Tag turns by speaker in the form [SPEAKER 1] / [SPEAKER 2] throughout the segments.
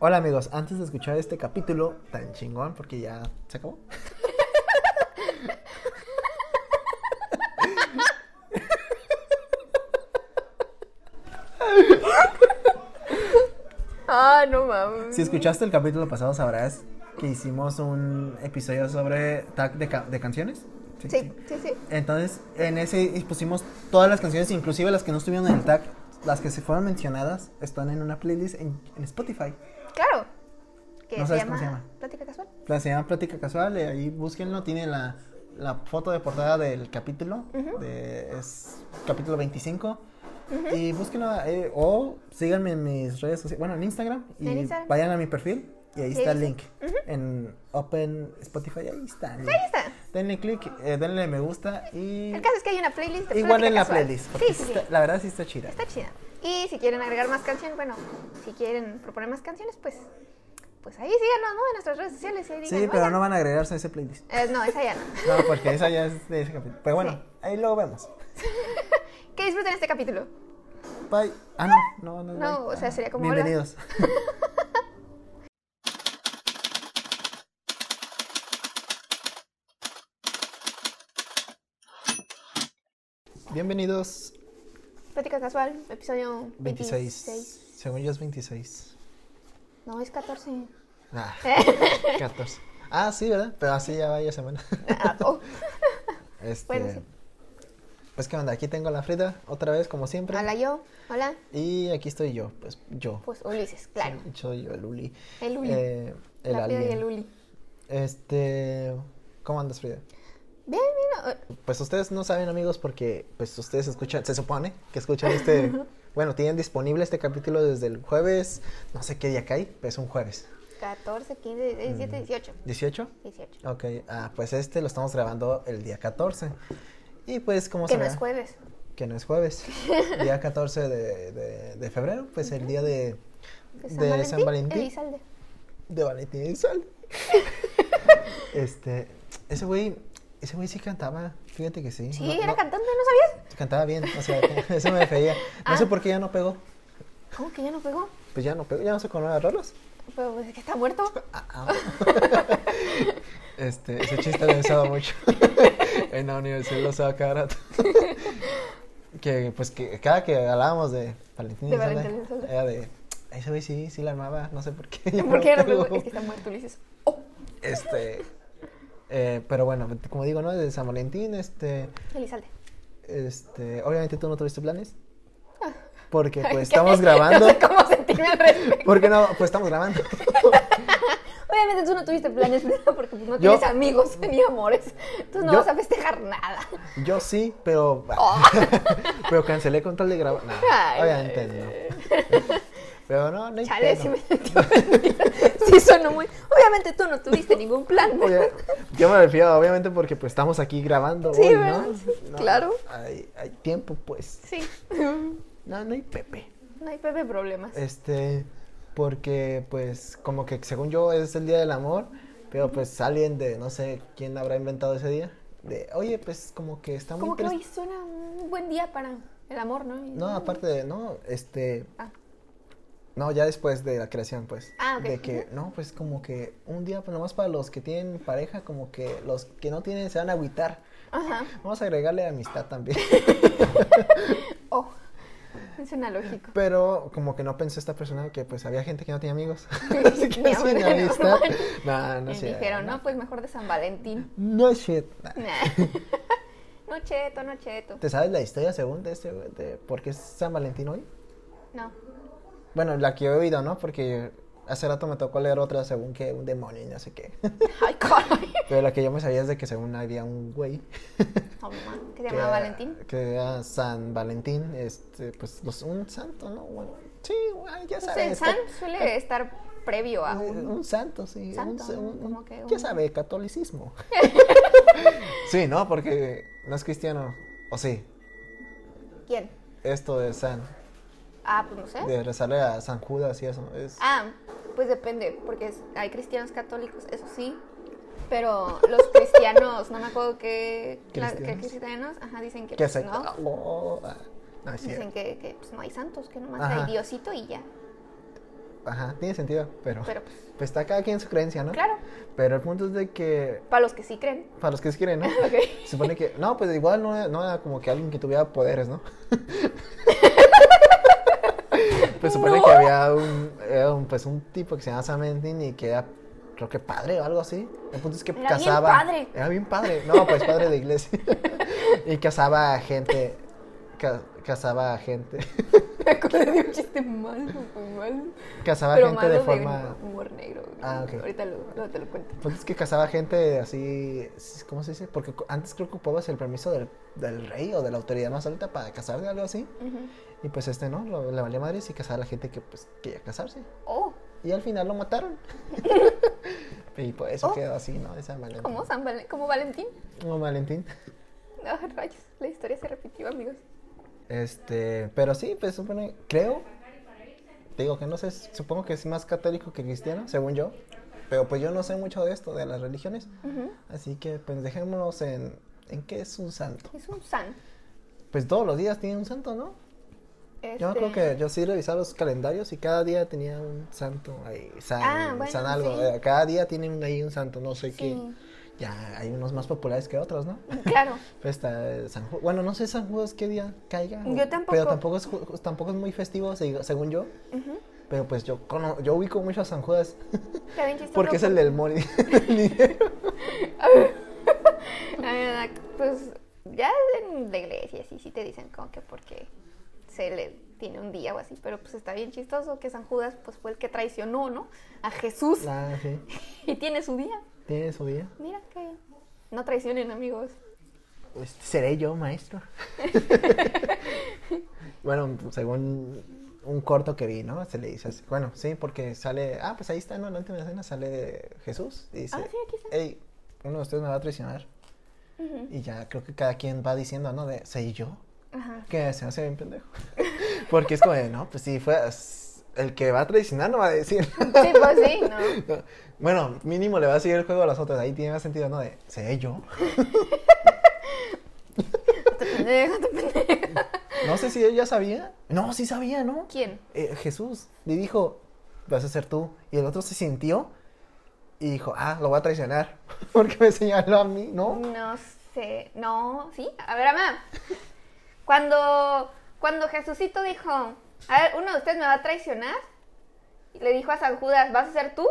[SPEAKER 1] Hola amigos, antes de escuchar este capítulo tan chingón, porque ya se acabó.
[SPEAKER 2] Ah, no mames.
[SPEAKER 1] Si escuchaste el capítulo pasado sabrás que hicimos un episodio sobre tag de, ca- de canciones.
[SPEAKER 2] Sí, sí, sí.
[SPEAKER 1] Entonces, en ese pusimos todas las canciones, inclusive las que no estuvieron en el tag, las que se fueron mencionadas, están en una playlist en, en Spotify.
[SPEAKER 2] Que
[SPEAKER 1] No
[SPEAKER 2] se, llama
[SPEAKER 1] cómo se llama.
[SPEAKER 2] Plática Casual.
[SPEAKER 1] La se llama Plática Casual, y ahí búsquenlo, tiene la, la foto de portada del capítulo, de, es capítulo 25. Y búsquenlo, eh, o síganme en mis redes sociales, bueno, en Instagram, y
[SPEAKER 2] En Instagram.
[SPEAKER 1] vayan a mi perfil, y ahí
[SPEAKER 2] Sí,
[SPEAKER 1] está el link. En Open Spotify, ahí está.
[SPEAKER 2] Ahí está.
[SPEAKER 1] Denle click, eh, denle me gusta y
[SPEAKER 2] El caso es que hay una playlist de
[SPEAKER 1] igual en la
[SPEAKER 2] Casual.
[SPEAKER 1] playlist,
[SPEAKER 2] Sí, sí,
[SPEAKER 1] sí
[SPEAKER 2] sí.
[SPEAKER 1] está- la verdad sí está chida.
[SPEAKER 2] Está chida. Y si quieren agregar más canciones, bueno, si quieren proponer más canciones, pues, pues ahí síganos, ¿no? En nuestras redes sociales. Y ahí
[SPEAKER 1] Sí, pero
[SPEAKER 2] "Oigan".
[SPEAKER 1] no van a agregarse a ese playlist.
[SPEAKER 2] Eh, no, esa ya no.
[SPEAKER 1] No, porque esa ya es de ese capítulo. Pero bueno,
[SPEAKER 2] Sí.
[SPEAKER 1] ahí luego vemos.
[SPEAKER 2] Que disfruten este capítulo.
[SPEAKER 1] Bye. Ah, no, no, no.
[SPEAKER 2] No,
[SPEAKER 1] bye.
[SPEAKER 2] o sea,
[SPEAKER 1] Ah,
[SPEAKER 2] sería como.
[SPEAKER 1] Bienvenidos. Bienvenidos.
[SPEAKER 2] Plática Casual, episodio
[SPEAKER 1] 26.
[SPEAKER 2] 26.
[SPEAKER 1] Según yo es 26.
[SPEAKER 2] No, es 14.
[SPEAKER 1] Ah, 14. Ah, sí, ¿verdad? Pero así ya vaya semana.
[SPEAKER 2] Ah.
[SPEAKER 1] Este,
[SPEAKER 2] Bueno, sí.
[SPEAKER 1] Pues qué onda, aquí tengo a la Frida otra vez como siempre.
[SPEAKER 2] Hola yo, hola.
[SPEAKER 1] Y aquí estoy yo, pues yo.
[SPEAKER 2] Pues Ulises, claro.
[SPEAKER 1] Sí, soy yo, el Uli.
[SPEAKER 2] El Uli.
[SPEAKER 1] Eh, el
[SPEAKER 2] la Frida y el Uli.
[SPEAKER 1] Este, ¿cómo andas, Frida?
[SPEAKER 2] Bien, bien.
[SPEAKER 1] Pues ustedes no saben, amigos, porque pues ustedes escuchan, se supone que escuchan este, bueno, tienen disponible este capítulo desde el jueves, no sé qué día cae, pero es un jueves.
[SPEAKER 2] 14, 15, 17, 18.
[SPEAKER 1] ¿18?
[SPEAKER 2] 18.
[SPEAKER 1] Ok, ah, pues este lo estamos grabando el día 14. Y pues, como
[SPEAKER 2] Que no es jueves.
[SPEAKER 1] que no es jueves, día 14 de, de- de febrero, pues el día de, de San Valentín.
[SPEAKER 2] Elizalde.
[SPEAKER 1] de Valentín Elizalde. este, ese güey, ese güey sí cantaba, fíjate que sí.
[SPEAKER 2] Sí,
[SPEAKER 1] No-
[SPEAKER 2] era
[SPEAKER 1] no,
[SPEAKER 2] cantante, ¿no sabías?
[SPEAKER 1] Cantaba bien, o sea, eso me refería. No sé
[SPEAKER 2] Ah.
[SPEAKER 1] por qué ya no pegó.
[SPEAKER 2] ¿Cómo que ya no pegó?
[SPEAKER 1] Pues ya no pegó, ya no sé con nuevas rolas.
[SPEAKER 2] Pero pues, que está muerto.
[SPEAKER 1] Ah, ah. Este, ese chiste lo he usado mucho. en la universidad lo usaba cada rato. que pues que cada que hablábamos de Valentín
[SPEAKER 2] De Valentín
[SPEAKER 1] era de ese güey sí, sí la armaba, no sé por qué.
[SPEAKER 2] ¿Por qué no
[SPEAKER 1] pegó".
[SPEAKER 2] pegó? Es que está muerto Ulises. Oh,
[SPEAKER 1] Este, eh, pero bueno, como digo, ¿no? De San Valentín, este,
[SPEAKER 2] Elizalde.
[SPEAKER 1] este, obviamente tú no tuviste planes. Porque pues estamos grabando.
[SPEAKER 2] No sé cómo sentirme al respecto.
[SPEAKER 1] ¿Por qué no? Pues estamos grabando.
[SPEAKER 2] Obviamente tú no tuviste planes, porque pues, no
[SPEAKER 1] Yo-
[SPEAKER 2] tienes amigos ni amores. Entonces no
[SPEAKER 1] Yo-
[SPEAKER 2] vas a festejar nada.
[SPEAKER 1] Yo sí, pero.
[SPEAKER 2] Oh.
[SPEAKER 1] pero cancelé con tal de grabar. No, obviamente no. Pero no, no hay
[SPEAKER 2] Chale, sí me sentí ofendida. Sí sonó muy... Obviamente tú no tuviste ningún plan.
[SPEAKER 1] Oye, yo me refiero, obviamente, porque pues estamos aquí grabando
[SPEAKER 2] Sí,
[SPEAKER 1] hoy. ¿no?
[SPEAKER 2] Sí,
[SPEAKER 1] No,
[SPEAKER 2] claro.
[SPEAKER 1] Hay, hay tiempo, pues.
[SPEAKER 2] Sí.
[SPEAKER 1] No, no hay Pepe.
[SPEAKER 2] No hay Pepe problemas.
[SPEAKER 1] Este, porque pues como que según yo es el día del amor, pero pues alguien de no sé quién habrá inventado ese día, de, oye, pues como que está muy
[SPEAKER 2] Como que hoy suena un buen día para el amor, ¿no? Y-
[SPEAKER 1] No, aparte de, no, este,
[SPEAKER 2] Ah.
[SPEAKER 1] No, ya después de la creación, pues,
[SPEAKER 2] Ah, ok.
[SPEAKER 1] de que, no, pues como que un día, pues nomás para los que tienen pareja, como que los que no tienen se van a agüitar.
[SPEAKER 2] Ajá.
[SPEAKER 1] Vamos a agregarle amistad también.
[SPEAKER 2] Oh. Suena lógico.
[SPEAKER 1] Pero como que no pensó esta persona que pues había gente que no tenía amigos. Así que sin
[SPEAKER 2] amor,
[SPEAKER 1] amistad. No, no
[SPEAKER 2] Y
[SPEAKER 1] sé.
[SPEAKER 2] dijeron, no, pues mejor de San Valentín.
[SPEAKER 1] No shit. Nah.
[SPEAKER 2] No cheto, no cheto.
[SPEAKER 1] ¿Te sabes la historia según de este, de por qué es San Valentín hoy?
[SPEAKER 2] No.
[SPEAKER 1] Bueno, la que he oído, ¿no? Porque hace rato me tocó leer otra según que un demonio y no sé qué.
[SPEAKER 2] Ay, caray.
[SPEAKER 1] Pero la que yo me sabía es de que según había un güey.
[SPEAKER 2] Oh. ¿Qué se llamaba Valentín?
[SPEAKER 1] Que era San Valentín, este, pues los, un santo, ¿no? Bueno, sí, ya
[SPEAKER 2] Pues
[SPEAKER 1] sabes.
[SPEAKER 2] el San suele estar previo a
[SPEAKER 1] Un,
[SPEAKER 2] un...
[SPEAKER 1] santo, sí.
[SPEAKER 2] Santo,
[SPEAKER 1] un, un-
[SPEAKER 2] Como que
[SPEAKER 1] ¿Qué
[SPEAKER 2] un-
[SPEAKER 1] sabe? Catolicismo. sí, ¿no? Porque no es cristiano. O sí,
[SPEAKER 2] ¿Quién?
[SPEAKER 1] esto de San,
[SPEAKER 2] Ah, pues no sé.
[SPEAKER 1] de rezarle a San Judas y eso. Es,
[SPEAKER 2] Ah, pues depende, porque es- hay cristianos católicos, eso sí. Pero los cristianos, no me acuerdo qué,
[SPEAKER 1] ¿Cristianos?
[SPEAKER 2] cristianos, ajá, dicen que
[SPEAKER 1] ¿Qué
[SPEAKER 2] pues, no.
[SPEAKER 1] Oh, ah, no
[SPEAKER 2] Dicen que, que, pues, no hay santos, que nomás
[SPEAKER 1] Ajá.
[SPEAKER 2] hay Diosito y ya.
[SPEAKER 1] Ajá, tiene sentido, pero,
[SPEAKER 2] Pero, pues,
[SPEAKER 1] pues está cada quien en su creencia, ¿no?
[SPEAKER 2] claro,
[SPEAKER 1] Pero el punto es de que,
[SPEAKER 2] para los que sí creen.
[SPEAKER 1] para los que sí quieren, ¿no?
[SPEAKER 2] Ok.
[SPEAKER 1] Se supone que, no, pues igual no, no era como que alguien que tuviera poderes, ¿no? pues supone
[SPEAKER 2] No.
[SPEAKER 1] que había un, pues un tipo que se llama Samantha y que era, creo que padre o algo así. El punto es que
[SPEAKER 2] Era bien
[SPEAKER 1] casaba.
[SPEAKER 2] padre.
[SPEAKER 1] Era bien padre. No, pues padre de iglesia. y casaba a gente. ca- casaba a gente.
[SPEAKER 2] Me acordé de un chiste malo, muy malo.
[SPEAKER 1] casaba
[SPEAKER 2] Pero
[SPEAKER 1] gente
[SPEAKER 2] malo
[SPEAKER 1] de forma.
[SPEAKER 2] humor negro.
[SPEAKER 1] Ah, ok.
[SPEAKER 2] Ahorita lo, luego te lo cuento.
[SPEAKER 1] El punto es que casaba gente así. ¿Cómo se dice? Porque antes creo que ocupabas el permiso del, del rey o de la autoridad más alta para casarte algo así.
[SPEAKER 2] Ujú.
[SPEAKER 1] Y pues este no, lo, le valía madre y casaba a la gente que pues quería casarse.
[SPEAKER 2] Oh,
[SPEAKER 1] Y al final lo mataron. y por eso
[SPEAKER 2] Oh.
[SPEAKER 1] quedó así, ¿no? Esa Valentín.
[SPEAKER 2] como San Val- como Valentín.
[SPEAKER 1] Como Valentín.
[SPEAKER 2] Ah, rayos, la historia se repitió, amigos.
[SPEAKER 1] Este, pero sí, pues supone, creo, te digo que no sé, supongo que es más católico que cristiano, según yo, pero pues yo no sé mucho de esto, de las religiones, así que pues dejémonos en, en qué es un santo.
[SPEAKER 2] Es un san.
[SPEAKER 1] Pues todos los días tiene un santo, ¿no? Yo
[SPEAKER 2] Este,
[SPEAKER 1] creo que yo sí revisaba los calendarios y cada día tenía un santo ahí, san,
[SPEAKER 2] Ah, bueno,
[SPEAKER 1] san algo,
[SPEAKER 2] sí.
[SPEAKER 1] eh, cada día tienen ahí un santo, no sé qué, ya hay unos más populares que otros, ¿no?
[SPEAKER 2] Claro.
[SPEAKER 1] Pues está eh, San Judas. Bueno, no sé San Judas qué día caiga.
[SPEAKER 2] Yo tampoco.
[SPEAKER 1] Pero tampoco es, tampoco es muy festivo, se- según yo. Pero pues yo, cono- yo ubico mucho a San Judas. Porque es el del mori.
[SPEAKER 2] La verdad, pues ya en la iglesia sí, sí te dicen como que porque le tiene un día o así, pero pues está bien chistoso que San Judas pues fue el que traicionó, ¿no? A Jesús
[SPEAKER 1] ah, sí.
[SPEAKER 2] y tiene su día.
[SPEAKER 1] Tiene su día.
[SPEAKER 2] Mira que no traicionen amigos.
[SPEAKER 1] Pues, seré yo, maestro. bueno, según un corto que vi, ¿no? Se le dice así. Bueno, sí, porque sale. Ah, pues ahí está, ¿no? En la última escena sale Jesús. Y dice:
[SPEAKER 2] Ah, sí, aquí está.
[SPEAKER 1] Hey, uno de ustedes me va a traicionar. Y ya creo que cada quien va diciendo, ¿no? De, ¿soy yo?
[SPEAKER 2] Ajá.
[SPEAKER 1] Que se hace bien pendejo. Porque es como de, no, pues si fue el que va a traicionar no va a decir.
[SPEAKER 2] Sí, pues sí, ¿no?
[SPEAKER 1] Bueno, mínimo le va a seguir el juego a los otros. Ahí tiene más sentido, ¿no? De, ¿seré yo?
[SPEAKER 2] Te pendeja, te pendeja.
[SPEAKER 1] No sé si ella sabía. No, sí sabía, ¿no?
[SPEAKER 2] ¿Quién?
[SPEAKER 1] Eh, Jesús le dijo, vas a ser tú. Y el otro se sintió y dijo, ah, lo voy a traicionar. Porque me señaló a mí, ¿no?
[SPEAKER 2] No sé, no, sí. A ver, mamá. Cuando, cuando Jesucito dijo, a ver, uno de ustedes me va a traicionar, y le dijo a San Judas, ¿vas a ser tú?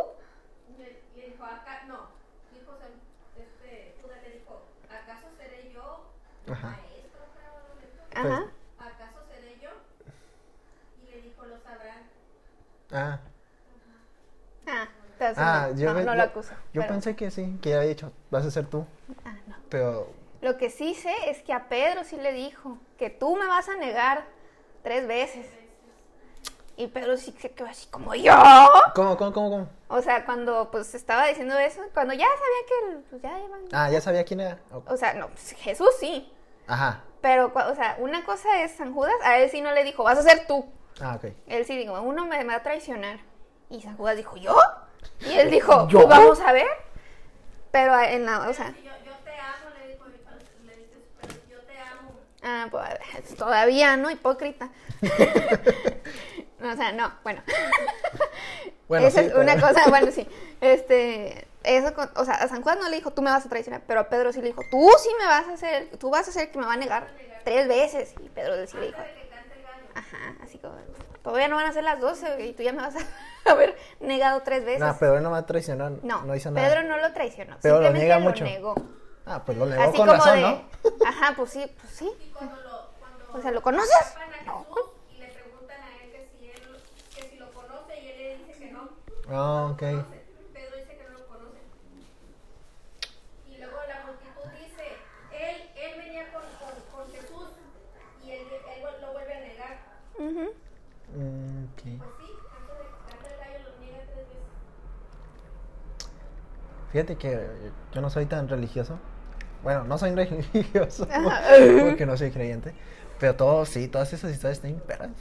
[SPEAKER 3] Le, le dijo, acá, no, dijo, San- este, Judas le dijo, ¿acaso seré yo
[SPEAKER 1] Ajá.
[SPEAKER 3] maestro? cabrón?
[SPEAKER 2] Ajá.
[SPEAKER 3] ¿Acaso seré yo? Y le dijo, lo sabrán.
[SPEAKER 1] Ah,
[SPEAKER 2] Ah, entonces
[SPEAKER 1] ah
[SPEAKER 2] no,
[SPEAKER 1] yo,
[SPEAKER 2] no, no lo acuso.
[SPEAKER 1] Yo
[SPEAKER 2] pero-
[SPEAKER 1] pensé que sí, que ya había dicho, vas a ser tú.
[SPEAKER 2] Ah, no.
[SPEAKER 1] Pero,
[SPEAKER 2] Lo que sí sé es que a Pedro sí le dijo que tú me vas a negar tres veces. Y Pedro sí se quedó así como yo.
[SPEAKER 1] ¿cómo, cómo, cómo, cómo?
[SPEAKER 2] O sea, cuando pues estaba diciendo eso, cuando ya sabía que pues, ya iban.
[SPEAKER 1] Ah, ya sabía quién era. O-
[SPEAKER 2] O sea, no, pues, Jesús sí.
[SPEAKER 1] Ajá.
[SPEAKER 2] Pero, o sea, una cosa es San Judas, a él sí no le dijo, vas a ser tú.
[SPEAKER 1] Ah, ok.
[SPEAKER 2] Él sí dijo, uno me, me va a traicionar. Y San Judas dijo, ¿yo? Y él dijo,
[SPEAKER 1] ¿Yo?
[SPEAKER 2] pues vamos a ver. Pero en la, o sea,
[SPEAKER 3] Yo, yo te amo, le dijo, le dices, pero yo te amo.
[SPEAKER 2] Ah, pues todavía, ¿no? Hipócrita. No, o sea, no, bueno.
[SPEAKER 1] Bueno,
[SPEAKER 2] Esa
[SPEAKER 1] sí,
[SPEAKER 2] es una cosa, bueno, sí. Este, eso, o sea, a San Juan no le dijo, tú me vas a traicionar, pero a Pedro sí le dijo, tú sí me vas a hacer, tú vas a hacer que me va a negar tres veces. Y Pedro sí le dijo, ajá, así como, todavía no van a ser las 12 y tú ya me vas a haber negado tres veces.
[SPEAKER 1] No, Pedro no va a traicionar.
[SPEAKER 2] no,
[SPEAKER 1] No hizo nada.
[SPEAKER 2] Pedro no lo traicionó,
[SPEAKER 1] Pero lo
[SPEAKER 2] simplemente
[SPEAKER 1] niega
[SPEAKER 2] lo
[SPEAKER 1] mucho.
[SPEAKER 2] negó.
[SPEAKER 1] Ah, pues lo negó
[SPEAKER 2] Así
[SPEAKER 1] con
[SPEAKER 2] como
[SPEAKER 1] razón,
[SPEAKER 2] de,
[SPEAKER 1] ¿no?
[SPEAKER 2] ajá, pues sí, pues sí.
[SPEAKER 3] Y cuando lo, cuando
[SPEAKER 2] O sea, ¿lo conoces? No.
[SPEAKER 3] Y le preguntan a él que si, él, que si lo conoce y él le dice que no.
[SPEAKER 1] Ah, ok.
[SPEAKER 3] conoce. Pedro dice que no lo conoce. Y luego la multitud dice, él, él venía con, con, con Jesús y él, él lo vuelve a negar.
[SPEAKER 2] Ujú.
[SPEAKER 1] Mm, ok.
[SPEAKER 3] Pues sí, antes de que cante el gallo lo niega tres veces.
[SPEAKER 1] Fíjate que yo no soy tan religioso. Bueno, no soy religioso porque no soy creyente. Pero todo, sí, todas esas historias están bien perras.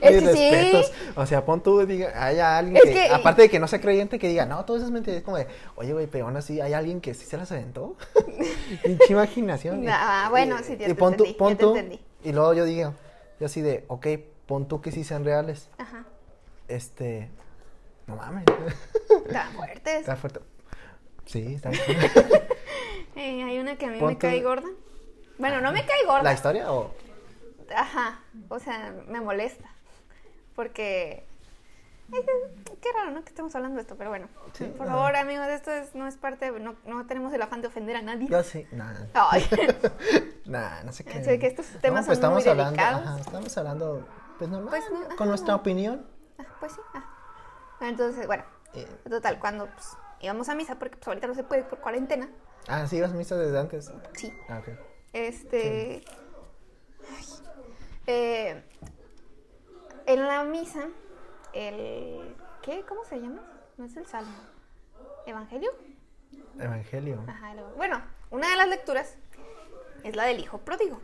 [SPEAKER 2] Es sí.
[SPEAKER 1] respetos. O sea, pon tú, diga, haya alguien que,
[SPEAKER 2] que-
[SPEAKER 1] aparte de que no sea creyente, que diga, no, todo eso es mentira. Es como de, oye, güey, pero aún así hay alguien que sí se las aventó. Pinche imaginación. Y-
[SPEAKER 2] Ah, bueno, sí, ya
[SPEAKER 1] y
[SPEAKER 2] te
[SPEAKER 1] pon tú-
[SPEAKER 2] entendí,
[SPEAKER 1] pon
[SPEAKER 2] ya te
[SPEAKER 1] tú,
[SPEAKER 2] entendí.
[SPEAKER 1] Y luego yo digo, yo así de, ok, pon tú que sí sean reales.
[SPEAKER 2] Ajá.
[SPEAKER 1] Este. No mames.
[SPEAKER 2] Estaban fuertes.
[SPEAKER 1] Está fuerte. Sí, está fuerte.
[SPEAKER 2] Eh, hay una que a mí me cae gorda. Bueno, no me cae gorda.
[SPEAKER 1] ¿La historia o.?
[SPEAKER 2] Ajá, o sea, me molesta. Porque. Qué raro, ¿no? Que estamos hablando de esto, pero bueno.
[SPEAKER 1] Sí,
[SPEAKER 2] Por
[SPEAKER 1] no.
[SPEAKER 2] favor, amigos, esto es- no es parte. no, no tenemos el afán de ofender a nadie.
[SPEAKER 1] Yo sí. Nah.
[SPEAKER 2] Ay,
[SPEAKER 1] Nah, no sé qué.
[SPEAKER 2] Sé que estos temas son
[SPEAKER 1] estamos
[SPEAKER 2] muy
[SPEAKER 1] hablando,
[SPEAKER 2] delicados.
[SPEAKER 1] Ajá, estamos hablando, pues normal,
[SPEAKER 2] Pues,
[SPEAKER 1] con
[SPEAKER 2] ajá.
[SPEAKER 1] nuestra opinión.
[SPEAKER 2] ah, pues sí. ah. Entonces, bueno,
[SPEAKER 1] Eh,
[SPEAKER 2] total, cuando pues, íbamos a misa, porque pues ahorita no se puede por cuarentena.
[SPEAKER 1] ah, sí, ibas a misa desde antes.
[SPEAKER 2] Sí.
[SPEAKER 1] Ah, ok.
[SPEAKER 2] Este. ay, eh, en la misa, el. ¿Qué? ¿Cómo se llama? No es el salmo. ¿Evangelio?
[SPEAKER 1] Evangelio.
[SPEAKER 2] Ajá, el- bueno, una de las lecturas es la del hijo pródigo.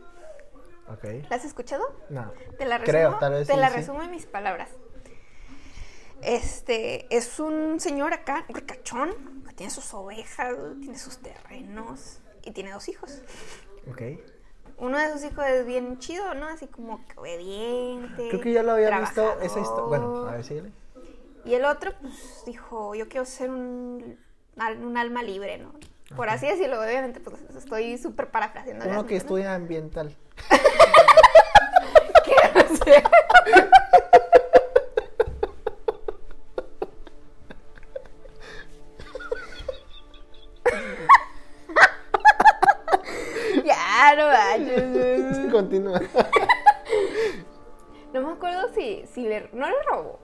[SPEAKER 1] Ok.
[SPEAKER 2] ¿La has escuchado?
[SPEAKER 1] No.
[SPEAKER 2] Te la resumo,
[SPEAKER 1] Creo, tal vez
[SPEAKER 2] te
[SPEAKER 1] sí,
[SPEAKER 2] la
[SPEAKER 1] sí.
[SPEAKER 2] resumo en mis palabras. Este es un señor acá, ricachón, que tiene sus ovejas, tiene sus terrenos y tiene dos hijos.
[SPEAKER 1] Ok.
[SPEAKER 2] Uno de sus hijos es bien chido, ¿no? Así como que obediente.
[SPEAKER 1] Creo que ya lo había visto esa historia. Bueno, a ver, síguele.
[SPEAKER 2] Y el otro, pues, dijo, yo quiero ser un, un alma libre, ¿no? Por así decirlo, obviamente, pues estoy súper parafraseando.
[SPEAKER 1] Uno que
[SPEAKER 2] ¿no?
[SPEAKER 1] estudia ambiental.
[SPEAKER 2] ¿Qué? O sea, no.
[SPEAKER 1] Continúa.
[SPEAKER 2] No me acuerdo si, si le, no le robó.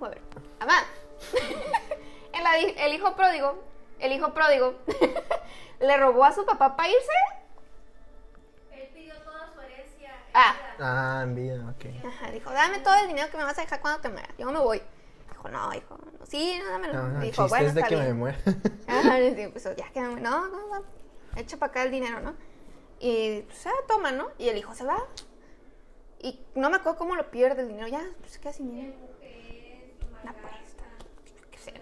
[SPEAKER 2] A ver, mamá. El, hijo pródigo, el hijo pródigo, le robó a su papá para irse.
[SPEAKER 3] Él pidió toda su herencia.
[SPEAKER 2] Ah.
[SPEAKER 1] Ah, en vida, ok.
[SPEAKER 2] Ajá, dijo, dame todo el dinero que me vas a dejar cuando te mueras. Yo me voy. Dijo, no, hijo, no, sí, no, dámelo.
[SPEAKER 1] No, no, el
[SPEAKER 2] dijo, bueno,
[SPEAKER 1] es de
[SPEAKER 2] está
[SPEAKER 1] que me
[SPEAKER 2] bien.
[SPEAKER 1] muera.
[SPEAKER 2] Ajá, pues, ya que me- no, no, no, echa para acá el dinero, ¿no? Y pues, ah, toma, ¿no? Y el hijo se va. Y no me acuerdo cómo lo pierde el dinero, ya, pues queda sin dinero. Una apuesta. Se,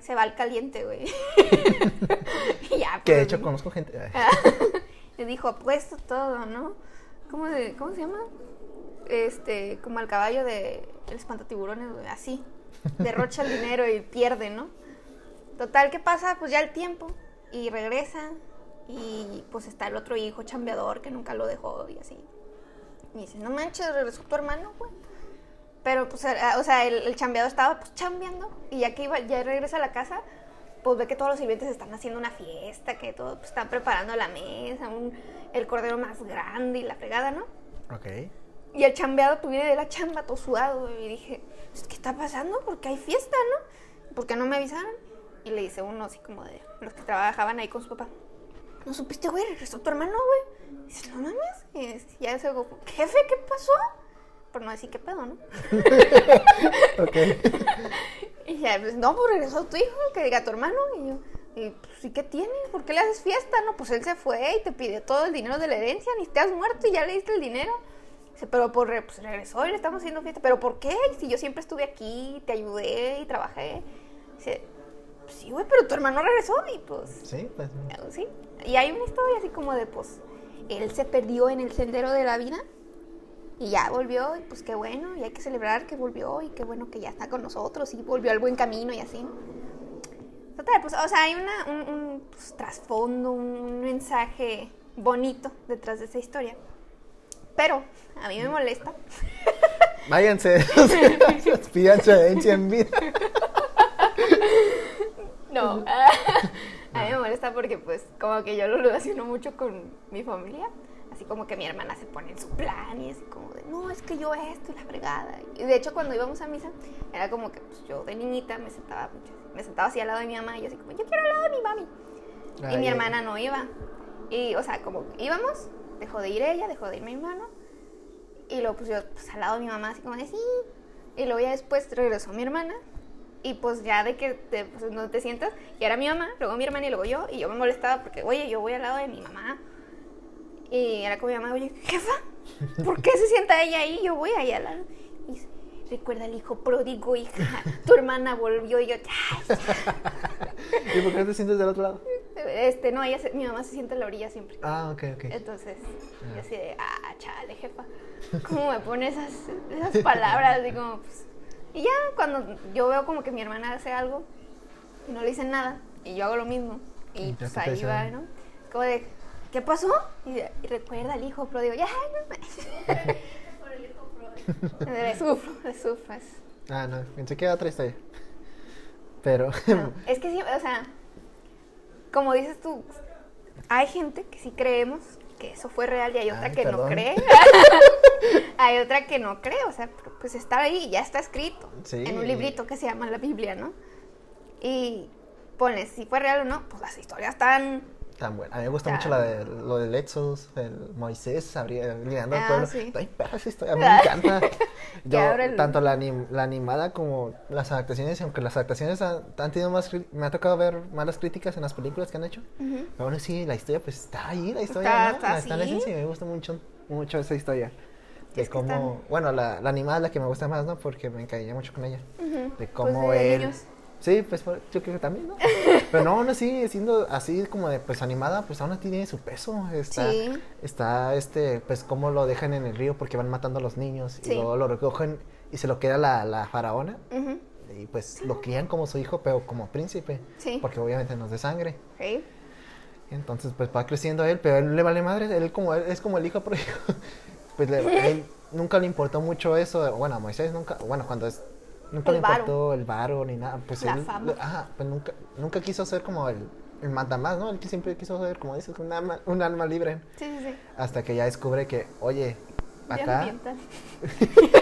[SPEAKER 2] se va al caliente, güey. ya,
[SPEAKER 1] Que de
[SPEAKER 2] pues,
[SPEAKER 1] hecho conozco gente. ay,
[SPEAKER 2] le dijo, apuesto todo, ¿no? ¿Cómo, de, ¿Cómo se llama? Este, como al caballo de el espantatiburones, güey, así. Derrocha el dinero y pierde, ¿no? Total, ¿qué pasa? Pues ya el tiempo. Y regresa. Y pues está el otro hijo chambeador que nunca lo dejó y así. Y dice, no manches, regresó tu hermano, güey. Pero pues, o sea, el, el chambeador estaba pues chambeando. Y ya que iba, ya regresa a la casa, pues ve que todos los sirvientes están haciendo una fiesta, que todos pues, están preparando la mesa, un- el cordero más grande y la fregada, ¿no?
[SPEAKER 1] Ok.
[SPEAKER 2] Y el chambeado pues viene de la chamba todo sudado y dije, pues, ¿qué está pasando? Porque hay fiesta, ¿no? ¿Por qué no me avisaron? Y le dice uno así como de los que trabajaban ahí con su papá. ¿No supiste, güey? Regresó tu hermano, güey. Y dice, no mames. Y dice- ya se digo, jefe, ¿qué pasó? Por no decir qué pedo, ¿no?
[SPEAKER 1] Ok.
[SPEAKER 2] Y ya, pues, no, pues regresó tu hijo, que diga tu hermano. Y yo, y, pues, ¿y qué tiene? ¿Por qué le haces fiesta? No, pues él se fue y te pidió todo el dinero de la herencia, ni te has muerto y ya le diste el dinero. Dice, pero por, pues regresó y le estamos haciendo fiesta. ¿Pero por qué? Si yo siempre estuve aquí, te ayudé y trabajé. Dice, pues sí, güey, pero tu hermano regresó y pues,
[SPEAKER 1] Sí, pues.
[SPEAKER 2] sí. Y hay una historia así como de, pues, él se perdió en el sendero de la vida y ya volvió, y pues qué bueno, y hay que celebrar que volvió, y qué bueno que ya está con nosotros, y volvió al buen camino y así. Total, pues, o sea, hay una, un, un, pues, trasfondo, un mensaje bonito detrás de esa historia. Pero a mí me molesta.
[SPEAKER 1] Váyanse. Herencia en vida.
[SPEAKER 2] No. a mí me molesta porque, pues, como que yo lo relaciono mucho con mi familia. Así como que mi hermana se pone en su plan y así como de, no, es que yo esto y la fregada. Y de hecho, cuando íbamos a misa, era como que pues, yo de niñita me sentaba mucho, me sentaba así al lado de mi mamá y yo así como, yo quiero al lado de mi mami. y mi hermana no iba. Y, o sea, como íbamos, dejó de ir ella, dejó de ir mi hermano. Y luego, pues yo, pues al lado de mi mamá, así como de, sí. Y luego ya después regresó mi hermana. Y pues ya de que te, pues, no te sientas, y era mi mamá, luego mi hermana y luego yo. Y yo me molestaba porque, oye, yo voy al lado de mi mamá. Y era como mi mamá, oye, jefa, ¿por qué se sienta ella ahí? Yo voy allá al lado. Y dice, recuerda el hijo pródigo, hija. Tu hermana volvió y yo, "Ay, ya".
[SPEAKER 1] ¿Y por qué te sientes del otro lado?
[SPEAKER 2] Este, no, ella se- mi mamá se sienta en la orilla siempre.
[SPEAKER 1] Ah, ok, ok.
[SPEAKER 2] Entonces, yo así de, ah, chale, jefa. ¿Cómo me pone esas, esas palabras? Como, pues, Y ya cuando yo veo como que mi hermana hace algo y no le dicen nada, y yo hago lo mismo, y
[SPEAKER 1] Y
[SPEAKER 2] pues ahí va. ¿no? Como de, ¿qué pasó? Y, y recuerda al hijo, pero digo, ya, no me. le sufro, le sufro. es-
[SPEAKER 1] Ah, no, pensé que era otra historia. Pero,
[SPEAKER 2] no. Es que sí, o sea, como dices tú, hay gente que sí creemos que eso fue real y hay otra
[SPEAKER 1] Ay,
[SPEAKER 2] que no cree. hay otra que no cree, o sea, pues está ahí, ya está escrito.
[SPEAKER 1] Sí.
[SPEAKER 2] En un librito que se llama la Biblia, ¿no? Y pones si fue real o no, pues las historias están
[SPEAKER 1] tan buena. A mí me gusta
[SPEAKER 2] Ya.
[SPEAKER 1] mucho la de, lo del Éxodo, el Moisés liderando al
[SPEAKER 2] Ah,
[SPEAKER 1] pueblo.
[SPEAKER 2] sí.
[SPEAKER 1] Ay, perra historia, a mí me encanta. Yo,
[SPEAKER 2] el-
[SPEAKER 1] tanto la, anim- la animada como las adaptaciones, aunque las adaptaciones han, han tenido más, me ha tocado ver malas críticas en las películas que han hecho.
[SPEAKER 2] Ujú.
[SPEAKER 1] Pero aún así, la historia pues está ahí, la historia,
[SPEAKER 2] Está-
[SPEAKER 1] ¿no?
[SPEAKER 2] está
[SPEAKER 1] está la esencia y me gusta mucho, mucho esa historia. De
[SPEAKER 2] Es
[SPEAKER 1] cómo,
[SPEAKER 2] están-
[SPEAKER 1] bueno, la, la animada es la que me gusta más, ¿no? Porque me encariñé mucho con ella.
[SPEAKER 2] Ujú.
[SPEAKER 1] De cómo
[SPEAKER 2] Pues
[SPEAKER 1] él...
[SPEAKER 2] niños.
[SPEAKER 1] Sí, pues yo creo que también, ¿no? Pero no, aún así, siendo así como de pues animada, pues aún así tiene su peso. Está,
[SPEAKER 2] Sí.
[SPEAKER 1] está este, pues cómo lo dejan en el río porque van matando a los niños y luego lo recogen y se lo queda la, la faraona y pues lo crían como su hijo, pero como príncipe.
[SPEAKER 2] Sí.
[SPEAKER 1] Porque obviamente no es de sangre.
[SPEAKER 2] Sí.
[SPEAKER 1] Entonces pues va creciendo él, pero él le vale madre, él como él es como el hijo pródigo. pues le- a él nunca le importó mucho eso, bueno, a Moisés nunca, bueno, cuando es nunca
[SPEAKER 2] El
[SPEAKER 1] le importó el varo ni nada, pues
[SPEAKER 2] La
[SPEAKER 1] él
[SPEAKER 2] fama.
[SPEAKER 1] ajá, pues nunca nunca quiso ser como el el mandamás, ¿no? Él que siempre quiso ser como dices, un alma, un alma libre,
[SPEAKER 2] Sí, sí, sí.
[SPEAKER 1] hasta que ya descubre que, oye, acá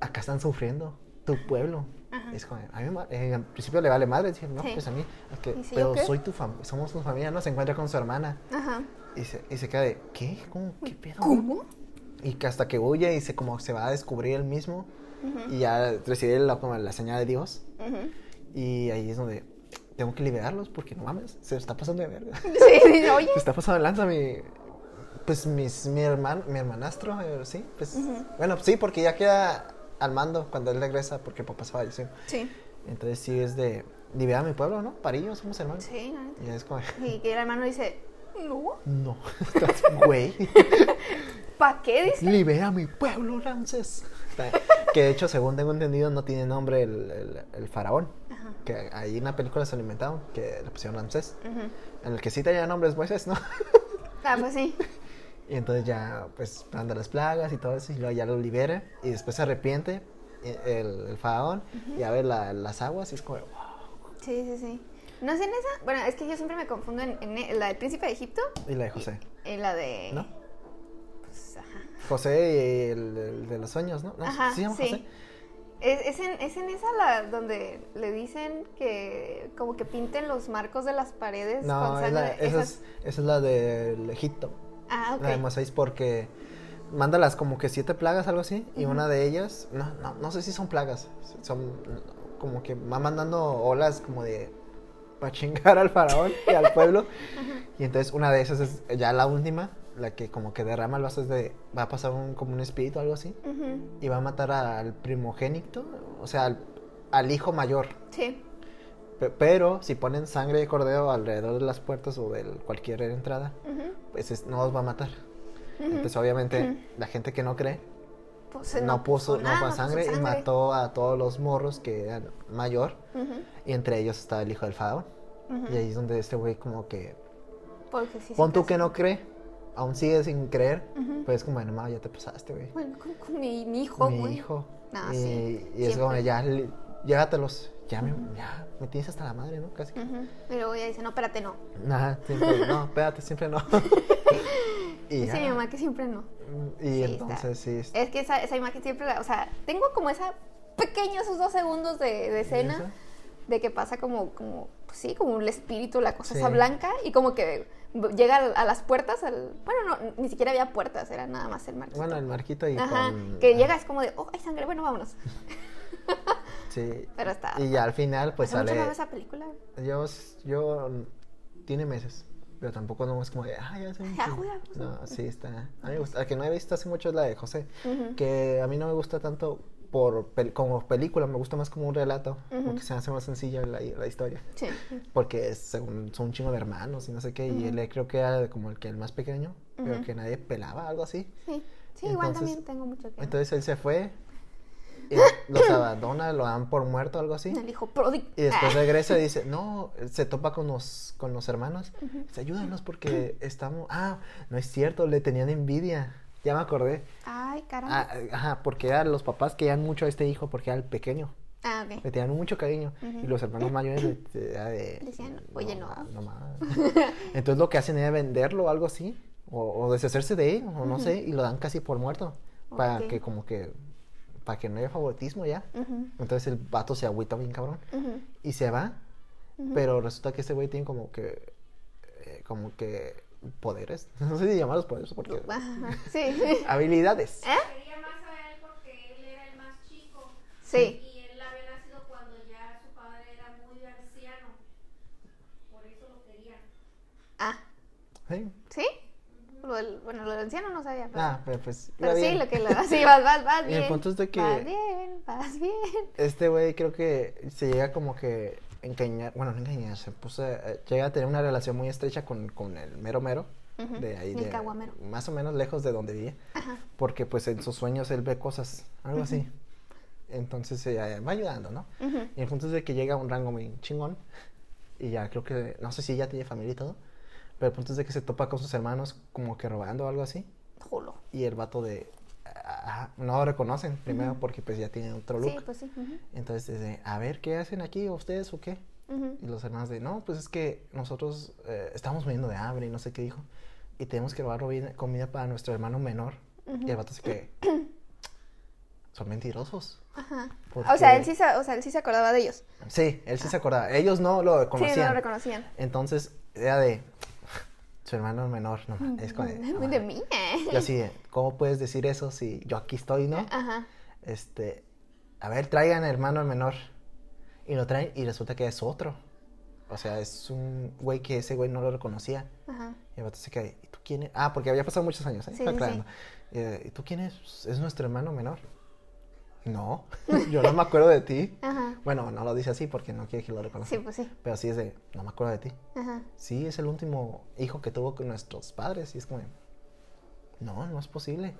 [SPEAKER 1] acá están sufriendo tu pueblo.
[SPEAKER 2] Ajá.
[SPEAKER 1] Es como, a mí eh, al principio le vale madre, decir, no,
[SPEAKER 2] Sí.
[SPEAKER 1] pues a mí, es que,
[SPEAKER 2] ¿Y si yo
[SPEAKER 1] pero soy tu familia, somos tu familia, ¿no? Se encuentra con su hermana.
[SPEAKER 2] Ajá.
[SPEAKER 1] Y se, y se queda de, ¿qué? ¿Cómo? ¿Qué pedo?
[SPEAKER 2] ¿Cómo?
[SPEAKER 1] Y que hasta que huye y se como se va a descubrir él mismo Y ya recibe la, como la señal de Dios.
[SPEAKER 2] Ujú.
[SPEAKER 1] Y ahí es donde tengo que liberarlos porque no mames, se está pasando de verga.
[SPEAKER 2] Sí, sí, oye.
[SPEAKER 1] se está pasando de lanza mi pues mis, mi hermano, mi hermanastro, eh, sí, pues bueno, sí, porque ya queda al mando cuando él regresa porque papá se falleció.
[SPEAKER 2] Sí.
[SPEAKER 1] Entonces sí es de liberar a mi pueblo, ¿no? Parillo, somos hermanos.
[SPEAKER 2] Sí, neta.
[SPEAKER 1] Y es como
[SPEAKER 2] Y que el hermano dice, no,
[SPEAKER 1] no, estás güey.
[SPEAKER 2] ¿para qué? Dice.
[SPEAKER 1] Libera a mi pueblo, Ramses. Que de hecho, según tengo entendido, no tiene nombre el, el- el faraón.
[SPEAKER 2] Ajá.
[SPEAKER 1] Que ahí en la película se lo inventaron, que le pusieron Ramsés.
[SPEAKER 2] Ujú.
[SPEAKER 1] En el que sí tenía nombre es Moisés, ¿no?
[SPEAKER 2] Ah, pues sí.
[SPEAKER 1] Y entonces ya, pues, manda las plagas y todo eso, y luego ya lo libera. Y después se arrepiente eh, el, el faraón, y a ver la- las aguas, y es como, wow.
[SPEAKER 2] Sí, sí, sí. No sé en esa. Bueno, es que yo siempre me confundo en, en la del príncipe de Egipto
[SPEAKER 1] Y la de José.
[SPEAKER 2] y la de.
[SPEAKER 1] ¿No? José y el, el de los sueños, ¿no? ¿No?
[SPEAKER 2] Ajá,
[SPEAKER 1] ¿Sí se llama
[SPEAKER 2] sí.
[SPEAKER 1] José?
[SPEAKER 2] Es, es en, es en esa la donde le dicen que como que pinten los marcos de las paredes
[SPEAKER 1] No,
[SPEAKER 2] con
[SPEAKER 1] es
[SPEAKER 2] sangre.
[SPEAKER 1] la- esa,
[SPEAKER 2] Esas-
[SPEAKER 1] es, esa es la del Egipto.
[SPEAKER 2] Ah,
[SPEAKER 1] La de
[SPEAKER 2] ok.
[SPEAKER 1] Moisés porque manda las como que siete plagas, algo así, y una de ellas, no, no, no sé si son plagas, son como que va mandando olas como de para chingar al faraón y al pueblo. Y entonces una de esas es ya la última, la que como que derrama el vaso es de, va a pasar un, como un espíritu algo así,
[SPEAKER 2] Ujú.
[SPEAKER 1] y va a matar al primogénito, o sea, al, al hijo mayor.
[SPEAKER 2] Sí.
[SPEAKER 1] Pe- Pero si ponen sangre de cordero alrededor de las puertas o de cualquier entrada,
[SPEAKER 2] Ujú.
[SPEAKER 1] pues es- no los va a matar. Entonces, obviamente, la gente que no cree
[SPEAKER 2] Pues, eh,
[SPEAKER 1] no, puso, no
[SPEAKER 2] nada,
[SPEAKER 1] puso
[SPEAKER 2] puso
[SPEAKER 1] sangre, y mató a todos los morros que eran mayor, y entre ellos estaba el hijo del faraón. Y ahí es donde este güey, como que,
[SPEAKER 2] Porque sí,
[SPEAKER 1] pon tú que no cree, aún sigue sin creer,
[SPEAKER 2] Ujú.
[SPEAKER 1] pues es como, no, ya te pasaste, güey.
[SPEAKER 2] Bueno, con, con mi, mi hijo,
[SPEAKER 1] Mi
[SPEAKER 2] güey.
[SPEAKER 1] hijo.
[SPEAKER 2] No,
[SPEAKER 1] y,
[SPEAKER 2] sí,
[SPEAKER 1] y es como, ya, llévatelos, ya me, ya me tienes hasta la madre, ¿no? Casi.
[SPEAKER 2] Ujú. Y luego ella dice, no, espérate, no.
[SPEAKER 1] Nada, siempre, no, espérate, siempre no. y
[SPEAKER 2] Dice mi mamá que siempre no.
[SPEAKER 1] Y
[SPEAKER 2] Sí,
[SPEAKER 1] entonces sí. es-
[SPEAKER 2] Es que esa, esa imagen siempre la, o sea, tengo como esa pequeño, esos dos segundos de, de escena de que pasa como, como, pues sí, como el espíritu, la cosa esa blanca y como que llega a, las puertas, al, bueno, no, ni siquiera había puertas, era nada más el marquito.
[SPEAKER 1] Bueno, el marquito y
[SPEAKER 2] Ajá,
[SPEAKER 1] con...
[SPEAKER 2] que llega es como de, oh, hay sangre, bueno, vámonos.
[SPEAKER 1] Sí.
[SPEAKER 2] Pero está.
[SPEAKER 1] Y ya al final, pues
[SPEAKER 2] mucho
[SPEAKER 1] sale.
[SPEAKER 2] esa película.
[SPEAKER 1] Yo, yo. Tiene meses. Pero tampoco no es como de. Ah, ya hace mucho".
[SPEAKER 2] Ya, juega, pues.
[SPEAKER 1] No, sí, está. A mí me gusta. La que no he visto hace mucho es la de José. Que a mí no me gusta tanto por pel- como película, me gusta más como un relato. Porque se hace más sencilla la, la historia.
[SPEAKER 2] Sí.
[SPEAKER 1] Porque es, según, son un chingo de hermanos y no sé qué. Y él creo que era como el que el más pequeño. Pero
[SPEAKER 2] Ujú.
[SPEAKER 1] que nadie pelaba, algo así.
[SPEAKER 2] Sí, sí igual
[SPEAKER 1] Entonces-
[SPEAKER 2] también tengo mucho que...
[SPEAKER 1] Entonces él se fue. y los abandona, lo dan por muerto, algo así.
[SPEAKER 2] El hijo pródigo.
[SPEAKER 1] Y después
[SPEAKER 2] Ah.
[SPEAKER 1] regresa y dice, no, se topa con los, con los hermanos. Dice, ayúdanos porque estamos... Ah, no es cierto, le tenían envidia. Ya me acordé.
[SPEAKER 2] Ay, caramba.
[SPEAKER 1] Ah, ajá, porque eran los papás querían mucho a este hijo porque era el pequeño.
[SPEAKER 2] Ah, ok.
[SPEAKER 1] Le tenían mucho cariño. Y los hermanos mayores le, de,
[SPEAKER 2] Decían, "Oye, no".
[SPEAKER 1] no más. Entonces lo que hacen es venderlo o algo así. O, o deshacerse de él, o no sé, y lo dan casi por muerto. Para que como que... Para que no haya favoritismo ya. Entonces el vato se agüita bien cabrón. Y se va. Pero resulta que este güey tiene como que... eh, como que... Poderes. No sé si llamarlos poderes porque...
[SPEAKER 2] Sí.
[SPEAKER 1] Habilidades.
[SPEAKER 2] ¿Eh?
[SPEAKER 3] Quería más a él porque él era el más chico.
[SPEAKER 2] Sí.
[SPEAKER 3] Y él había nacido cuando ya su padre era muy anciano. Por eso lo querían.
[SPEAKER 2] Ah,
[SPEAKER 1] Sí.
[SPEAKER 2] ¿sí? Lo del- bueno, lo del anciano no sabía. Pero,
[SPEAKER 1] Ah, pero pues...
[SPEAKER 2] pero sí,
[SPEAKER 1] bien.
[SPEAKER 2] lo que lo... Sí, vas, vas, vas
[SPEAKER 1] Y
[SPEAKER 2] bien.
[SPEAKER 1] el punto es de que-
[SPEAKER 2] Vas bien, vas bien.
[SPEAKER 1] Este güey creo que se llega como que engañar, bueno, no engañar, se puso, eh, llega a tener una relación muy estrecha con, con el mero mero, de ahí de,
[SPEAKER 2] caguamero.
[SPEAKER 1] más o menos lejos de donde vivía,
[SPEAKER 2] Ajá.
[SPEAKER 1] porque pues en sus sueños él ve cosas, algo así. Entonces eh, va ayudando, ¿no? Y el punto es de que llega a un rango muy chingón, y ya creo que, no sé si ya tiene familia y todo, pero el punto es de que se topa con sus hermanos como que robando o algo así,
[SPEAKER 2] Jolo.
[SPEAKER 1] y el vato de, ah, no lo reconocen primero porque pues ya tiene otro look.
[SPEAKER 2] Sí, pues sí.
[SPEAKER 1] Entonces, dice, a ver, ¿qué hacen aquí ustedes o qué? Y los hermanos de, no, pues es que nosotros eh, estamos muriendo de hambre y no sé qué dijo. Y tenemos que robar comida para nuestro hermano menor. Y el vato se que son mentirosos.
[SPEAKER 2] Ajá.
[SPEAKER 1] Porque-
[SPEAKER 2] O sea, él sí se, o sea, él sí se acordaba de ellos.
[SPEAKER 1] Sí, él sí se acordaba. Ellos no lo
[SPEAKER 2] Sí,
[SPEAKER 1] conocían.
[SPEAKER 2] no lo reconocían.
[SPEAKER 1] Entonces, era de, su hermano menor, no, es
[SPEAKER 2] Muy
[SPEAKER 1] "No,
[SPEAKER 2] de mí, ¿eh?
[SPEAKER 1] Yo así, ¿cómo puedes decir eso si yo aquí estoy, no?
[SPEAKER 2] Ajá.
[SPEAKER 1] este, a ver, traigan hermano menor. Y lo traen y resulta que es otro. O sea, es un güey que ese güey no lo reconocía.
[SPEAKER 2] Ajá.
[SPEAKER 1] Y el vato se queda, ¿y tú quién eres? Ah, porque había pasado muchos años, ¿eh?
[SPEAKER 2] Sí,
[SPEAKER 1] Está
[SPEAKER 2] sí.
[SPEAKER 1] Eh, ¿Y tú quién eres? ¿Es nuestro hermano menor? No, yo no me acuerdo de ti.
[SPEAKER 2] Ajá.
[SPEAKER 1] Bueno, no lo dice así porque no quiere que lo reconozca.
[SPEAKER 2] Sí, pues sí.
[SPEAKER 1] Pero sí es de, no me acuerdo de ti.
[SPEAKER 2] Ajá.
[SPEAKER 1] Sí, es el último hijo que tuvo con nuestros padres. Y es como, no, no es posible.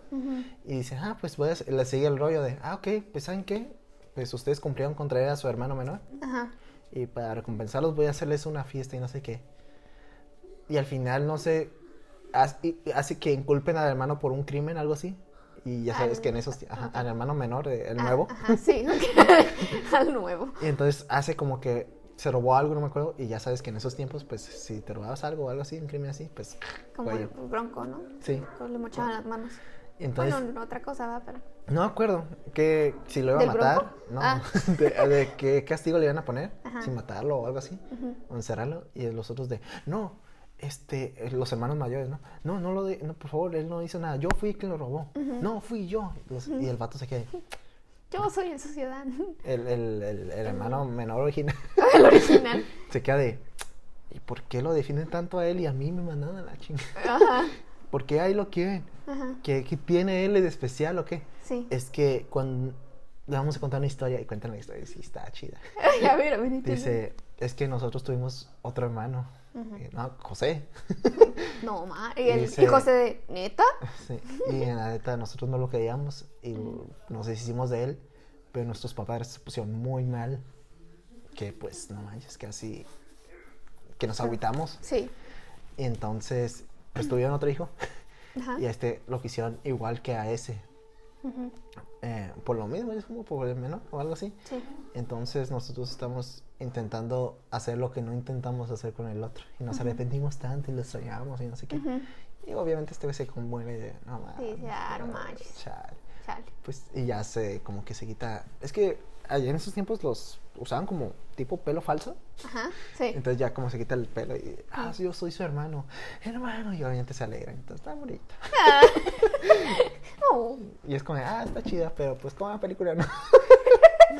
[SPEAKER 1] Y dice, ah, pues hacer- le sigue el rollo de, ah, ok, pues ¿saben qué? Pues ustedes cumplieron con traer a su hermano menor
[SPEAKER 2] Ajá.
[SPEAKER 1] y para recompensarlos voy a hacerles una fiesta y no sé qué. Y al final, no sé, y- hace que inculpen al hermano por un crimen, algo así. Y ya sabes
[SPEAKER 2] Al-
[SPEAKER 1] que en esos, ajá, al hermano menor, eh, el
[SPEAKER 2] Ah,
[SPEAKER 1] nuevo.
[SPEAKER 2] Ajá, sí. Al nuevo.
[SPEAKER 1] Y entonces hace como que se robó algo, no me acuerdo. Y ya sabes que en esos tiempos, pues si te robabas algo o algo así, un crimen así, pues...
[SPEAKER 2] Como el bronco, ¿no?
[SPEAKER 1] Sí.
[SPEAKER 2] Le mochaban las manos.
[SPEAKER 1] Entonces...
[SPEAKER 2] Bueno, otra cosa va, pero.
[SPEAKER 1] No me acuerdo que si lo iba a
[SPEAKER 2] ¿Del
[SPEAKER 1] matar,
[SPEAKER 2] bronco?
[SPEAKER 1] no,
[SPEAKER 2] Ah.
[SPEAKER 1] de, de qué castigo le iban a poner,
[SPEAKER 2] Ajá.
[SPEAKER 1] si matarlo o algo así, o encerrarlo, y los otros de, no, este, los hermanos mayores, no, no, no lo, de, no, por favor, él no hizo nada, yo fui quien lo robó, no, fui yo, Los- y el vato se queda,
[SPEAKER 2] Yo soy el ciudadano.
[SPEAKER 1] el, el, el, el hermano menor original,
[SPEAKER 2] el original.
[SPEAKER 1] se queda de, ¿y por qué lo defienden tanto a él y a mí me mandan a la chingada?
[SPEAKER 2] Ajá.
[SPEAKER 1] ¿Por qué ahí lo quieren?
[SPEAKER 2] Ajá.
[SPEAKER 1] ¿Qué, qué tiene él de especial o qué?
[SPEAKER 2] Sí.
[SPEAKER 1] Es que cuando le vamos a contar una historia y cuentan la historia y sí está chida.
[SPEAKER 2] A ver, a ver.
[SPEAKER 1] Dice, es que nosotros tuvimos otro hermano. Eh, No, José.
[SPEAKER 2] No, ma. Y, el, y José de. ¿Neta?
[SPEAKER 1] Sí. Y en la neta nosotros no lo queríamos y lo- nos deshicimos de él, pero nuestros papás se pusieron muy mal. Que pues, no manches, casi que nos agüitamos.
[SPEAKER 2] Sí.
[SPEAKER 1] Y entonces, pues tuvieron otro hijo.
[SPEAKER 2] Ajá.
[SPEAKER 1] Y a este lo quisieron igual que a ese. Eh, por lo mismo, es como por el menor o algo así.
[SPEAKER 2] Sí.
[SPEAKER 1] Entonces nosotros estamos intentando hacer lo que no intentamos hacer con el otro. Y nos arrepentimos tanto y lo extrañamos y no sé qué. Y obviamente este güey se conmueve de, no mames.
[SPEAKER 2] dice, "Ah, no manches".
[SPEAKER 1] chale".
[SPEAKER 2] Chale.
[SPEAKER 1] Pues, y ya se, como que se quita. Es que allá en esos tiempos los usaban como tipo pelo falso.
[SPEAKER 2] Ajá. Sí.
[SPEAKER 1] Entonces ya como se quita el pelo y, ah, sí, yo soy su hermano. Hermano, y obviamente se alegra. Entonces está bonito.
[SPEAKER 2] Oh.
[SPEAKER 1] Y es como, ah, está chida, pero pues como la película no.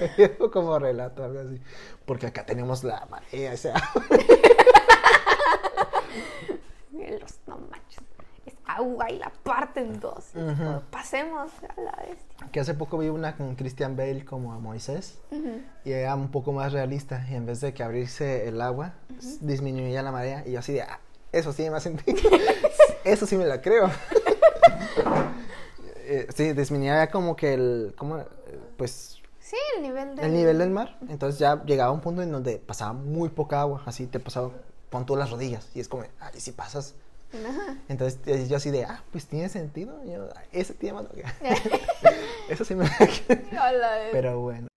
[SPEAKER 1] Como relato, algo así. Porque acá tenemos la marea, o sea.
[SPEAKER 2] Los agua y la parte en dos. Y
[SPEAKER 1] Ujú.
[SPEAKER 2] cuando Pasemos a la bestia.
[SPEAKER 1] Que hace poco vi una con Christian Bale como a Moisés.
[SPEAKER 2] Ujú.
[SPEAKER 1] Y era un poco más realista. Y en vez de que abrirse el agua, s- disminuía la marea. Y yo así de, ah, eso sí me hace sentido. eso sí me la creo. Eh, sí, disminuía como que el, como, eh, pues,
[SPEAKER 2] Sí, el nivel del...
[SPEAKER 1] el nivel del mar. Entonces ya llegaba un punto en donde pasaba muy poca agua, así te pasaba, pon tú las rodillas, y es como, ay, si pasas.
[SPEAKER 2] Ajá.
[SPEAKER 1] Entonces yo así de, ah, pues tiene sentido, yo, ese tiene más Eso sí me... Pero bueno.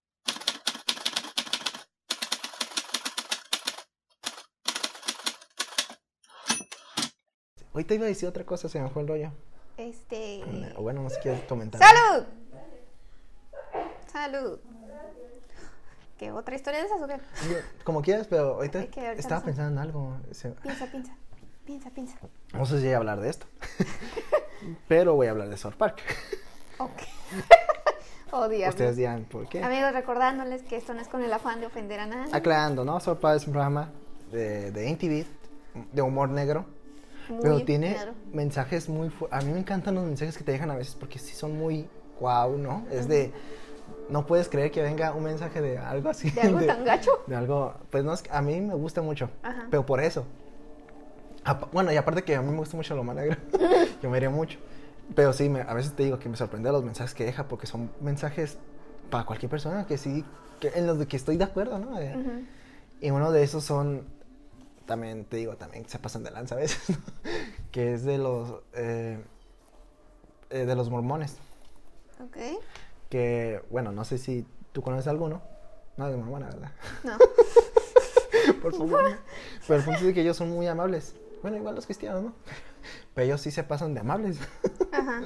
[SPEAKER 1] Ahorita iba a decir otra cosa, se me fue el rollo.
[SPEAKER 2] Este...
[SPEAKER 1] Bueno, no sé si quieres comentar.
[SPEAKER 2] ¡Salud! ¡Salud! ¿Qué otra historia de esas o qué?
[SPEAKER 1] Como quieras, pero ahorita
[SPEAKER 2] Es que ahorita
[SPEAKER 1] estaba
[SPEAKER 2] no
[SPEAKER 1] pensando en algo.
[SPEAKER 2] Piensa, piensa. Piensa, piensa.
[SPEAKER 1] No sé si voy a hablar de esto. pero voy a hablar de South Park.
[SPEAKER 2] Ok. oh.
[SPEAKER 1] Ustedes dirán, ¿por qué?
[SPEAKER 2] Amigos, recordándoles que esto no es con el afán de ofender a nadie.
[SPEAKER 1] Aclarando, ¿no? South Park es un programa de, de MTV, de humor negro.
[SPEAKER 2] Muy
[SPEAKER 1] Pero tiene
[SPEAKER 2] claro.
[SPEAKER 1] mensajes muy... A mí me encantan los mensajes que te dejan a veces porque sí son muy guau, ¿no? Es de... No puedes creer que venga un mensaje de algo así.
[SPEAKER 2] ¿De algo tan gacho?
[SPEAKER 1] de algo... Pues no, a mí me gusta mucho.
[SPEAKER 2] Ajá.
[SPEAKER 1] Pero por eso. Bueno, y aparte que a mí me gusta mucho lo negro. yo me iría mucho. Pero sí, me- a veces te digo que me sorprende los mensajes que deja porque son mensajes para cualquier persona que sí... Que, en los que estoy de acuerdo, ¿no? De-
[SPEAKER 2] Ujú.
[SPEAKER 1] y uno de esos son, también te digo, también se pasan de lanza a veces, ¿no? que es de los, eh, eh, de los mormones.
[SPEAKER 2] Ok.
[SPEAKER 1] Que, bueno, no sé si tú conoces alguno. No, de mormona, ¿verdad?
[SPEAKER 2] No.
[SPEAKER 1] Por favor. Pero el punto es que ellos son muy amables. Bueno, igual los cristianos, ¿no? Pero ellos sí se pasan de amables.
[SPEAKER 2] Ajá.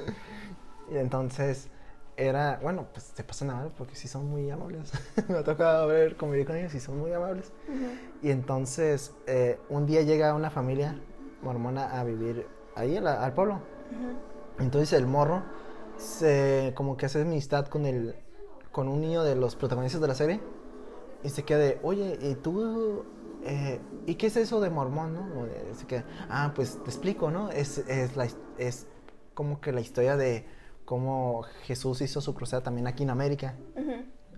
[SPEAKER 1] Y entonces era, bueno, pues se pasan de amables porque sí son muy amables. Me ha tocado ver, convivir con ellos y son muy amables.
[SPEAKER 2] Ujú.
[SPEAKER 1] Y entonces eh, un día llega una familia mormona a vivir ahí a la- al pueblo.
[SPEAKER 2] Ujú.
[SPEAKER 1] Entonces el morro se como que hace amistad con el con un niño de los protagonistas de la serie y se queda de, oye, ¿y tú eh, ¿y qué es eso de mormón, no? Ah, pues te explico, ¿no? Es, es, la, es como que la historia de cómo Jesús hizo su cruzada también aquí en América.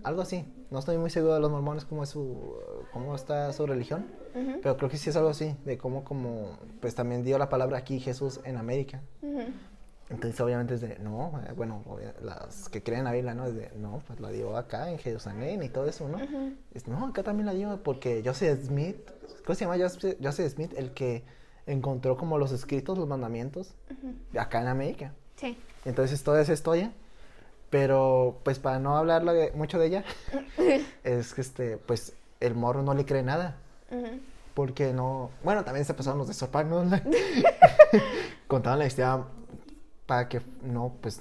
[SPEAKER 1] Algo así. No estoy muy seguro de los mormones cómo es su cómo está su religión, pero creo que sí es algo así, de cómo como pues también dio la palabra aquí Jesús en América. Entonces obviamente es de, no, eh, bueno, las que creen en la Biblia, ¿no? Es de, no, pues la dio acá en Jerusalén y todo eso, ¿no? Es, no, acá también la dio porque Joseph Smith, ¿cómo se llama Joseph, Joseph Smith? El que encontró como los escritos, los mandamientos acá en América.
[SPEAKER 2] Sí.
[SPEAKER 1] Entonces toda esa historia, pero pues para no hablar mucho de ella, es que este, pues el morro no le cree nada. Porque no. Bueno, también se pasaron los de Sopac, ¿no? Contaban la historia para que no, pues.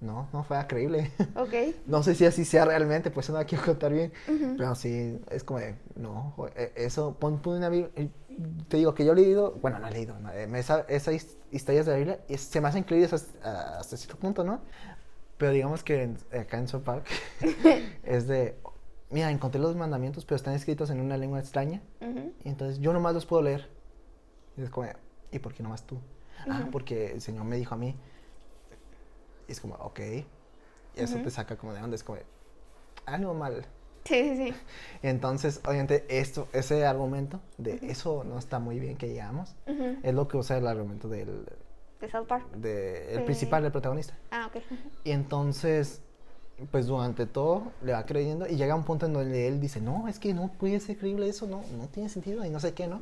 [SPEAKER 1] No, no fuera creíble.
[SPEAKER 2] Ok.
[SPEAKER 1] No sé si así sea realmente, pues no la quiero contar bien. Pero sí, es como de. No, eh, eso. Pon, pon una Biblia. eh, Te digo que yo he leído. Bueno, no he leído. no, esas his- historias de la Biblia y se me hacen creíbles hasta, hasta cierto punto, ¿no? Pero digamos que en- acá en Sopac es de. Mira, encontré los mandamientos, pero están escritos en una lengua extraña.
[SPEAKER 2] Ujú.
[SPEAKER 1] Y entonces yo nomás los puedo leer. Y es como, ¿y por qué nomás tú? Ah,
[SPEAKER 2] Ujú.
[SPEAKER 1] porque el Señor me dijo a mí. Y es como, ok. Y eso te saca como de onda, es como, algo mal.
[SPEAKER 2] Sí, sí, sí.
[SPEAKER 1] Entonces, obviamente, esto, ese argumento de eso no está muy bien que llegamos, es lo que usa el argumento del,
[SPEAKER 2] De South Park.
[SPEAKER 1] de- el
[SPEAKER 2] Sí.
[SPEAKER 1] principal, el protagonista.
[SPEAKER 2] Ah, ok.
[SPEAKER 1] Y entonces, pues durante todo le va creyendo y llega un punto en donde él dice, no, es que no puede ser creíble eso, no, no tiene sentido y no sé qué, ¿no?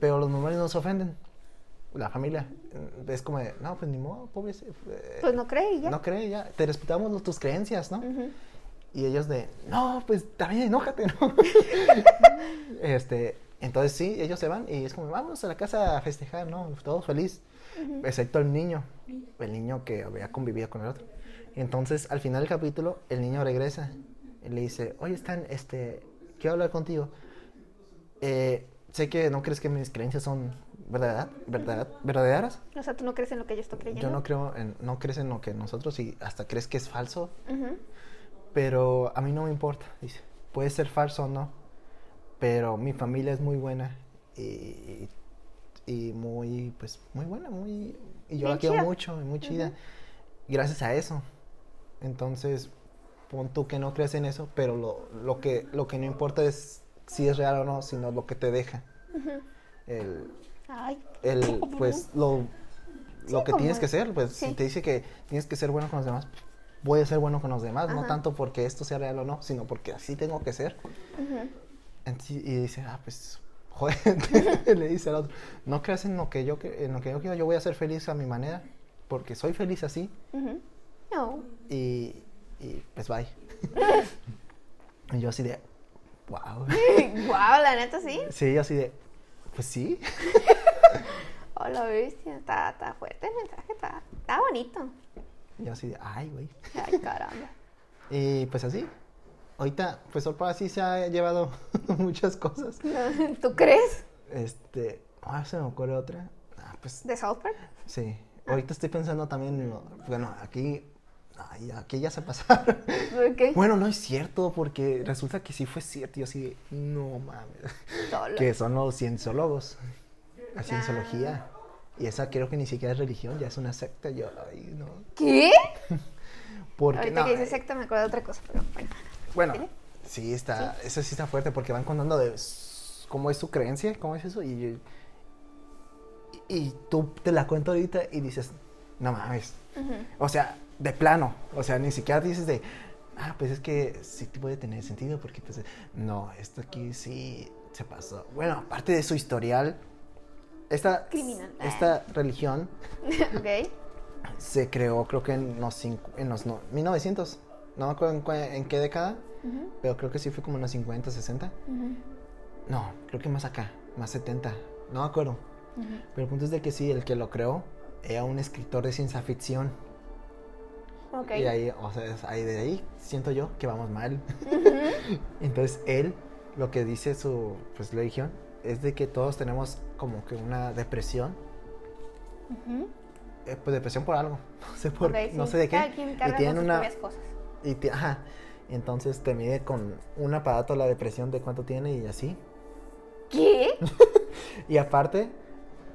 [SPEAKER 1] Pero los mormones no se ofenden. La familia. Es como de, no, pues ni modo, pobre. eh,
[SPEAKER 2] Pues no cree ya.
[SPEAKER 1] No cree, ya. Te respetamos los- tus creencias, ¿no? Y ellos de, no, pues también enójate, ¿no? este, entonces sí, ellos se van y es como, vamos a la casa a festejar, ¿no? Todos feliz. Excepto el niño. El niño que había convivido con el otro. Entonces, al final del capítulo, el niño regresa y le dice, oye, Stan, este, quiero hablar contigo. Eh, sé que no crees que mis creencias son verdad, verdad, verdaderas.
[SPEAKER 2] O sea, tú no crees en lo que yo estoy creyendo.
[SPEAKER 1] Yo no creo en, no crees en lo que nosotros y hasta crees que es falso,
[SPEAKER 2] Ujú.
[SPEAKER 1] pero a mí no me importa, dice. Puede ser falso o no, pero mi familia es muy buena y, y muy, pues, muy buena, muy, y yo
[SPEAKER 2] Bien
[SPEAKER 1] la quiero
[SPEAKER 2] chida.
[SPEAKER 1] mucho y muy chida. Gracias a eso. Entonces, pon tú que no crees en eso, pero lo, lo, que, lo que no importa es si es real o no, sino lo que te deja.
[SPEAKER 2] Ujú.
[SPEAKER 1] El,
[SPEAKER 2] Ay.
[SPEAKER 1] el pues lo, lo que tienes que ser, pues
[SPEAKER 2] sí.
[SPEAKER 1] si te dice que tienes que ser bueno con los demás, voy a ser bueno con los demás, no tanto porque esto sea real o no, sino porque así tengo que ser. Y dice, ah, pues, joder, le dice al otro, no creas en lo que yo, en lo que yo quiero, yo voy a ser feliz a mi manera, porque soy feliz así.
[SPEAKER 2] No.
[SPEAKER 1] y, y pues bye. y yo así de, wow.
[SPEAKER 2] Guau, la neta sí.
[SPEAKER 1] Sí, yo así de, pues sí.
[SPEAKER 2] Oh, la bestia. Está, está fuerte el mensaje, está, está bonito.
[SPEAKER 1] Yo así de, ay, güey.
[SPEAKER 2] Ay, caramba.
[SPEAKER 1] Y pues así. Ahorita, pues Orpa sí se ha llevado muchas cosas.
[SPEAKER 2] ¿Tú crees?
[SPEAKER 1] Este, ah, se me ocurre otra. Ah, pues
[SPEAKER 2] ¿De South Park?
[SPEAKER 1] sí. Ahorita estoy pensando también, bueno, aquí, ay, aquí ya se pasaron.
[SPEAKER 2] ¿Por qué?
[SPEAKER 1] Bueno, no es cierto, porque resulta que sí fue cierto. Y yo así no mames.
[SPEAKER 2] Solo.
[SPEAKER 1] Que son los cienciólogos, la cienciología. Y esa creo que ni siquiera es religión, ya es una secta. Yo, ay, no.
[SPEAKER 2] ¿Qué?
[SPEAKER 1] Porque,
[SPEAKER 2] Ahorita
[SPEAKER 1] no,
[SPEAKER 2] que dice
[SPEAKER 1] eh,
[SPEAKER 2] secta me acuerdo de otra cosa, pero bueno.
[SPEAKER 1] Bueno, sí está, eso sí está fuerte porque van contando de cómo es su creencia, cómo es eso, y, y, y tú te la cuento ahorita y dices, no mames. O sea, de plano, o sea, ni siquiera dices de, ah, pues es que sí puede tener sentido porque pues, no, esto aquí sí se pasó. Bueno, aparte de su historial, esta,
[SPEAKER 2] Criminal.
[SPEAKER 1] esta religión
[SPEAKER 2] ok.
[SPEAKER 1] se creó creo que en los, cincu- en los no- 1900, no me acuerdo en, en qué década, pero creo que sí fue como en los 50, 60.
[SPEAKER 2] ujú,
[SPEAKER 1] No, creo que más acá, más 70, no me acuerdo. Pero el punto es de que sí, el que lo creó era un escritor de ciencia ficción. Y ahí, o sea, ahí de ahí siento yo que vamos mal. Entonces él, lo que dice su pues, religión, es de que todos tenemos como que una depresión. Eh, pues depresión por algo. No sé por
[SPEAKER 2] Ok,
[SPEAKER 1] no
[SPEAKER 2] sí.
[SPEAKER 1] sé de qué. Y tienen una
[SPEAKER 2] cosas.
[SPEAKER 1] y ajá. Y entonces te mide con un aparato la depresión de cuánto tiene y así.
[SPEAKER 2] ¿Qué?
[SPEAKER 1] Y aparte,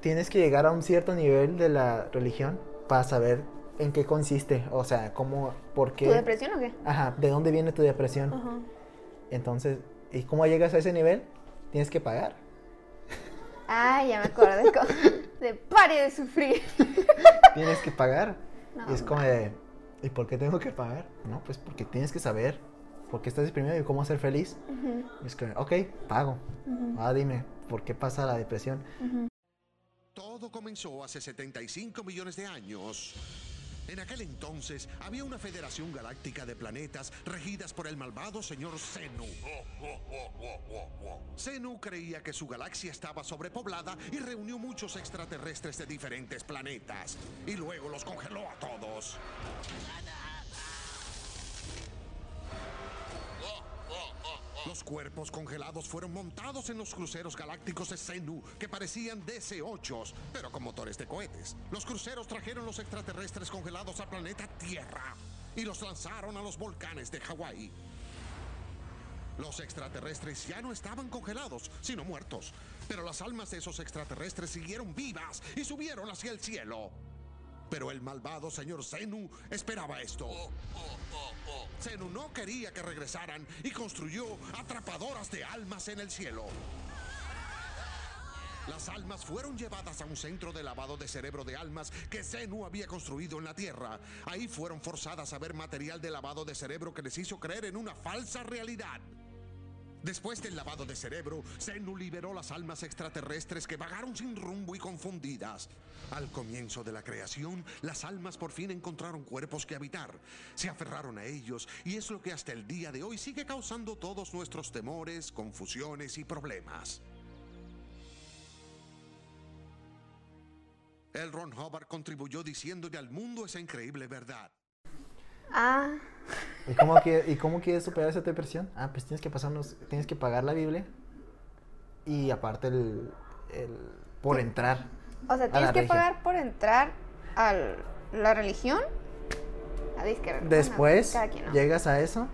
[SPEAKER 1] tienes que llegar a un cierto nivel de la religión para saber en qué consiste. O sea, cómo, por
[SPEAKER 2] ¿Tu
[SPEAKER 1] qué.
[SPEAKER 2] depresión o qué?
[SPEAKER 1] Ajá, de dónde viene tu depresión.
[SPEAKER 2] Ajá.
[SPEAKER 1] Entonces, ¿y cómo llegas a ese nivel? Tienes que pagar.
[SPEAKER 2] Ah, ya me acordé. co- De pare de sufrir.
[SPEAKER 1] Tienes que pagar.
[SPEAKER 2] No,
[SPEAKER 1] y es como de, ¿y por qué tengo que pagar? No, pues porque tienes que saber por qué estás deprimido y cómo ser feliz. Y es que, ok, pago. Ah, dime, ¿por qué pasa la depresión?
[SPEAKER 4] Todo comenzó hace 75 millones de años. En aquel entonces había una federación galáctica de planetas regidas por el malvado señor Zenu. Zenu creía que su galaxia estaba sobrepoblada y reunió muchos extraterrestres de diferentes planetas. Y luego los congeló a todos. Los cuerpos congelados fueron montados en los cruceros galácticos de Zenu, que parecían DC-8, pero con motores de cohetes. Los cruceros trajeron los extraterrestres congelados al planeta Tierra y los lanzaron a los volcanes de Hawái. Los extraterrestres ya no estaban congelados, sino muertos. Pero las almas de esos extraterrestres siguieron vivas y subieron hacia el cielo. Pero el malvado señor Zenu esperaba esto. Zenu no quería que regresaran y construyó atrapadoras de almas en el cielo. Las almas fueron llevadas a un centro de lavado de cerebro de almas que Zenu había construido en la Tierra. Ahí fueron forzadas a ver material de lavado de cerebro que les hizo creer en una falsa realidad. Después del lavado de cerebro, Zenu liberó las almas extraterrestres que vagaron sin rumbo y confundidas. Al comienzo de la creación, las almas por fin encontraron cuerpos que habitar. Se aferraron a ellos y es lo que hasta el día de hoy sigue causando todos nuestros temores, confusiones y problemas. El Ron Hubbard contribuyó diciéndole al mundo esa increíble verdad.
[SPEAKER 2] Ah,
[SPEAKER 1] ¿Y cómo, quie- ¿Y cómo quieres superar esa depresión? Ah, pues tienes que pasarnos, tienes que pagar la Biblia y aparte el, el por entrar.
[SPEAKER 2] o sea, tienes que
[SPEAKER 1] religión.
[SPEAKER 2] pagar por entrar a la religión. A disque,
[SPEAKER 1] Después
[SPEAKER 2] cada quien, ¿no?
[SPEAKER 1] llegas a eso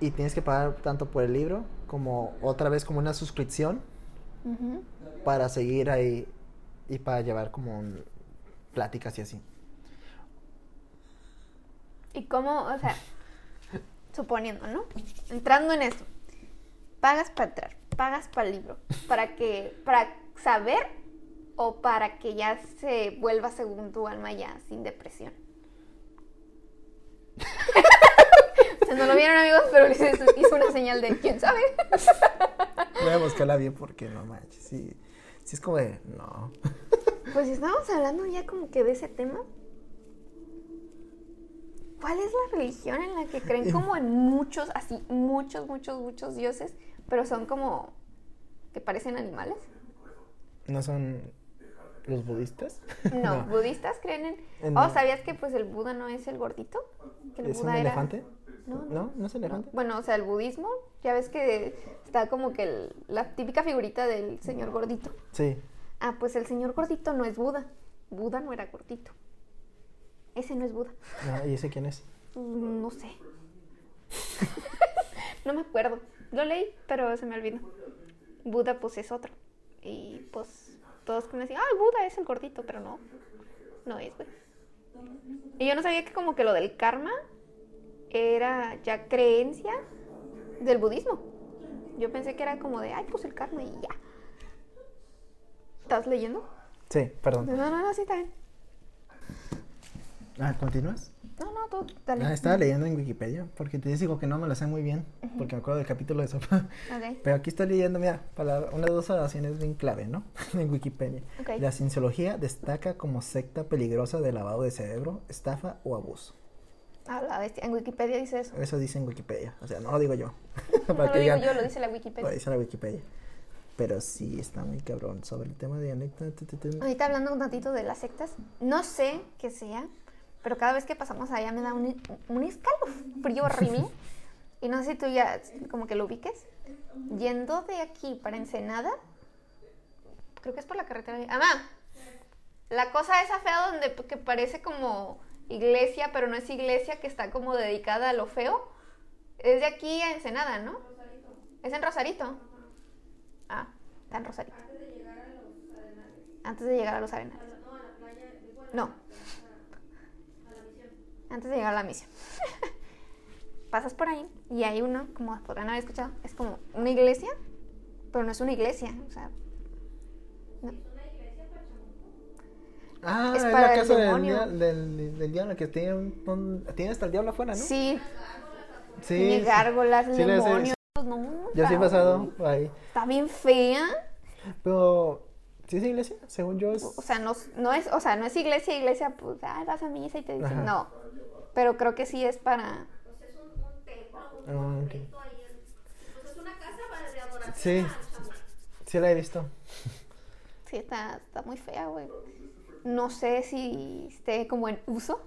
[SPEAKER 1] y tienes que pagar tanto por el libro como otra vez como una suscripción para seguir ahí y para llevar como un- pláticas y así.
[SPEAKER 2] ¿Y cómo, o sea, suponiendo, ¿no? Entrando en eso, pagas para entrar, pagas para el libro, para que, para saber o para que ya se vuelva según tu alma ya sin depresión. O sea, no lo vieron amigos, pero les hizo hizo una señal de quién sabe.
[SPEAKER 1] Voy a buscarla bien porque no manches. Sí, sí es como de. No.
[SPEAKER 2] Pues estamos hablando ya como que de ese tema. ¿Cuál es la religión en la que creen como en muchos, así, muchos, muchos, muchos dioses, pero son como que parecen animales?
[SPEAKER 1] ¿No son los budistas?
[SPEAKER 2] No, budistas creen en...
[SPEAKER 1] En-
[SPEAKER 2] Oh, ¿sabías que pues el Buda no es el gordito? Que el
[SPEAKER 1] ¿Es un
[SPEAKER 2] Buda era-
[SPEAKER 1] elefante?
[SPEAKER 2] No, no.
[SPEAKER 1] ¿No? ¿No es elefante?
[SPEAKER 2] Bueno, o sea, el budismo, ya ves que está como que el- la típica figurita del señor gordito.
[SPEAKER 1] Sí.
[SPEAKER 2] Ah, pues el señor gordito no es Buda. Buda no era gordito. Ese no es Buda.
[SPEAKER 1] Ah, ¿Y ese quién es?
[SPEAKER 2] Mm, No sé. no me acuerdo. Lo leí, pero se me olvidó. Buda, pues es otro. Y pues todos como decían, ah, Buda es el gordito, pero no. No es, güey. Y yo no sabía que como que lo del karma era ya creencia del budismo. Yo pensé que era como de, ay, pues el karma y ya. ¿Estás leyendo?
[SPEAKER 1] Sí, perdón.
[SPEAKER 2] No, no, no, sí, está bien.
[SPEAKER 1] Ah, ¿continúas?
[SPEAKER 2] No, no, tú, dale.
[SPEAKER 1] Ah, estaba leyendo en Wikipedia porque te digo que no me lo sé muy bien porque me acuerdo del capítulo de sopa.
[SPEAKER 2] Ok.
[SPEAKER 1] Pero aquí estoy leyendo, mira, palabra, unas dos oraciones bien clave, ¿no? en Wikipedia.
[SPEAKER 2] Ok.
[SPEAKER 1] La cienciología destaca como secta peligrosa de lavado de cerebro, estafa o abuso.
[SPEAKER 2] Ah, la bestia. En Wikipedia dice eso.
[SPEAKER 1] Eso dice en Wikipedia. O sea, no lo digo yo.
[SPEAKER 2] No lo digo
[SPEAKER 1] digan,
[SPEAKER 2] yo, lo dice la
[SPEAKER 1] Lo
[SPEAKER 2] Wikipedia.
[SPEAKER 1] dice la Wikipedia. Pero sí está muy cabrón sobre el tema de.
[SPEAKER 2] Ahorita hablando un ratito de las sectas, no sé qué sea, pero cada vez que pasamos allá me da un, un escalofrío horrible. y no sé si tú ya como que lo ubiques. Yendo de aquí para Ensenada, creo que es por la carretera. de- ¡Amá! La cosa esa fea donde que parece como iglesia, pero no es iglesia, que está como dedicada a lo feo. Es de aquí a Ensenada, ¿no? Es en Rosarito. Ah, está en Rosarito. Antes de llegar a los arenales. No. Antes de llegar a la misión. Pasas por ahí y hay uno, como podrán haber escuchado, es como una iglesia, pero no es una iglesia. O sea, no.
[SPEAKER 1] Ah,
[SPEAKER 2] Es
[SPEAKER 1] es,
[SPEAKER 2] para
[SPEAKER 1] la
[SPEAKER 2] el
[SPEAKER 1] casa del, diablo que tiene, un, tiene hasta el diablo afuera, ¿no?
[SPEAKER 2] Sí,
[SPEAKER 1] sí.
[SPEAKER 2] tiene
[SPEAKER 1] sí.
[SPEAKER 2] gárgolas,
[SPEAKER 1] Sí, le- sí,
[SPEAKER 2] demonios. No,
[SPEAKER 1] Yo sí he pasado ahí.
[SPEAKER 2] Está bien fea.
[SPEAKER 1] Pero, ¿sí es iglesia? Según yo es...
[SPEAKER 2] O sea, no, no es, o sea, no es iglesia, iglesia, pues, ah, vas a misa y te dicen,
[SPEAKER 1] Ajá.
[SPEAKER 2] no. Pero creo que sí es para,
[SPEAKER 3] Pues es un, un templo, un
[SPEAKER 1] ok.
[SPEAKER 3] templo ahí. en- Pues es una casa para de adoración.
[SPEAKER 1] Sí. Sí la he visto.
[SPEAKER 2] sí, está, está muy fea, güey. No sé si esté como en uso.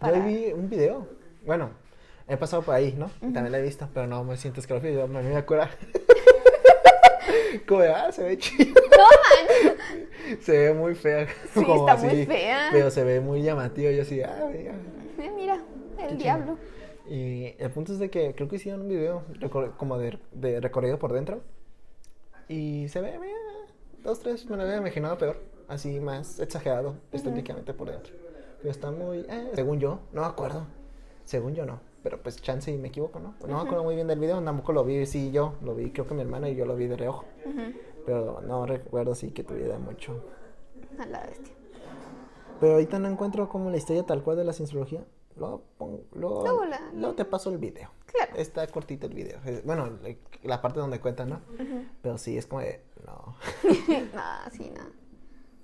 [SPEAKER 1] Yo vi un video. Bueno, he pasado por ahí, ¿no? También la he visto, pero no me siento escalofrío. Yo me me acuerdo. Como de, ah, se ve chido.
[SPEAKER 2] No.
[SPEAKER 1] Se ve muy fea.
[SPEAKER 2] Sí,
[SPEAKER 1] como
[SPEAKER 2] está muy fea.
[SPEAKER 1] Pero se ve muy llamativo. Yo así, ah, mira.
[SPEAKER 2] Eh, mira, el diablo.
[SPEAKER 1] Y el punto es de que creo que hicieron un video como de, de recorrido por dentro. Y se ve, mira, dos, tres, me lo había imaginado peor. Así más exagerado estéticamente por dentro. Pero está muy, eh, según yo, no me acuerdo. Según yo no. Pero pues chance y me equivoco, ¿no? No me acuerdo muy bien del video, tampoco lo vi, sí, yo lo vi, creo que mi hermana y yo lo vi de reojo.
[SPEAKER 2] Ujú.
[SPEAKER 1] Pero no recuerdo sí que tuviera mucho.
[SPEAKER 2] A la bestia.
[SPEAKER 1] Pero ahorita no encuentro como la historia tal cual de la cienciología. Luego, pon- luego,
[SPEAKER 2] Luego la-
[SPEAKER 1] luego te paso el video.
[SPEAKER 2] Claro.
[SPEAKER 1] Está cortito el video. Bueno, la- parte donde cuentan, ¿no? Pero sí, es como de, no.
[SPEAKER 2] no, sí, no.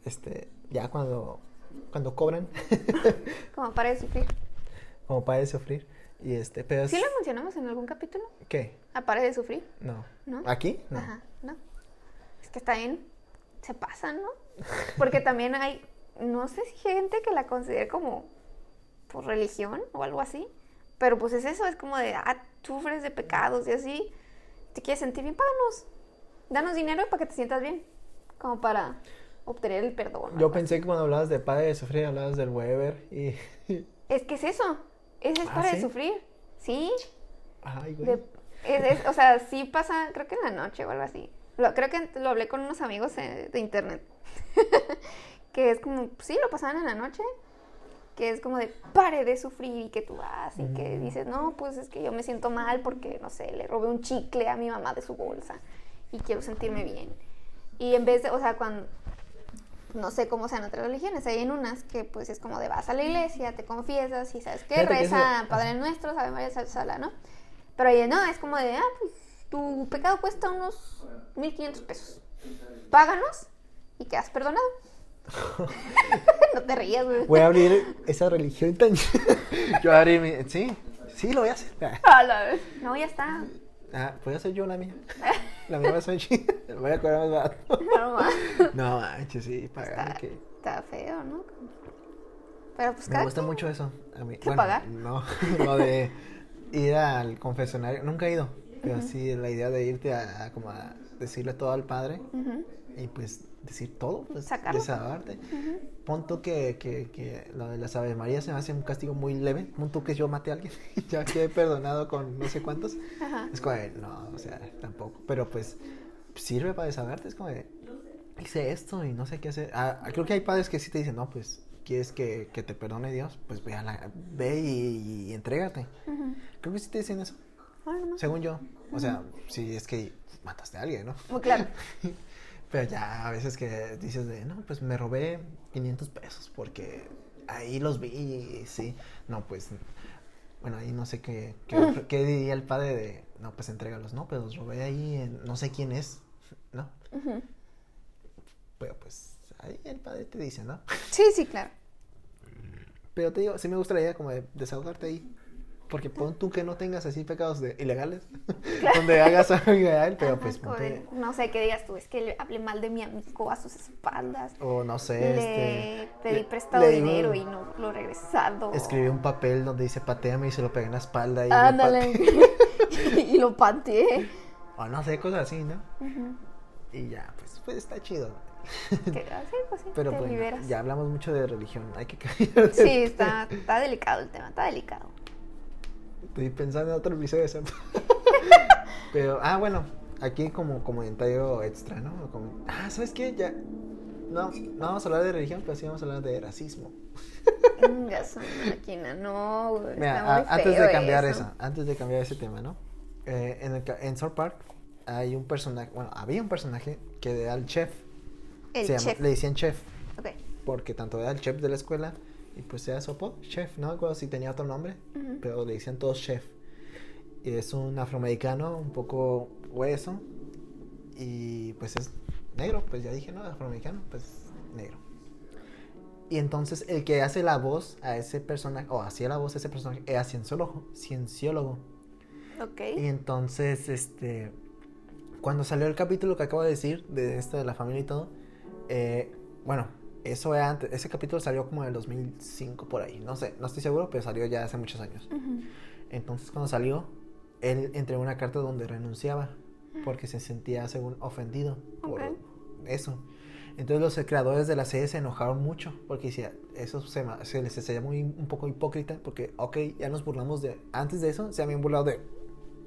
[SPEAKER 1] Este, ya cuando, cuando cobran,
[SPEAKER 2] Como para de sufrir.
[SPEAKER 1] como para de sufrir. Y este, pero es,
[SPEAKER 2] ¿Sí lo mencionamos en algún capítulo?
[SPEAKER 1] ¿qué?
[SPEAKER 2] A pare de sufrir.
[SPEAKER 1] No.
[SPEAKER 2] ¿No?
[SPEAKER 1] ¿Aquí? No.
[SPEAKER 2] Ajá, no. Es que está bien. Se pasan, ¿no? Porque también hay, no sé si gente que la considere como por religión o algo así. Pero pues es eso, es como de, ah, sufres de pecados y así. Te quieres sentir bien, páganos. Danos dinero para que te sientas bien. Como para obtener el perdón.
[SPEAKER 1] Yo pensé que cuando hablabas de padre de sufrir, hablabas del Weber y...
[SPEAKER 2] Es que es eso. Ese es
[SPEAKER 1] ¿Ah,
[SPEAKER 2] para de
[SPEAKER 1] sí?
[SPEAKER 2] sufrir. Sí.
[SPEAKER 1] Ay, güey.
[SPEAKER 2] De- es- es- o sea, sí pasa, creo que en la noche o algo así. Lo- creo que lo hablé con unos amigos eh, de internet. que es como, sí, lo pasaban en la noche. Que es como de pare de sufrir y que tú vas y que dices, no, pues es que yo me siento mal porque, no sé, le robé un chicle a mi mamá de su bolsa y quiero sentirme bien. Y en vez de, o sea, cuando no sé cómo sean otras religiones, hay en unas que pues es como de vas a la iglesia, te confiesas y sabes que
[SPEAKER 1] Fíjate que
[SPEAKER 2] reza
[SPEAKER 1] eso-
[SPEAKER 2] Padre Nuestro, sabe María ¿no? Pero ahí no, es como de, ah, pues tu pecado cuesta unos 1500 pesos. Páganos y quedas perdonado. no te rías, güey.
[SPEAKER 1] Voy a abrir esa religión tan... Yo abrí mi... Sí, sí, lo voy a hacer.
[SPEAKER 2] A la vez. No, ya está.
[SPEAKER 1] Ah, voy a hacer yo la mía. La mía va a ser chida. Voy a cobrar más barato.
[SPEAKER 2] No.
[SPEAKER 1] No manches, sí, pagar
[SPEAKER 2] está,
[SPEAKER 1] que...
[SPEAKER 2] está feo, ¿no? Pero pues
[SPEAKER 1] Me gusta
[SPEAKER 2] quien-
[SPEAKER 1] mucho eso. A mí.
[SPEAKER 2] ¿Qué pagar?
[SPEAKER 1] No, lo de ir al confesionario. Nunca he ido, pero sí la idea de irte a, a como a decirle todo al padre y pues decir todo, pues
[SPEAKER 2] Sacarlo.
[SPEAKER 1] desahogarte. Pon tú que, que, que lo de las Ave María se me hace un castigo muy leve. Pon tú que yo maté a alguien y ya quedé perdonado con no sé cuántos. Es como de, no, o sea, tampoco. Pero pues sirve para desahogarte. Es como de, hice esto y no sé qué hacer. Ah, creo que hay padres que sí te dicen, no, pues, ¿quieres que, que te perdone Dios? Pues ve, a la- ve y, y entrégate.
[SPEAKER 2] Ujú.
[SPEAKER 1] Creo que sí te dicen eso,
[SPEAKER 2] Bueno, no.
[SPEAKER 1] según yo. O sea, si es que mataste a alguien, ¿no?
[SPEAKER 2] Muy claro.
[SPEAKER 1] Pero ya a veces que dices de, no, pues me robé 500 pesos porque ahí los vi y sí. No, pues, bueno, ahí no sé qué, qué, qué diría el padre de, no, pues entrégalos, no, pero los robé ahí, en, no sé quién es, ¿no? Pero pues ahí el padre te dice, ¿no?
[SPEAKER 2] Sí, sí, claro.
[SPEAKER 1] Pero te digo, sí me gusta la idea como de desahogarte ahí. Porque pon tú que no tengas así pecados de, ilegales, donde hagas algo ilegal, pero pues ponte-
[SPEAKER 2] no sé qué digas tú, es que le hablé mal de mi amigo a sus espaldas.
[SPEAKER 1] o no sé,
[SPEAKER 2] le
[SPEAKER 1] este...
[SPEAKER 2] pedí
[SPEAKER 1] le-
[SPEAKER 2] prestado
[SPEAKER 1] le
[SPEAKER 2] dinero y no lo he regresado.
[SPEAKER 1] Escribí un papel donde dice pateame y se lo pegué en la espalda y lo
[SPEAKER 2] Ándale.
[SPEAKER 1] pateé.
[SPEAKER 2] y lo pateé.
[SPEAKER 1] O no sé, cosas así, ¿no? Y ya, pues, pues está chido.
[SPEAKER 2] Que- sí, pues sí,
[SPEAKER 1] Pero
[SPEAKER 2] te
[SPEAKER 1] bueno,
[SPEAKER 2] liberas.
[SPEAKER 1] ya hablamos mucho de religión, hay que cambiar
[SPEAKER 2] Sí, está, está delicado el tema, está delicado.
[SPEAKER 1] Estoy pensando en otro episodio, ¿cierto? Pero, ah, bueno, aquí como comentario extra, ¿no? Como- ah, ¿sabes qué? Ya, no, no vamos a hablar de religión, pero sí vamos a hablar de racismo.
[SPEAKER 2] Venga, su máquina, no, güey,
[SPEAKER 1] Mira,
[SPEAKER 2] está muy
[SPEAKER 1] a- antes
[SPEAKER 2] feo
[SPEAKER 1] de cambiar
[SPEAKER 2] eso.
[SPEAKER 1] eso, antes de cambiar ese tema, ¿no? Eh, en, el, en South Park hay un personaje, bueno, había un personaje que era el chef.
[SPEAKER 2] El
[SPEAKER 1] se llama-
[SPEAKER 2] chef.
[SPEAKER 1] le decían chef,
[SPEAKER 2] Ok.
[SPEAKER 1] porque tanto era el chef de la escuela y pues era su apodo, chef, no me acuerdo si tenía otro nombre, pero le decían todos chef. Y es un afroamericano, un poco hueso, y pues es negro, pues ya dije, ¿no? Afroamericano, pues negro. Y entonces el que hace la voz a ese personaje, o hacía la voz a ese personaje, era cienciólogo, cienciólogo.
[SPEAKER 2] Ok.
[SPEAKER 1] Y entonces, este, cuando salió el capítulo que acabo de decir, de esto de la familia y todo, eh, bueno, eso era antes, ese capítulo salió como en el 2005 por ahí, no sé, no estoy seguro, pero salió ya hace muchos años.
[SPEAKER 2] Ujú.
[SPEAKER 1] Entonces cuando salió, él entregó una carta donde renunciaba, porque se sentía, según, ofendido por
[SPEAKER 2] Ok.
[SPEAKER 1] eso. Entonces los creadores de la serie se enojaron mucho, porque decía, eso se, se les hacía muy un poco hipócrita, porque, ok, ya nos burlamos de, antes de eso, se habían burlado de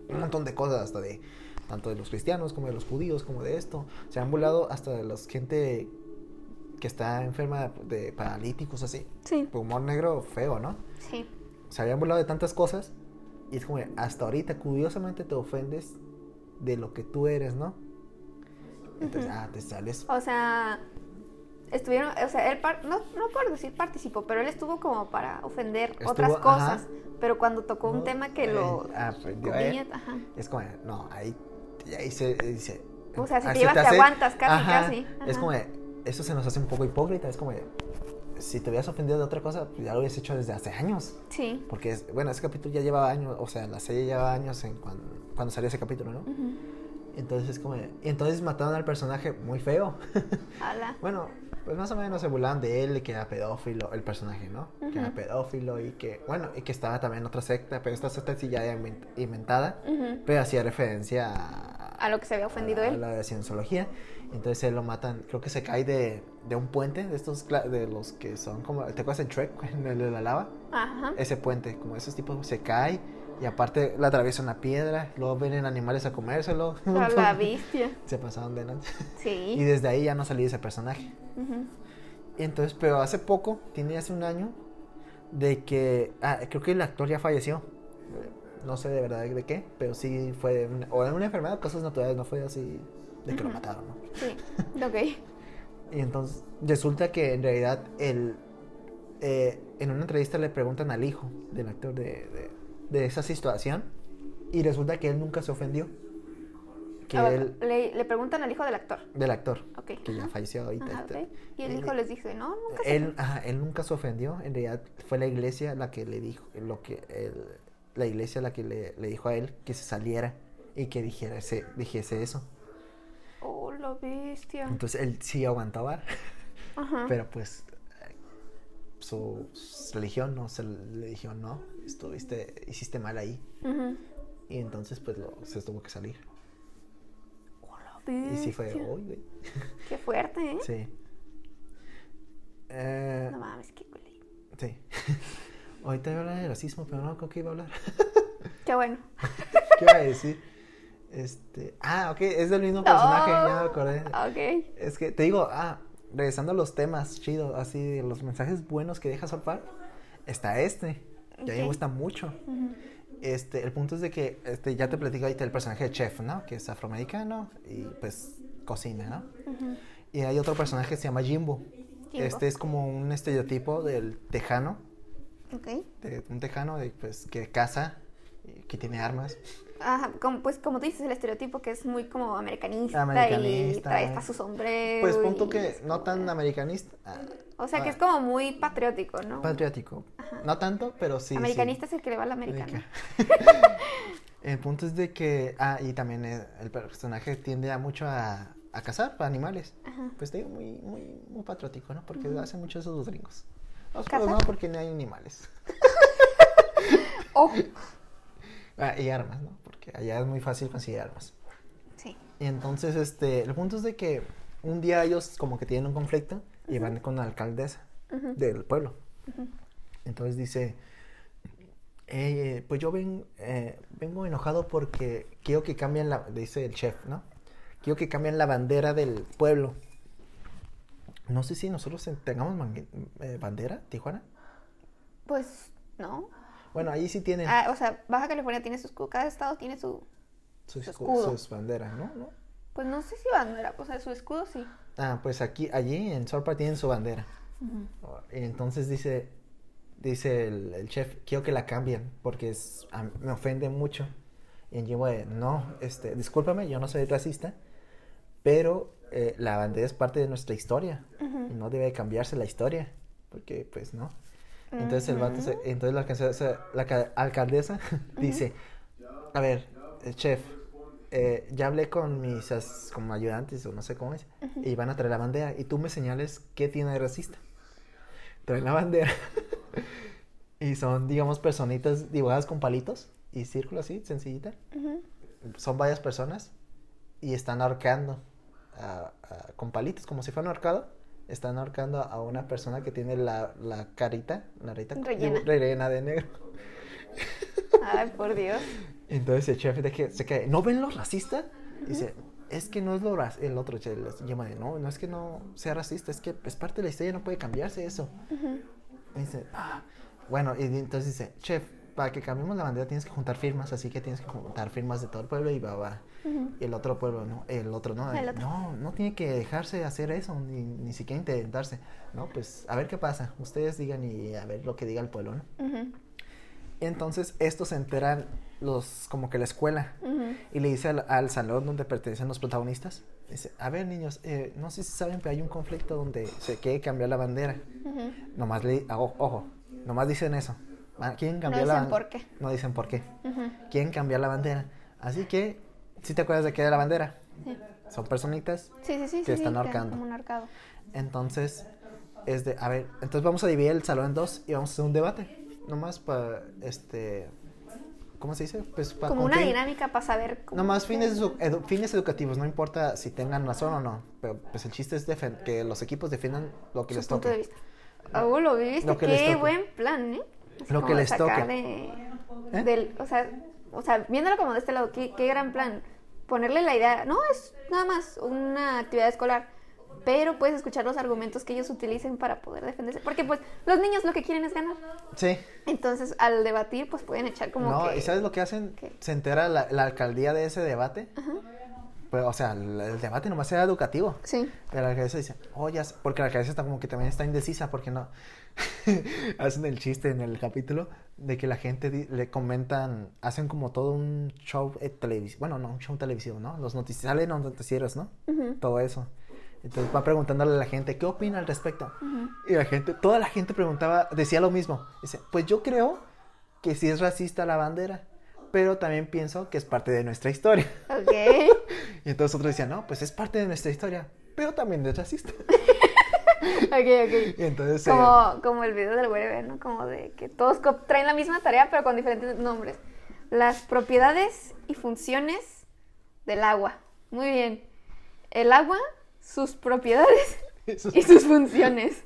[SPEAKER 1] un montón de cosas, hasta de, tanto de los cristianos como de los judíos, como de esto, se han burlado hasta de la gente que está enferma de paralíticos, así,
[SPEAKER 2] Sí,
[SPEAKER 1] humor negro feo, ¿no?
[SPEAKER 2] sí.
[SPEAKER 1] se habían burlado de tantas cosas y es como hasta ahorita curiosamente te ofendes de lo que tú eres, ¿no? Entonces, ah, te sales.
[SPEAKER 2] O sea, estuvieron, o sea, él, par- no, no por decir participó, pero él estuvo como para ofender
[SPEAKER 1] Estuvo,
[SPEAKER 2] otras
[SPEAKER 1] ajá.
[SPEAKER 2] cosas. Pero cuando tocó un
[SPEAKER 1] No,
[SPEAKER 2] tema que
[SPEAKER 1] eh,
[SPEAKER 2] lo...
[SPEAKER 1] ah,
[SPEAKER 2] comía,
[SPEAKER 1] eh,
[SPEAKER 2] ajá.
[SPEAKER 1] Es como, no, ahí, ahí se dice.
[SPEAKER 2] O sea, si te llevas, te aguantas, casi, casi.
[SPEAKER 1] Es
[SPEAKER 2] Ajá.
[SPEAKER 1] como eso se nos hace un poco hipócrita, es como si te hubieras ofendido de otra cosa, pues ya lo hubieras hecho desde hace años.
[SPEAKER 2] Sí.
[SPEAKER 1] Porque, es, bueno, ese capítulo ya llevaba años, o sea, la serie llevaba años en cuando, cuando salió ese capítulo, ¿no?
[SPEAKER 2] Ujú.
[SPEAKER 1] Entonces es como y entonces mataron al personaje muy feo.
[SPEAKER 2] Ala.
[SPEAKER 1] Bueno, pues más o menos se burlaban de él, que era pedófilo, el personaje, ¿no? Que era pedófilo y que, bueno, y que estaba también en otra secta, pero esta secta sí ya era invent- inventada,
[SPEAKER 2] Ujú.
[SPEAKER 1] pero hacía referencia a,
[SPEAKER 2] A lo que se había ofendido
[SPEAKER 1] a
[SPEAKER 2] él.
[SPEAKER 1] la de cienciología. Entonces él lo matan, creo que se cae de, de un puente, de estos, de los que son como, ¿te acuerdas en Trek, en el de la lava?
[SPEAKER 2] Ajá.
[SPEAKER 1] Ese puente, como esos tipos, se cae y aparte le atraviesa una piedra, luego vienen animales a comérselo.
[SPEAKER 2] A la bestia.
[SPEAKER 1] Se pasaron de noche. Y
[SPEAKER 2] Sí.
[SPEAKER 1] desde ahí ya no salí de ese personaje.
[SPEAKER 2] Ujú.
[SPEAKER 1] Y entonces, pero hace poco, tiene hace un año, de que, ah, creo que el actor ya falleció. No sé de verdad de qué, pero sí fue, de una- o de una enfermedad, cosas naturales, no fue así de que lo mataron, ¿no?
[SPEAKER 2] Sí. Ok.
[SPEAKER 1] Y entonces resulta que en realidad el, eh, en una entrevista le preguntan al hijo del actor de, de, de esa situación y resulta que él nunca se ofendió. Que
[SPEAKER 2] Ah,
[SPEAKER 1] él,
[SPEAKER 2] le, le preguntan al hijo del actor.
[SPEAKER 1] del actor, que ya falleció ahorita.
[SPEAKER 2] Ajá,
[SPEAKER 1] este.
[SPEAKER 2] Y el
[SPEAKER 1] él-
[SPEAKER 2] hijo les dice, no, nunca se
[SPEAKER 1] él, ajá, él nunca se ofendió, en realidad fue la iglesia la que le dijo, lo que él- la iglesia la que le, le dijo a él que se saliera y que dijera ese- dijese eso.
[SPEAKER 2] Oh, la bestia.
[SPEAKER 1] Entonces él sí aguantaba,
[SPEAKER 2] Ajá.
[SPEAKER 1] pero pues su, su religión no se le dijo no, estuviste, hiciste mal ahí. Y entonces pues lo, se tuvo que salir.
[SPEAKER 2] Oh, la
[SPEAKER 1] Y sí fue,
[SPEAKER 2] bestia.
[SPEAKER 1] uy, güey".
[SPEAKER 2] Qué fuerte, ¿eh?
[SPEAKER 1] Sí. Eh,
[SPEAKER 2] No mames, qué culé.
[SPEAKER 1] sí. Ahorita iba a hablar de racismo, pero no creo que iba a hablar.
[SPEAKER 2] Qué bueno.
[SPEAKER 1] ¿Qué iba a decir? Este. Ah, ok, es del mismo personaje, ya me acordé.
[SPEAKER 2] Ok.
[SPEAKER 1] Es que te digo, ah, regresando a los temas, chido, así, de los mensajes buenos que deja Park, está este. Y a mí me gusta mucho. Este, el punto es de que, este, ya te platico ahorita el personaje de Chef, ¿no? Que es afroamericano y pues cocina, ¿no? Y hay otro personaje que se llama Jimbo.
[SPEAKER 2] Jimbo.
[SPEAKER 1] Este es como un estereotipo del tejano,
[SPEAKER 2] Ok.
[SPEAKER 1] de un tejano de, pues, que caza, que tiene armas.
[SPEAKER 2] Ajá, como, pues como tú dices, el estereotipo que es muy como americanista, y trae hasta su sombrero.
[SPEAKER 1] Pues punto que no
[SPEAKER 2] como-
[SPEAKER 1] tan americanista. ah,
[SPEAKER 2] O sea, que es como muy patriótico, ¿no?
[SPEAKER 1] patriótico. No tanto, pero sí. sí.
[SPEAKER 2] Americanista es el que le va al americano.
[SPEAKER 1] El punto es de que, ah, y también eh, el personaje tiende a mucho a, a cazar para animales. Pues te digo, muy, muy, muy patriótico, ¿no? Porque hacen mucho eso los gringos. No, porque no hay animales.
[SPEAKER 2] Oh,
[SPEAKER 1] Ah, y armas, ¿no? Porque allá es muy fácil conseguir armas.
[SPEAKER 2] sí.
[SPEAKER 1] Y entonces, este, el punto es de que un día ellos como que tienen un conflicto y van con la alcaldesa del pueblo. Entonces dice, "Eh, pues yo ven, eh, vengo enojado porque quiero que cambien la, dice el chef, ¿no? Quiero que cambien la bandera del pueblo. No sé si nosotros tengamos eh, bandera, Tijuana.
[SPEAKER 2] Pues no.
[SPEAKER 1] Bueno, ahí sí tienen
[SPEAKER 2] Ah, o sea, Baja California tiene su escudo, cada estado tiene su.
[SPEAKER 1] sus,
[SPEAKER 2] su
[SPEAKER 1] escu-
[SPEAKER 2] escudo.
[SPEAKER 1] sus banderas, ¿no? ¿no?
[SPEAKER 2] Pues no sé si bandera, o sea, su escudo sí.
[SPEAKER 1] Ah, pues aquí, allí en Sorpa tienen su bandera. Entonces dice, dice el, el chef, quiero que la cambien porque es, a- me ofende mucho. Y en Jimbo, no, este, discúlpame, yo no soy racista, pero eh, la bandera es parte de nuestra historia y no debe cambiarse la historia, porque pues no. Entonces el vato se- entonces la, alcaldesa- la ca- alcaldesa dice, a ver, eh, chef, eh, ya hablé con mis as- como ayudantes o no sé cómo es, y van a traer la bandera y tú me señales qué tiene de racista. Traen la bandera y son, digamos, personitas dibujadas con palitos y círculo así, sencillita. Son varias personas y están ahorcando a- a- con palitos, como si fuera un ahorcado. Están ahorcando a una persona que tiene la, la carita, la carita
[SPEAKER 2] Rellena.
[SPEAKER 1] de negro.
[SPEAKER 2] Ay, por Dios.
[SPEAKER 1] Entonces el chef de que se cae, ¿no ven los racistas? Dice, es que no es lo rac-". el otro chef les llama de, no, no es que no sea racista, es que es parte de la historia, no puede cambiarse eso. Y dice, "Ah". bueno, y entonces dice, chef, para que cambiemos la bandera tienes que juntar firmas, así que tienes que juntar firmas de todo el pueblo y va, va. Y el otro pueblo, no, el otro no,
[SPEAKER 2] El otro.
[SPEAKER 1] no, no tiene que dejarse hacer eso, ni, ni siquiera intentarse. No, pues a ver qué pasa, ustedes digan y a ver lo que diga el pueblo, ¿no?
[SPEAKER 2] Ujú,
[SPEAKER 1] Entonces estos se enteran los como que la escuela
[SPEAKER 2] ujú.
[SPEAKER 1] y le dice al, al salón donde pertenecen los protagonistas, dice, a ver niños, eh, no sé si saben, pero hay un conflicto donde se quiere cambiar la bandera. Nomás le, ah, ojo, nomás dicen eso. Ah, Quieren cambiar la
[SPEAKER 2] dicen por qué.
[SPEAKER 1] No dicen por qué.
[SPEAKER 2] Ujú.
[SPEAKER 1] Quieren cambiar la bandera. Así que, si te acuerdas de qué era la bandera?
[SPEAKER 2] Sí.
[SPEAKER 1] Son personitas.
[SPEAKER 2] Sí, sí, sí.
[SPEAKER 1] Que
[SPEAKER 2] sí,
[SPEAKER 1] están
[SPEAKER 2] sí,
[SPEAKER 1] ahorcando.
[SPEAKER 2] Como un.
[SPEAKER 1] Entonces, es de, a ver, entonces vamos a dividir el salón en dos y vamos a hacer un debate. Nomás para, este, ¿cómo se dice? Pues para
[SPEAKER 2] Como una dinámica para saber cómo.
[SPEAKER 1] Nomás fines, edu- edu- fines educativos, no importa si tengan razón o no. Pero pues el chiste es que los equipos defiendan lo que
[SPEAKER 2] su
[SPEAKER 1] les
[SPEAKER 2] punto
[SPEAKER 1] toque.
[SPEAKER 2] de vista. Oh, lo viste,
[SPEAKER 1] que
[SPEAKER 2] qué buen plan, ¿eh? Así
[SPEAKER 1] Lo que les toque.
[SPEAKER 2] de-
[SPEAKER 1] ¿Eh?
[SPEAKER 2] del, o sea, o sea, viéndolo como de este lado, qué, qué gran plan. Ponerle la idea, no es nada más una actividad escolar, pero puedes escuchar los argumentos que ellos utilicen para poder defenderse, porque pues los niños lo que quieren es ganar.
[SPEAKER 1] Sí.
[SPEAKER 2] Entonces, al debatir, pues pueden echar como
[SPEAKER 1] no,
[SPEAKER 2] que
[SPEAKER 1] ¿y sabes lo que hacen?
[SPEAKER 2] ¿Qué?
[SPEAKER 1] Se entera la, la alcaldía de ese debate. pues, o sea, el, el debate nomás era educativo.
[SPEAKER 2] Sí.
[SPEAKER 1] Pero la alcaldesa dice, oh, ya sé", porque la alcaldesa está como que también está indecisa porque no. hacen el chiste en el capítulo de que la gente le comentan, hacen como todo un show televisivo, bueno, no, un show televisivo, ¿no? Los noticieros, salen los noticieros, ¿no? Todo eso. Entonces va preguntándole a la gente, ¿qué opina al respecto? Y la gente, toda la gente preguntaba, decía lo mismo. Dice, pues yo creo que sí es racista la bandera, pero también pienso que es parte de nuestra historia.
[SPEAKER 2] Ok.
[SPEAKER 1] Y entonces otros decían, no, pues es parte de nuestra historia, pero también es racista.
[SPEAKER 2] ok, ok.
[SPEAKER 1] Entonces... eh,
[SPEAKER 2] Como, como el video del web, ¿no? Como de que todos traen la misma tarea, pero con diferentes nombres. Las propiedades y funciones del agua. Muy bien. El agua, sus propiedades y sus funciones.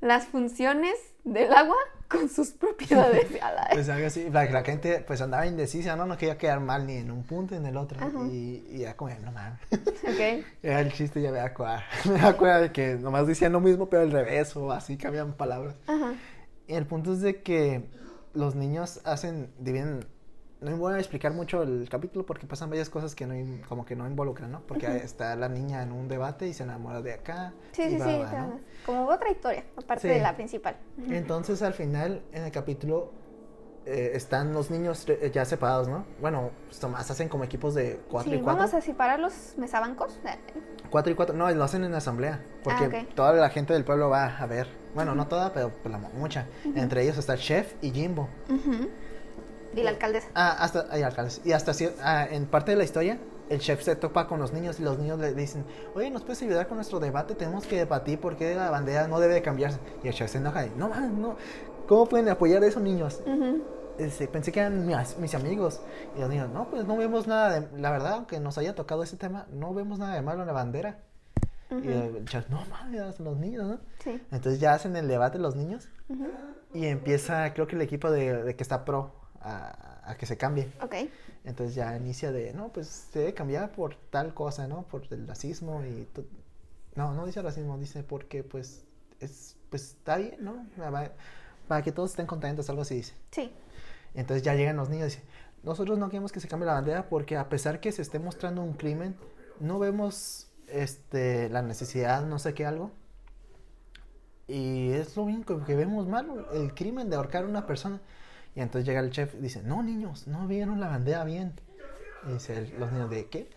[SPEAKER 2] Las funciones del agua con sus propiedades. A la-
[SPEAKER 1] Pues algo así, la, la gente pues andaba indecisa, ¿no? No quería quedar mal ni en un punto ni en el otro. Y, y ya como, no mames.
[SPEAKER 2] Ok.
[SPEAKER 1] Era el chiste, ya me da cuenta. Me da cuenta de que nomás decían lo mismo, pero al revés, o así cambian palabras.
[SPEAKER 2] Ajá.
[SPEAKER 1] Y el punto es de que los niños hacen, dividen, no voy a explicar mucho el capítulo porque pasan varias cosas que no, como que no involucran, ¿no? Porque está la niña en un debate y se enamora de acá.
[SPEAKER 2] Sí,
[SPEAKER 1] y
[SPEAKER 2] sí,
[SPEAKER 1] va,
[SPEAKER 2] sí.
[SPEAKER 1] va, ¿no?
[SPEAKER 2] Como otra historia, aparte
[SPEAKER 1] Sí.
[SPEAKER 2] de la principal.
[SPEAKER 1] Entonces al final, en el capítulo, eh, están los niños eh, ya separados, ¿no? Bueno, pues, nomás hacen como equipos de cuatro
[SPEAKER 2] Sí,
[SPEAKER 1] y cuatro.
[SPEAKER 2] vamos a separar los mesabancos. Eh,
[SPEAKER 1] Cuatro y cuatro, no, lo hacen en asamblea, porque
[SPEAKER 2] Ah, ok.
[SPEAKER 1] toda la gente del pueblo va a ver. Bueno, no toda, pero pues, la, mucha. Entre ellos está el chef y Jimbo.
[SPEAKER 2] Y la alcaldesa.
[SPEAKER 1] Ah, hasta, hay alcaldes. Y hasta ah, en parte de la historia, el chef se topa con los niños y los niños le dicen, oye, ¿nos puedes ayudar con nuestro debate? Tenemos que debatir por qué la bandera no debe de cambiarse. Y el chef se enoja y, no, man, no, ¿cómo pueden apoyar a esos niños? Este, pensé que eran mis, mis amigos. Y los niños, no, pues no vemos nada de, la verdad, aunque nos haya tocado ese tema, no vemos nada de malo en la bandera. Y el chef, no mames, los niños, ¿no?
[SPEAKER 2] Sí.
[SPEAKER 1] Entonces ya hacen el debate los niños y empieza, creo que el equipo de, de que está pro a, a que se cambie.
[SPEAKER 2] Ok.
[SPEAKER 1] Entonces ya inicia de, no, pues se debe cambiar por tal cosa, ¿no? Por el racismo y... No, no dice racismo, dice porque pues es, pues está bien, ¿no? Para, para que todos estén contentos, algo así dice.
[SPEAKER 2] Sí.
[SPEAKER 1] Entonces ya llegan los niños y dicen, nosotros no queremos que se cambie la bandera porque a pesar que se esté mostrando un crimen, no vemos este, la necesidad, no sé qué algo. Y es lo único que vemos malo, el crimen de ahorcar a una persona. Y entonces llega el chef y dice, no niños, no vieron la bandera bien. Y dice el- los niños, ¿de qué?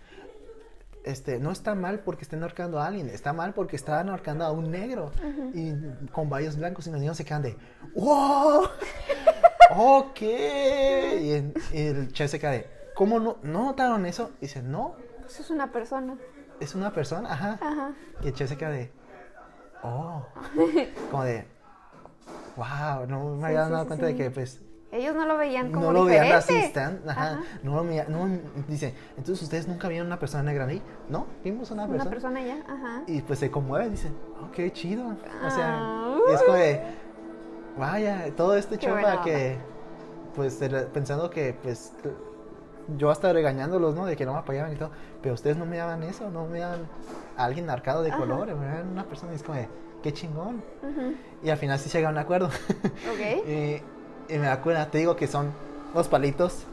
[SPEAKER 1] Este, no está mal porque estén ahorcando a alguien, está mal porque están ahorcando a un negro. Y con varios blancos y los niños se quedan de, ¡wow! ok. Y, en- y el chef se queda de, ¿cómo no, no notaron eso? Y dice, no,
[SPEAKER 2] Eso es una persona.
[SPEAKER 1] es una persona, ajá.
[SPEAKER 2] Ajá.
[SPEAKER 1] Y el chef se queda de, oh, como de, wow, no me había
[SPEAKER 2] sí,
[SPEAKER 1] dado
[SPEAKER 2] sí,
[SPEAKER 1] cuenta
[SPEAKER 2] sí.
[SPEAKER 1] de que pues
[SPEAKER 2] Ellos no lo veían como
[SPEAKER 1] no lo veían
[SPEAKER 2] diferente.
[SPEAKER 1] racista, ajá,
[SPEAKER 2] Ajá.
[SPEAKER 1] no no, dice, entonces ustedes nunca vieron una persona negra ahí, ¿no? Vimos una
[SPEAKER 2] Una
[SPEAKER 1] persona.
[SPEAKER 2] persona ya. Ajá.
[SPEAKER 1] Y pues se conmueve, dice, oh, qué chido. O sea, y es como de, vaya, todo este
[SPEAKER 2] onda.
[SPEAKER 1] que, pues, pensando que, pues, yo hasta regañándolos, ¿no? De que no me apoyaban y todo, pero ustedes no me daban eso, no me daban a alguien arcado de
[SPEAKER 2] Ajá.
[SPEAKER 1] color, me daban una persona y es como de, qué chingón.
[SPEAKER 2] Ujú.
[SPEAKER 1] Y al final sí llega a un acuerdo.
[SPEAKER 2] Ok.
[SPEAKER 1] y, y me da cuenta, te digo que son dos palitos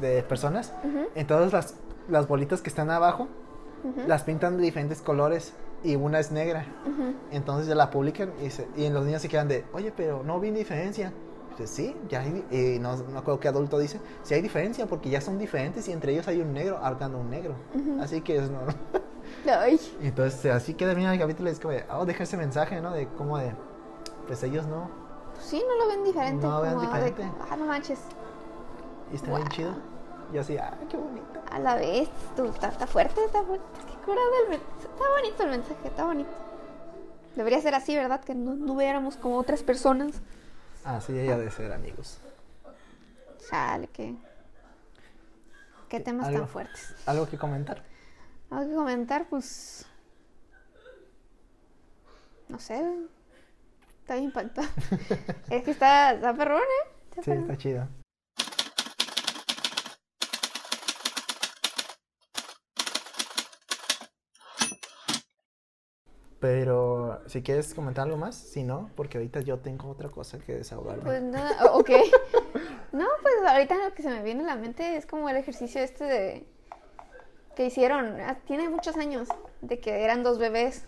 [SPEAKER 1] de personas. Entonces las, las bolitas que están abajo las pintan de diferentes colores y una es negra. Entonces ya la publican y, se- y los niños se quedan de, oye, pero no vi diferencia. Dice, sí, ya hay, di-". y no, no acuerdo qué adulto dice, sí hay diferencia porque ya son diferentes y entre ellos hay un negro ahorcando a un negro. Así que es normal.
[SPEAKER 2] Ay.
[SPEAKER 1] Entonces así queda bien el capítulo, es como, de, oh, deja ese mensaje, ¿no? De cómo de, pues ellos no,
[SPEAKER 2] Pues sí, no lo ven diferente.
[SPEAKER 1] No lo ven
[SPEAKER 2] de-
[SPEAKER 1] diferente.
[SPEAKER 2] ah, no manches.
[SPEAKER 1] y está bien chido. Y así, ah, qué bonito.
[SPEAKER 2] A la vez, tú, está, está fuerte, está fuerte. Qué curado el mensaje. Está bonito el mensaje, está bonito. Debería ser así, ¿verdad? Que no, no viéramos como otras personas.
[SPEAKER 1] Así ella de ser amigos.
[SPEAKER 2] Chale, qué. Qué temas
[SPEAKER 1] algo.
[SPEAKER 2] tan fuertes.
[SPEAKER 1] ¿Algo que comentar?
[SPEAKER 2] Algo que comentar, pues. No sé. Está bien impactado. es que está, está perrón, ¿eh? Está
[SPEAKER 1] Sí,
[SPEAKER 2] perrón.
[SPEAKER 1] está chido. Pero si quieres comentar algo más, si no, porque ahorita yo tengo otra cosa que desahogarme.
[SPEAKER 2] Pues nada, ok. No, pues ahorita lo que se me viene a la mente es como el ejercicio este de que hicieron, ah, tiene muchos años, de que eran dos bebés.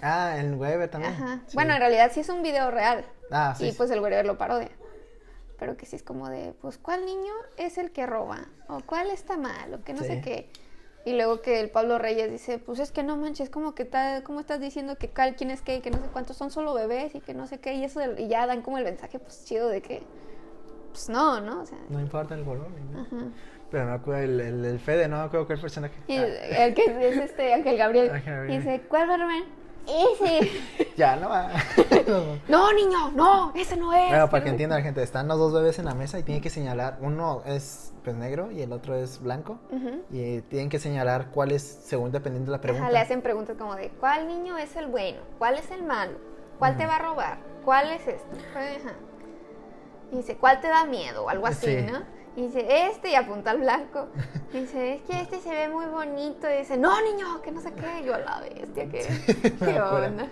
[SPEAKER 1] Ah, en Weber también.
[SPEAKER 2] Ajá.
[SPEAKER 1] Sí.
[SPEAKER 2] Bueno, en realidad sí es un video real.
[SPEAKER 1] Ah, sí.
[SPEAKER 2] y pues el Weber lo parodia. Pero que sí es como de, pues, ¿cuál niño es el que roba? O ¿cuál está mal? O que no sé
[SPEAKER 1] Sí.
[SPEAKER 2] qué. Y luego que el Pablo Reyes dice, pues es que no manches, como que está, ¿cómo estás diciendo que cal, quién es qué, y que no sé cuántos son solo bebés y que no sé qué? Y eso, y ya dan como el mensaje, pues chido de que, pues no, ¿no? O sea,
[SPEAKER 1] No importa el color. nada.
[SPEAKER 2] ajá.
[SPEAKER 1] Pero no acuerdo el, el, el Fede, no acuerdo qué personaje.
[SPEAKER 2] Y
[SPEAKER 1] Ah,
[SPEAKER 2] el que es este Ángel Gabriel.
[SPEAKER 1] Ángel Gabriel.
[SPEAKER 2] Y dice, ¿cuál Batman? Ese.
[SPEAKER 1] ya, no va.
[SPEAKER 2] no, niño, no, ese no es.
[SPEAKER 1] Bueno, para que entienda la gente, están los dos bebés en la mesa y tienen que señalar, uno es pues negro y el otro es blanco. Y eh, tienen que señalar cuál es, según dependiendo de la pregunta.
[SPEAKER 2] Ajá, le hacen preguntas como de, ¿cuál niño es el bueno? ¿Cuál es el malo? ¿Cuál te va a robar? ¿Cuál es esto? Ajá. Y dice, ¿cuál te da miedo? O algo así,
[SPEAKER 1] Sí.
[SPEAKER 2] ¿no? Y dice, este, y apunta al blanco. Y dice, es que este se ve muy bonito. Y dice, no, niño, que no sé qué. Y yo, la bestia, ¿qué,
[SPEAKER 1] me
[SPEAKER 2] ¿qué
[SPEAKER 1] acuerdo.
[SPEAKER 2] onda?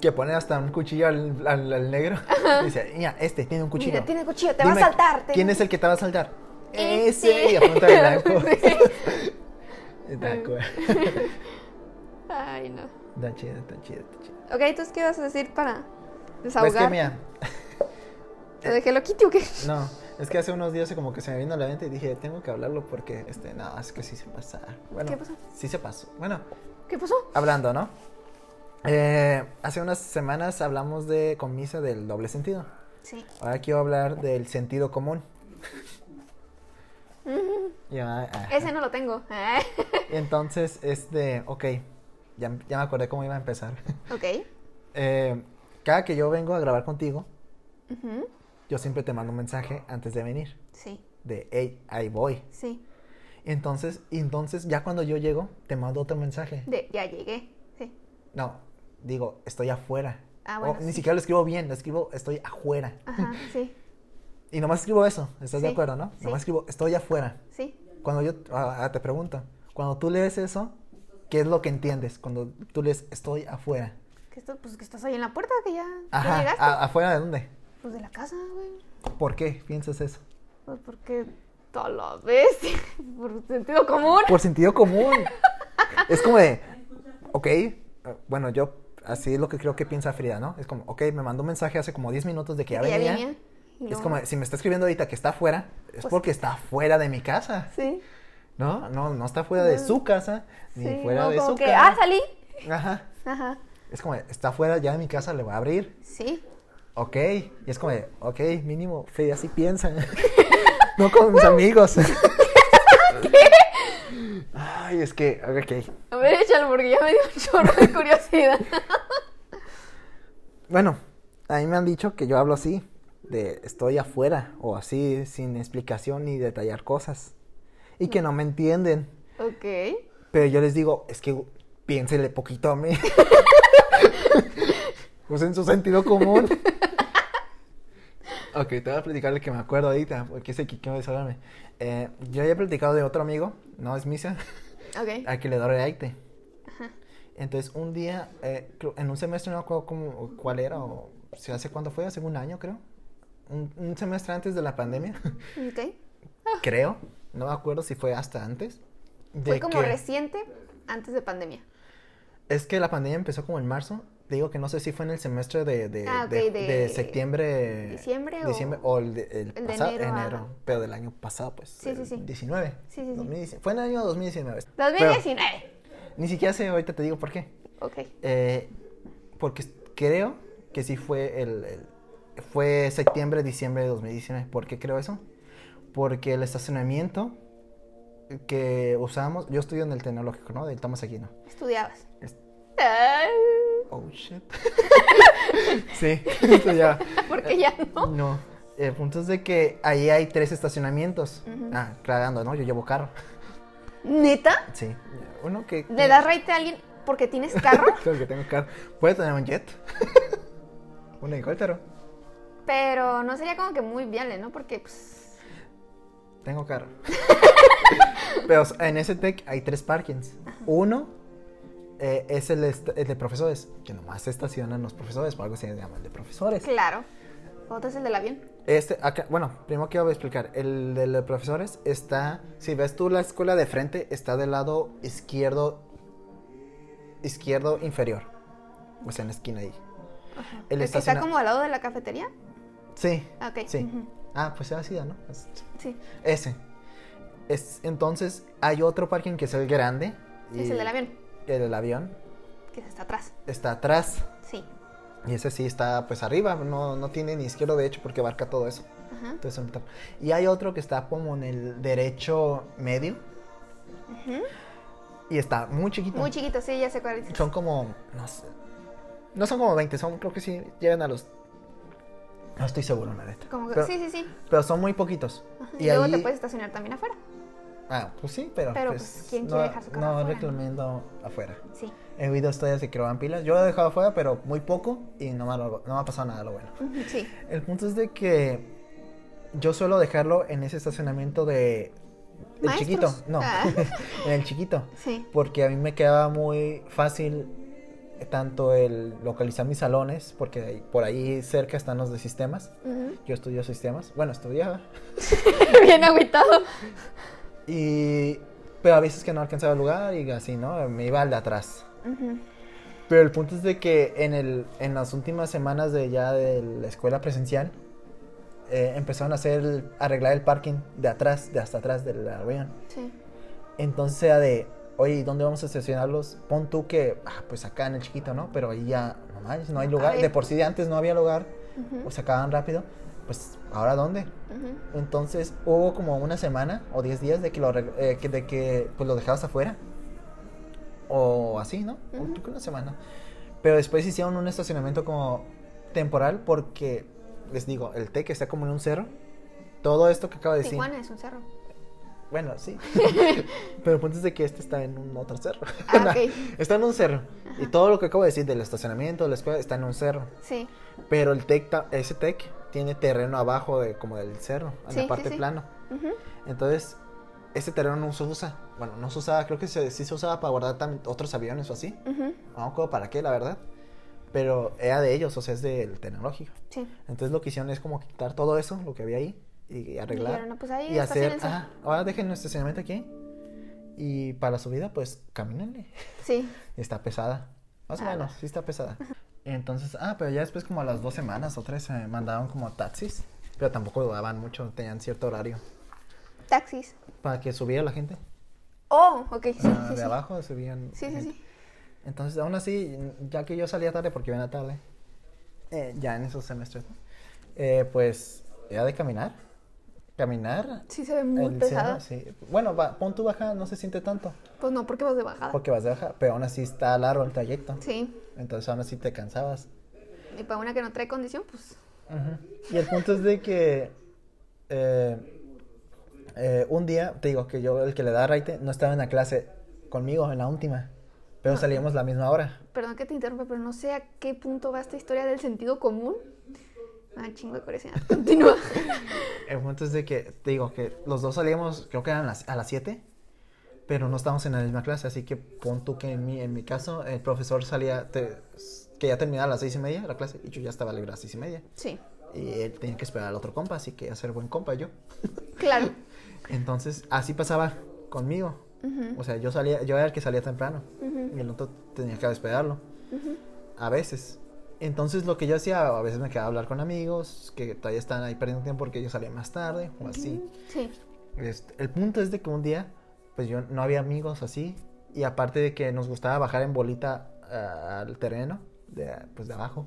[SPEAKER 1] Que pone hasta un cuchillo al, al- al negro. Y dice, mira, este tiene un cuchillo.
[SPEAKER 2] Mira, tiene cuchillo, te va a saltar.
[SPEAKER 1] ¿Quién es el que te va a saltar?
[SPEAKER 2] Este.
[SPEAKER 1] Ese. Y apunta al blanco.
[SPEAKER 2] Sí.
[SPEAKER 1] Está cool.
[SPEAKER 2] Ay, no.
[SPEAKER 1] Está chido, está chido, está chido.
[SPEAKER 2] Ok, entonces, ¿qué vas a decir para
[SPEAKER 1] Pues
[SPEAKER 2] desahogar?
[SPEAKER 1] que mira,
[SPEAKER 2] ¿Te dejé lo quito o qué?
[SPEAKER 1] no, es que hace unos días como que se me vino a la mente y dije, tengo que hablarlo porque, este, no, es que sí se pasa. Bueno,
[SPEAKER 2] ¿Qué pasó?
[SPEAKER 1] Sí se pasó. Bueno,
[SPEAKER 2] ¿Qué pasó?
[SPEAKER 1] hablando, ¿no? Eh, hace unas semanas hablamos de con misa del doble sentido.
[SPEAKER 2] Sí.
[SPEAKER 1] Ahora quiero hablar del sentido común. Ajá.
[SPEAKER 2] Ese no lo tengo.
[SPEAKER 1] Entonces, este, ok, ya, ya me acordé cómo iba a empezar.
[SPEAKER 2] ok.
[SPEAKER 1] Eh, cada que yo vengo a grabar contigo,
[SPEAKER 2] Ujú.
[SPEAKER 1] Yo siempre te mando un mensaje antes de venir.
[SPEAKER 2] Sí,
[SPEAKER 1] De, hey, ahí voy.
[SPEAKER 2] sí.
[SPEAKER 1] Entonces, entonces ya cuando yo llego, te mando otro mensaje.
[SPEAKER 2] De, ya llegué. Sí.
[SPEAKER 1] No, digo, estoy afuera.
[SPEAKER 2] Ah,
[SPEAKER 1] O
[SPEAKER 2] bueno,
[SPEAKER 1] ni
[SPEAKER 2] sí.
[SPEAKER 1] siquiera lo escribo bien, lo escribo, estoy afuera.
[SPEAKER 2] Ajá, sí,
[SPEAKER 1] Y nomás escribo eso, ¿estás de acuerdo, no?
[SPEAKER 2] sí.
[SPEAKER 1] Nomás escribo, estoy afuera.
[SPEAKER 2] sí.
[SPEAKER 1] Cuando yo ah, ah, te pregunto, cuando tú lees eso, ¿qué es lo que entiendes? Cuando tú lees, estoy afuera.
[SPEAKER 2] Que esto, pues que estás ahí en la puerta, que ya, ya
[SPEAKER 1] Ajá,
[SPEAKER 2] llegaste.
[SPEAKER 1] ¿a- ¿afuera de dónde?
[SPEAKER 2] Pues de la casa, güey.
[SPEAKER 1] ¿Por qué piensas eso?
[SPEAKER 2] Pues porque toda la bestia. Por sentido común.
[SPEAKER 1] Por sentido común. es como de, ok, bueno, yo así es lo que creo que piensa Frida, ¿no? Es como, ok, me mandó un mensaje hace como 10 minutos de que ya
[SPEAKER 2] Que ya
[SPEAKER 1] venía.
[SPEAKER 2] venía,
[SPEAKER 1] Es como, si me está escribiendo ahorita que está afuera, es
[SPEAKER 2] Pues-
[SPEAKER 1] porque está fuera de mi casa.
[SPEAKER 2] Sí.
[SPEAKER 1] ¿No? No, no está fuera de su casa, ni fuera
[SPEAKER 2] no,
[SPEAKER 1] de
[SPEAKER 2] como
[SPEAKER 1] su
[SPEAKER 2] que,
[SPEAKER 1] casa.
[SPEAKER 2] ah, salí.
[SPEAKER 1] Ajá.
[SPEAKER 2] Ajá.
[SPEAKER 1] Es como, está fuera ya de mi casa, le voy a abrir.
[SPEAKER 2] Sí.
[SPEAKER 1] Ok. Y es como, de, ok, mínimo, Frida así piensa. no con mis amigos. Ay, es que, ok.
[SPEAKER 2] A ver, échalo porque ya me dio un chorro de curiosidad.
[SPEAKER 1] Bueno, a mí me han dicho que yo hablo así, de estoy afuera, o así, sin explicación ni detallar cosas. Y que no me entienden.
[SPEAKER 2] ok.
[SPEAKER 1] Pero yo les digo, es que piénsele poquito a mí. Usen su sentido común. Ok, te voy a platicar el que me acuerdo ahorita, porque ese que quiero desahogarme. Eh, yo he platicado de otro amigo, no es Misa, a que le doy reacte. Entonces, un día, eh, en un semestre, no me acuerdo cómo, cuál era, o si hace cuánto fue, hace un año, creo. Un, un semestre antes de la pandemia,
[SPEAKER 2] Ok.
[SPEAKER 1] creo. No me acuerdo si fue hasta antes.
[SPEAKER 2] Fue como
[SPEAKER 1] que-
[SPEAKER 2] reciente antes de pandemia.
[SPEAKER 1] Es que la pandemia empezó como en marzo. Te digo que no sé si fue en el semestre de, de,
[SPEAKER 2] Ah,
[SPEAKER 1] de- septiembre.
[SPEAKER 2] ¿Diciembre
[SPEAKER 1] diciembre, o el, pasado,
[SPEAKER 2] enero
[SPEAKER 1] pero del año pasado, pues.
[SPEAKER 2] Sí, sí, sí.
[SPEAKER 1] 19.
[SPEAKER 2] Sí, sí, sí.
[SPEAKER 1] 2019. Fue en el año 2019.
[SPEAKER 2] 2019.
[SPEAKER 1] Pero ni siquiera sé, ahorita te digo por qué.
[SPEAKER 2] Ok.
[SPEAKER 1] Eh, porque creo que sí fue el, el- fue septiembre, diciembre de 2019. ¿Por qué creo eso? Porque el estacionamiento que usábamos, yo estudio en el tecnológico, ¿no? Del Thomas Aquino.
[SPEAKER 2] Estudiabas.
[SPEAKER 1] Es-
[SPEAKER 2] Ay,
[SPEAKER 1] Oh, shit. sí, esto ya.
[SPEAKER 2] Porque ya no.
[SPEAKER 1] No. El punto es de que ahí hay tres estacionamientos. Ah, aclarando, ¿no? Yo llevo carro.
[SPEAKER 2] ¿Neta?
[SPEAKER 1] Sí. Uno que.
[SPEAKER 2] ¿Le das raite a alguien porque tienes carro?
[SPEAKER 1] Claro que tengo carro. Puede tener un jet. un helicóptero.
[SPEAKER 2] Pero no sería como que muy viable, ¿no? Porque, pues.
[SPEAKER 1] Tengo carro. Pero en ese tech hay tres parkings. Uno eh, es el, de profesores, que nomás se estacionan los profesores, por algo se llama el de profesores.
[SPEAKER 2] Claro. Otro es el del avión.
[SPEAKER 1] Este, acá, bueno, primero quiero explicar. El de los profesores está, si ves tú la escuela de frente, está del lado izquierdo, izquierdo inferior. O sea, en la esquina ahí. El
[SPEAKER 2] ¿El que está
[SPEAKER 1] estaciona-
[SPEAKER 2] como al lado de la cafetería?
[SPEAKER 1] Sí.
[SPEAKER 2] Ah, ok.
[SPEAKER 1] Sí. Ah, pues era así, ¿no? Es-
[SPEAKER 2] Sí.
[SPEAKER 1] Ese. Es, entonces, hay otro parking que es el grande.
[SPEAKER 2] Es
[SPEAKER 1] y
[SPEAKER 2] el del avión,
[SPEAKER 1] El avión
[SPEAKER 2] que está atrás.
[SPEAKER 1] está atrás.
[SPEAKER 2] Sí.
[SPEAKER 1] Y ese sí está pues arriba, no, no tiene ni izquierdo de hecho porque abarca todo eso.
[SPEAKER 2] Ajá.
[SPEAKER 1] Entonces, y hay otro que está como en el derecho medio. Y está muy chiquito.
[SPEAKER 2] Muy chiquito, sí, ya sé cuál es.
[SPEAKER 1] Son como, no sé. No son como 20, son creo que sí llegan a los... No estoy seguro, la neta.
[SPEAKER 2] Como que-
[SPEAKER 1] pero,
[SPEAKER 2] sí, sí, sí.
[SPEAKER 1] pero son muy poquitos.
[SPEAKER 2] Ajá.
[SPEAKER 1] Y,
[SPEAKER 2] Y, luego
[SPEAKER 1] ahí...
[SPEAKER 2] te puedes estacionar también afuera.
[SPEAKER 1] Ah, pues sí, pero,
[SPEAKER 2] Pero,
[SPEAKER 1] pues,
[SPEAKER 2] pues, ¿quién
[SPEAKER 1] no,
[SPEAKER 2] quiere dejar su carro
[SPEAKER 1] no
[SPEAKER 2] afuera, no?
[SPEAKER 1] recomiendo afuera.
[SPEAKER 2] Sí.
[SPEAKER 1] He oído historias de que roban pilas. Yo lo he dejado afuera, pero muy poco y no me, ha- no me ha pasado nada lo bueno.
[SPEAKER 2] Sí.
[SPEAKER 1] El punto es de que yo suelo dejarlo en ese estacionamiento de... El
[SPEAKER 2] Maestros.
[SPEAKER 1] chiquito, no,
[SPEAKER 2] Ah.
[SPEAKER 1] en el chiquito.
[SPEAKER 2] Sí.
[SPEAKER 1] Porque a mí me quedaba muy fácil tanto el localizar mis salones, porque por ahí cerca están los de sistemas. Yo estudio sistemas, bueno, estudiaba.
[SPEAKER 2] Bien agüitado.
[SPEAKER 1] Y... Pero a veces que no alcanzaba el lugar y así, ¿no? Me iba al de atrás. Pero el punto es de que en, el, en las últimas semanas de ya de la escuela presencial eh, empezaron a hacer el- arreglar el parking de atrás, de hasta atrás del avión.
[SPEAKER 2] Sí.
[SPEAKER 1] Entonces era de, oye, ¿y dónde vamos a estacionarlos? Pon tú que, ah, pues acá en el chiquito, ¿no? Pero ahí ya, no no hay lugar.
[SPEAKER 2] ver.
[SPEAKER 1] De por sí de antes no había lugar, o se acaban rápido. Pues, ¿ahora dónde?
[SPEAKER 2] Ujú.
[SPEAKER 1] Entonces hubo como una semana o 10 días de que lo, eh, de que pues lo dejabas afuera. O así, ¿no? Creo que una semana. Pero después hicieron un estacionamiento como temporal porque, les digo, el TEC está como en un cerro. Todo esto que acabo de decir.
[SPEAKER 2] Tijuana es un cerro.
[SPEAKER 1] Bueno, sí. Pero el punto es de que este está en un otro cerro.
[SPEAKER 2] Ah,
[SPEAKER 1] No,
[SPEAKER 2] ok.
[SPEAKER 1] está en un cerro. Y todo lo que acabo de decir del estacionamiento, de la escuela, está en un cerro.
[SPEAKER 2] Sí.
[SPEAKER 1] Pero el TEC, ta- ese TEC tiene terreno abajo de como del cerro, en
[SPEAKER 2] Sí,
[SPEAKER 1] la
[SPEAKER 2] sí,
[SPEAKER 1] parte
[SPEAKER 2] sí.
[SPEAKER 1] plano.
[SPEAKER 2] Ujú.
[SPEAKER 1] Entonces, ese terreno no se usa. Bueno, no se usaba, creo que se, sí se usaba para guardar también otros aviones o así.
[SPEAKER 2] Ujú.
[SPEAKER 1] No me acuerdo para qué, la verdad. Pero era de ellos, o sea, es del tecnológico.
[SPEAKER 2] Sí.
[SPEAKER 1] Entonces lo que hicieron es como quitar todo eso, lo que había ahí, y arreglar.
[SPEAKER 2] Dijeron, no, pues ahí
[SPEAKER 1] y hacer, ah, ahora dejen el estacionamiento aquí. Y para la subida, pues camínenle.
[SPEAKER 2] Sí.
[SPEAKER 1] Está pesada. Más o menos, sí está pesada. Entonces, ah, pero ya después como a las dos semanas o tres se mandaban como taxis. Pero tampoco duraban mucho, tenían cierto horario.
[SPEAKER 2] Taxis.
[SPEAKER 1] Para que subiera la gente.
[SPEAKER 2] Oh, ok. Sí,
[SPEAKER 1] Ah,
[SPEAKER 2] sí,
[SPEAKER 1] de
[SPEAKER 2] sí.
[SPEAKER 1] abajo subían.
[SPEAKER 2] Sí, sí,
[SPEAKER 1] gente.
[SPEAKER 2] sí.
[SPEAKER 1] Entonces, aún así, ya que yo salía tarde porque venía tarde, eh, ya en esos semestres. Eh, pues era de caminar. Caminar.
[SPEAKER 2] Sí, se ve muy pesada.
[SPEAKER 1] sí. Bueno, va, pon tu baja, no se siente tanto.
[SPEAKER 2] Pues no, porque vas de bajada.
[SPEAKER 1] Porque vas de baja, pero aún así está largo el trayecto.
[SPEAKER 2] Sí.
[SPEAKER 1] Entonces, aún así te cansabas.
[SPEAKER 2] Y para una que no trae condición, pues.
[SPEAKER 1] Y el punto es de que eh, eh, un día, te digo que yo, el que le da raite, no estaba en la clase conmigo, en la última. Pero salíamos la misma hora.
[SPEAKER 2] Perdón que te interrumpa, pero no sé a qué punto va esta historia del sentido común. Ah, chingo de curiosidad. Continúa.
[SPEAKER 1] El punto es de que, te digo que los dos salíamos, creo que eran las, a las 7, pero no estábamos en la misma clase, así que pon tú que en mi, en mi caso, el profesor salía, te- que ya terminaba a las seis y media la clase, y yo ya estaba libre a las seis y media.
[SPEAKER 2] Sí,
[SPEAKER 1] Y él tenía que esperar al otro compa, así que hacer buen compa yo.
[SPEAKER 2] claro.
[SPEAKER 1] Entonces, así pasaba conmigo. O sea, yo salía, yo era el que salía temprano, y el otro tenía que esperarlo. A veces. Entonces lo que yo hacía, a veces me quedaba a hablar con amigos que todavía están ahí perdiendo tiempo porque yo salía más tarde o así.
[SPEAKER 2] Sí.
[SPEAKER 1] Este, el punto es de que un día, pues yo no había amigos así. Y aparte de que nos gustaba bajar en bolita ah, al terreno, de, pues de abajo.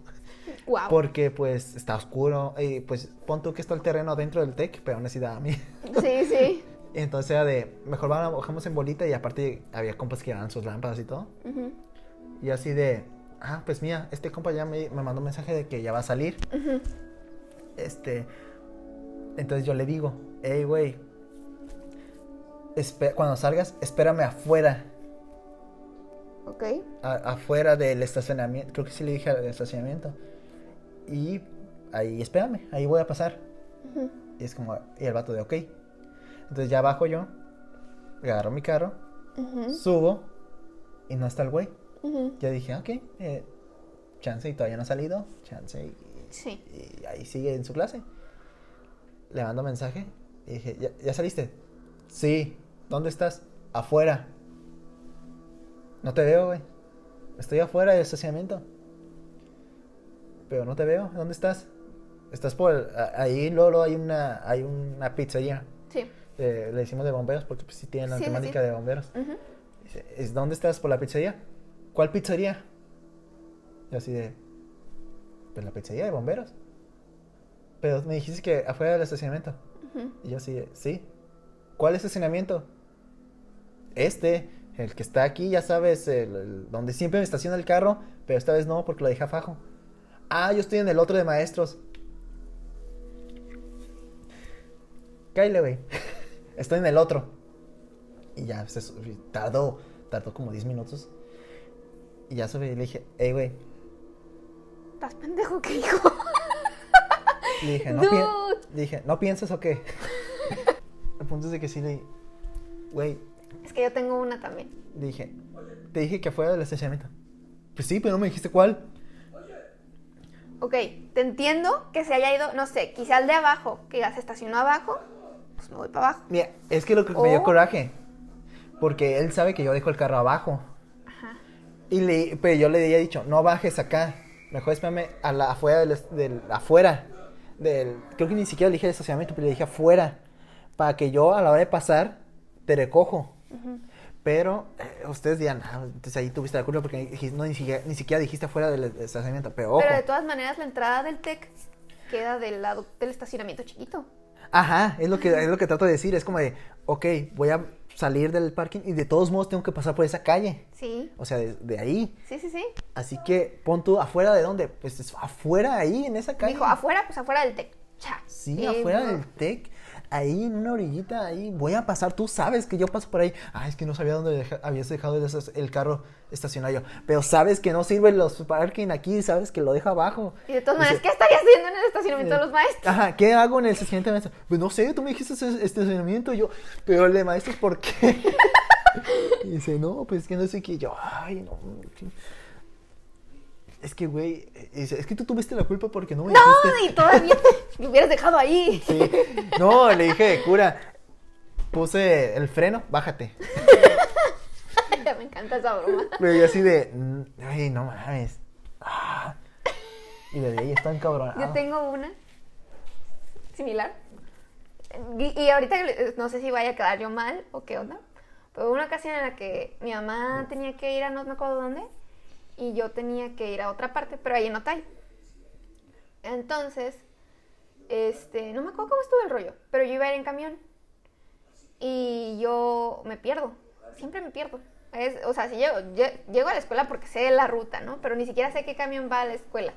[SPEAKER 2] Wow.
[SPEAKER 1] Porque pues está oscuro. Y pues pon tú que está el terreno dentro del tech, pero aún así daba a mí.
[SPEAKER 2] Sí, sí.
[SPEAKER 1] Entonces era de, mejor vamos, bajamos en bolita y aparte había compas que llevaban sus lámparas y todo.
[SPEAKER 2] Ujú,
[SPEAKER 1] Y así de, ah, pues mira, este compa ya me, me mandó un mensaje de que ya va a salir. Este, entonces yo le digo, hey, güey, cuando salgas, espérame afuera,
[SPEAKER 2] Ok.
[SPEAKER 1] a- afuera del estacionamiento. Creo que sí le dije al estacionamiento. Y ahí espérame, ahí voy a pasar. Y es como, y el vato de, ok. Entonces ya bajo yo, agarro mi carro, subo y no está el güey.
[SPEAKER 2] Ujú.
[SPEAKER 1] Ya dije, ok, eh, chance y todavía no ha salido, chance y,
[SPEAKER 2] Sí.
[SPEAKER 1] y ahí sigue en su clase. le mando mensaje y dije, ¿ya, ya saliste? Sí. ¿Dónde estás? Afuera. No te veo, güey. Estoy afuera del estacionamiento. Pero no te veo. ¿Dónde estás? Estás por... el- ahí luego, hay una, hay una pizzería.
[SPEAKER 2] Sí.
[SPEAKER 1] Eh, le decimos de bomberos porque pues, sí tienen la
[SPEAKER 2] Sí,
[SPEAKER 1] temática
[SPEAKER 2] sí.
[SPEAKER 1] de bomberos. "¿Es- ¿dónde estás? ¿Por la pizzería? ¿Cuál pizzería? Y así de, pues la pizzería de bomberos. Pero me dijiste que afuera del estacionamiento. Y yo así de, sí. ¿Cuál estacionamiento? Este, el que está aquí, ya sabes, el, el- donde siempre me estaciona el carro, pero esta vez no, porque lo dejé a fajo. Ah, yo estoy en el otro de maestros. Cáile, güey. Estoy en el otro. Y ya, se tardó, tardó como 10 minutos. Y ya subí y le dije, hey, güey.
[SPEAKER 2] ¿Estás pendejo qué hijo?
[SPEAKER 1] Le dije, ¿no, le dije, ¿no piensas o qué? El punto es de que sí le güey,
[SPEAKER 2] Es que yo tengo una también.
[SPEAKER 1] le dije, te dije que fuera del estacionamiento. Pues sí, pero no me dijiste cuál.
[SPEAKER 2] Ok, te entiendo que se haya ido, no sé, quizá el de abajo, que ya se estacionó abajo, pues me voy para abajo.
[SPEAKER 1] Mira, es que lo que me dio coraje. Porque él sabe que yo dejo el carro abajo. Y le, pero yo le había dicho, no bajes acá. Mejor espérame a la, afuera del, afuera. Del, creo que ni siquiera le dije el estacionamiento, pero le dije afuera. Para que yo a la hora de pasar te recojo. Pero eh, ustedes dirán, ah, entonces ahí tuviste la culpa porque no, ni, siquiera, ni siquiera dijiste afuera del estacionamiento. Pero ojo.
[SPEAKER 2] Pero de todas maneras, la entrada del TEC queda del lado del estacionamiento chiquito.
[SPEAKER 1] Ajá, es lo que es lo que trato de decir. Es como de, ok, voy a salir del parking y de todos modos tengo que pasar por esa calle.
[SPEAKER 2] Sí,
[SPEAKER 1] O sea, de, de ahí.
[SPEAKER 2] sí, sí, sí.
[SPEAKER 1] Así que pon tú afuera de dónde? Pues es afuera ahí, en esa calle.
[SPEAKER 2] Dijo, afuera, pues afuera del TEC.
[SPEAKER 1] Sí,
[SPEAKER 2] Y
[SPEAKER 1] afuera
[SPEAKER 2] no.
[SPEAKER 1] del TEC, ahí en una orillita, ahí voy a pasar, tú sabes que yo paso por ahí. Ah, es que no sabía dónde deja- habías dejado el, carro estacionario. Pero sabes que no sirven los parking aquí, sabes que lo deja abajo.
[SPEAKER 2] Y de todas maneras, ¿qué estaría haciendo en el estacionamiento de los maestros?
[SPEAKER 1] Ajá, ¿qué hago en el estacionamiento de maestros? Pues no sé, tú me dijiste estacionamiento, yo, pero el de maestros, ¿por qué? y dice, no, pues es que no sé qué, yo, ay, no. Es que, güey, dice, es que tú tuviste la culpa porque no me
[SPEAKER 2] No,
[SPEAKER 1] dijiste.
[SPEAKER 2] y todavía me hubieras dejado ahí.
[SPEAKER 1] Sí. No, le dije, cura, puse el freno, bájate.
[SPEAKER 2] me encanta esa broma.
[SPEAKER 1] Pero yo así de, "Mm, ay, no mames. Ah. Y de ahí está encabronado.
[SPEAKER 2] Yo tengo una similar. Y, y ahorita eh, no sé si vaya a quedar yo mal o qué onda. Pero una ocasión en la que mi mamá tenía que ir a no me acuerdo dónde y yo tenía que ir a otra parte, pero ahí en Otay. Entonces, este, no me acuerdo cómo estuvo el rollo, pero yo iba a ir en camión y yo me pierdo, siempre me pierdo. Es, o sea, si llego, lle- llego a la escuela porque sé la ruta, ¿no? Pero ni siquiera sé qué camión va a la escuela.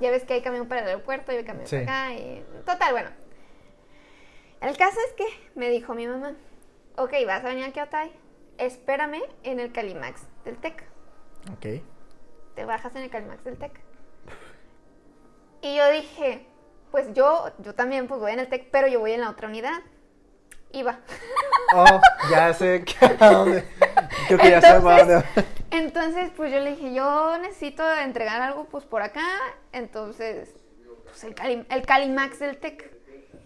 [SPEAKER 2] Ya ves que hay camión para el aeropuerto y hay camión
[SPEAKER 1] Sí.
[SPEAKER 2] para acá. Y... Total, bueno. El caso es que me dijo mi mamá, ok, vas a venir aquí a Otay, espérame en el Calimax del TEC.
[SPEAKER 1] Ok.
[SPEAKER 2] Te bajas en el Calimax del TEC. Y yo dije, pues yo, yo también pues voy en el TEC, pero yo voy en la otra unidad. Iba.
[SPEAKER 1] Oh, ya sé que a dónde. Creo que ya sé dónde. va.
[SPEAKER 2] entonces, pues yo le dije, yo necesito entregar algo pues por acá. Entonces, pues el, Cali, el Calimax del TEC.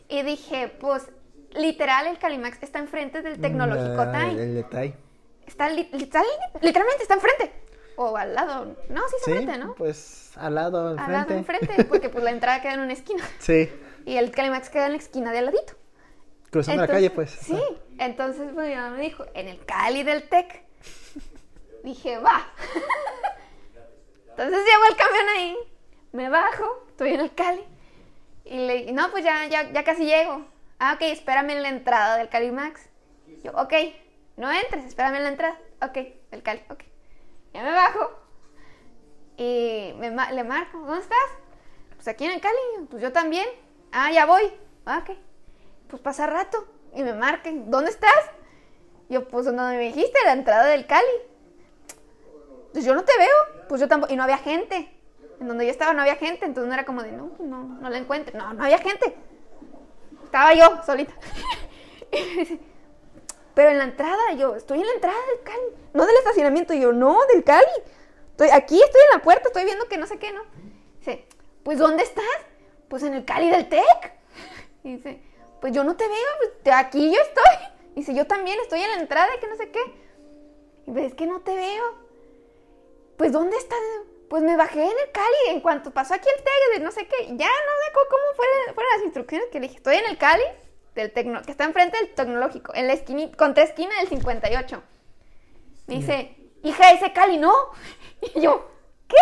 [SPEAKER 2] Y dije, pues literal el Calimax está enfrente del Tecnológico TAI.
[SPEAKER 1] El detalle.
[SPEAKER 2] Está li- literal- literalmente está enfrente. O al lado. No, sí
[SPEAKER 1] Sí,
[SPEAKER 2] enfrente, ¿no?
[SPEAKER 1] pues al lado, al
[SPEAKER 2] Al lado
[SPEAKER 1] frente.
[SPEAKER 2] enfrente, porque pues la entrada queda en una esquina.
[SPEAKER 1] Sí,
[SPEAKER 2] Y el Calimax queda en la esquina de al ladito.
[SPEAKER 1] cruzando la calle, pues.
[SPEAKER 2] Sí, entonces pues, mi mamá me dijo, en el Cali del TEC. Dije, va. Entonces llevo el camión ahí, me bajo, estoy en el Cali. Y le dije, no, pues ya, ya, ya casi llego. Ah, ok, espérame en la entrada del Calimax. Yo, ok, no entres, espérame en la entrada. Ok, el Cali, ok. Ya me bajo. Y me le marco, ¿dónde estás? Pues aquí en el Cali, pues yo también. Ah, ya voy. Ah, ok. Pues pasa rato. Y me marquen, ¿dónde estás? Yo, pues donde me dijiste, la entrada del Cali. Pues yo no te veo. Pues yo tampoco. Y no había gente. En donde yo estaba no había gente. Entonces no era como de, no, pues no, no la encuentro. No, no había gente. Estaba yo solita. Y me dice, Pero en la entrada, yo, estoy en la entrada del Cali. No del estacionamiento. Y yo, no, del Cali. Estoy, aquí estoy en la puerta, estoy viendo que no sé qué, ¿no? Dice, pues ¿dónde estás? Pues en el Cali del TEC. Dice, pues yo no te veo, pues, aquí yo estoy. Dice, yo también estoy en la entrada, que no sé qué. Y es que no te veo. Pues, ¿dónde estás? Pues me bajé en el Cali, en cuanto pasó aquí el tag de no sé qué, ya no sé cómo, fueron las instrucciones que le dije, estoy en el Cali, del tecno, que está enfrente del tecnológico, en la esquina, contra esquina del 58. Me dice, hija, ese Cali no. Y yo, ¿qué?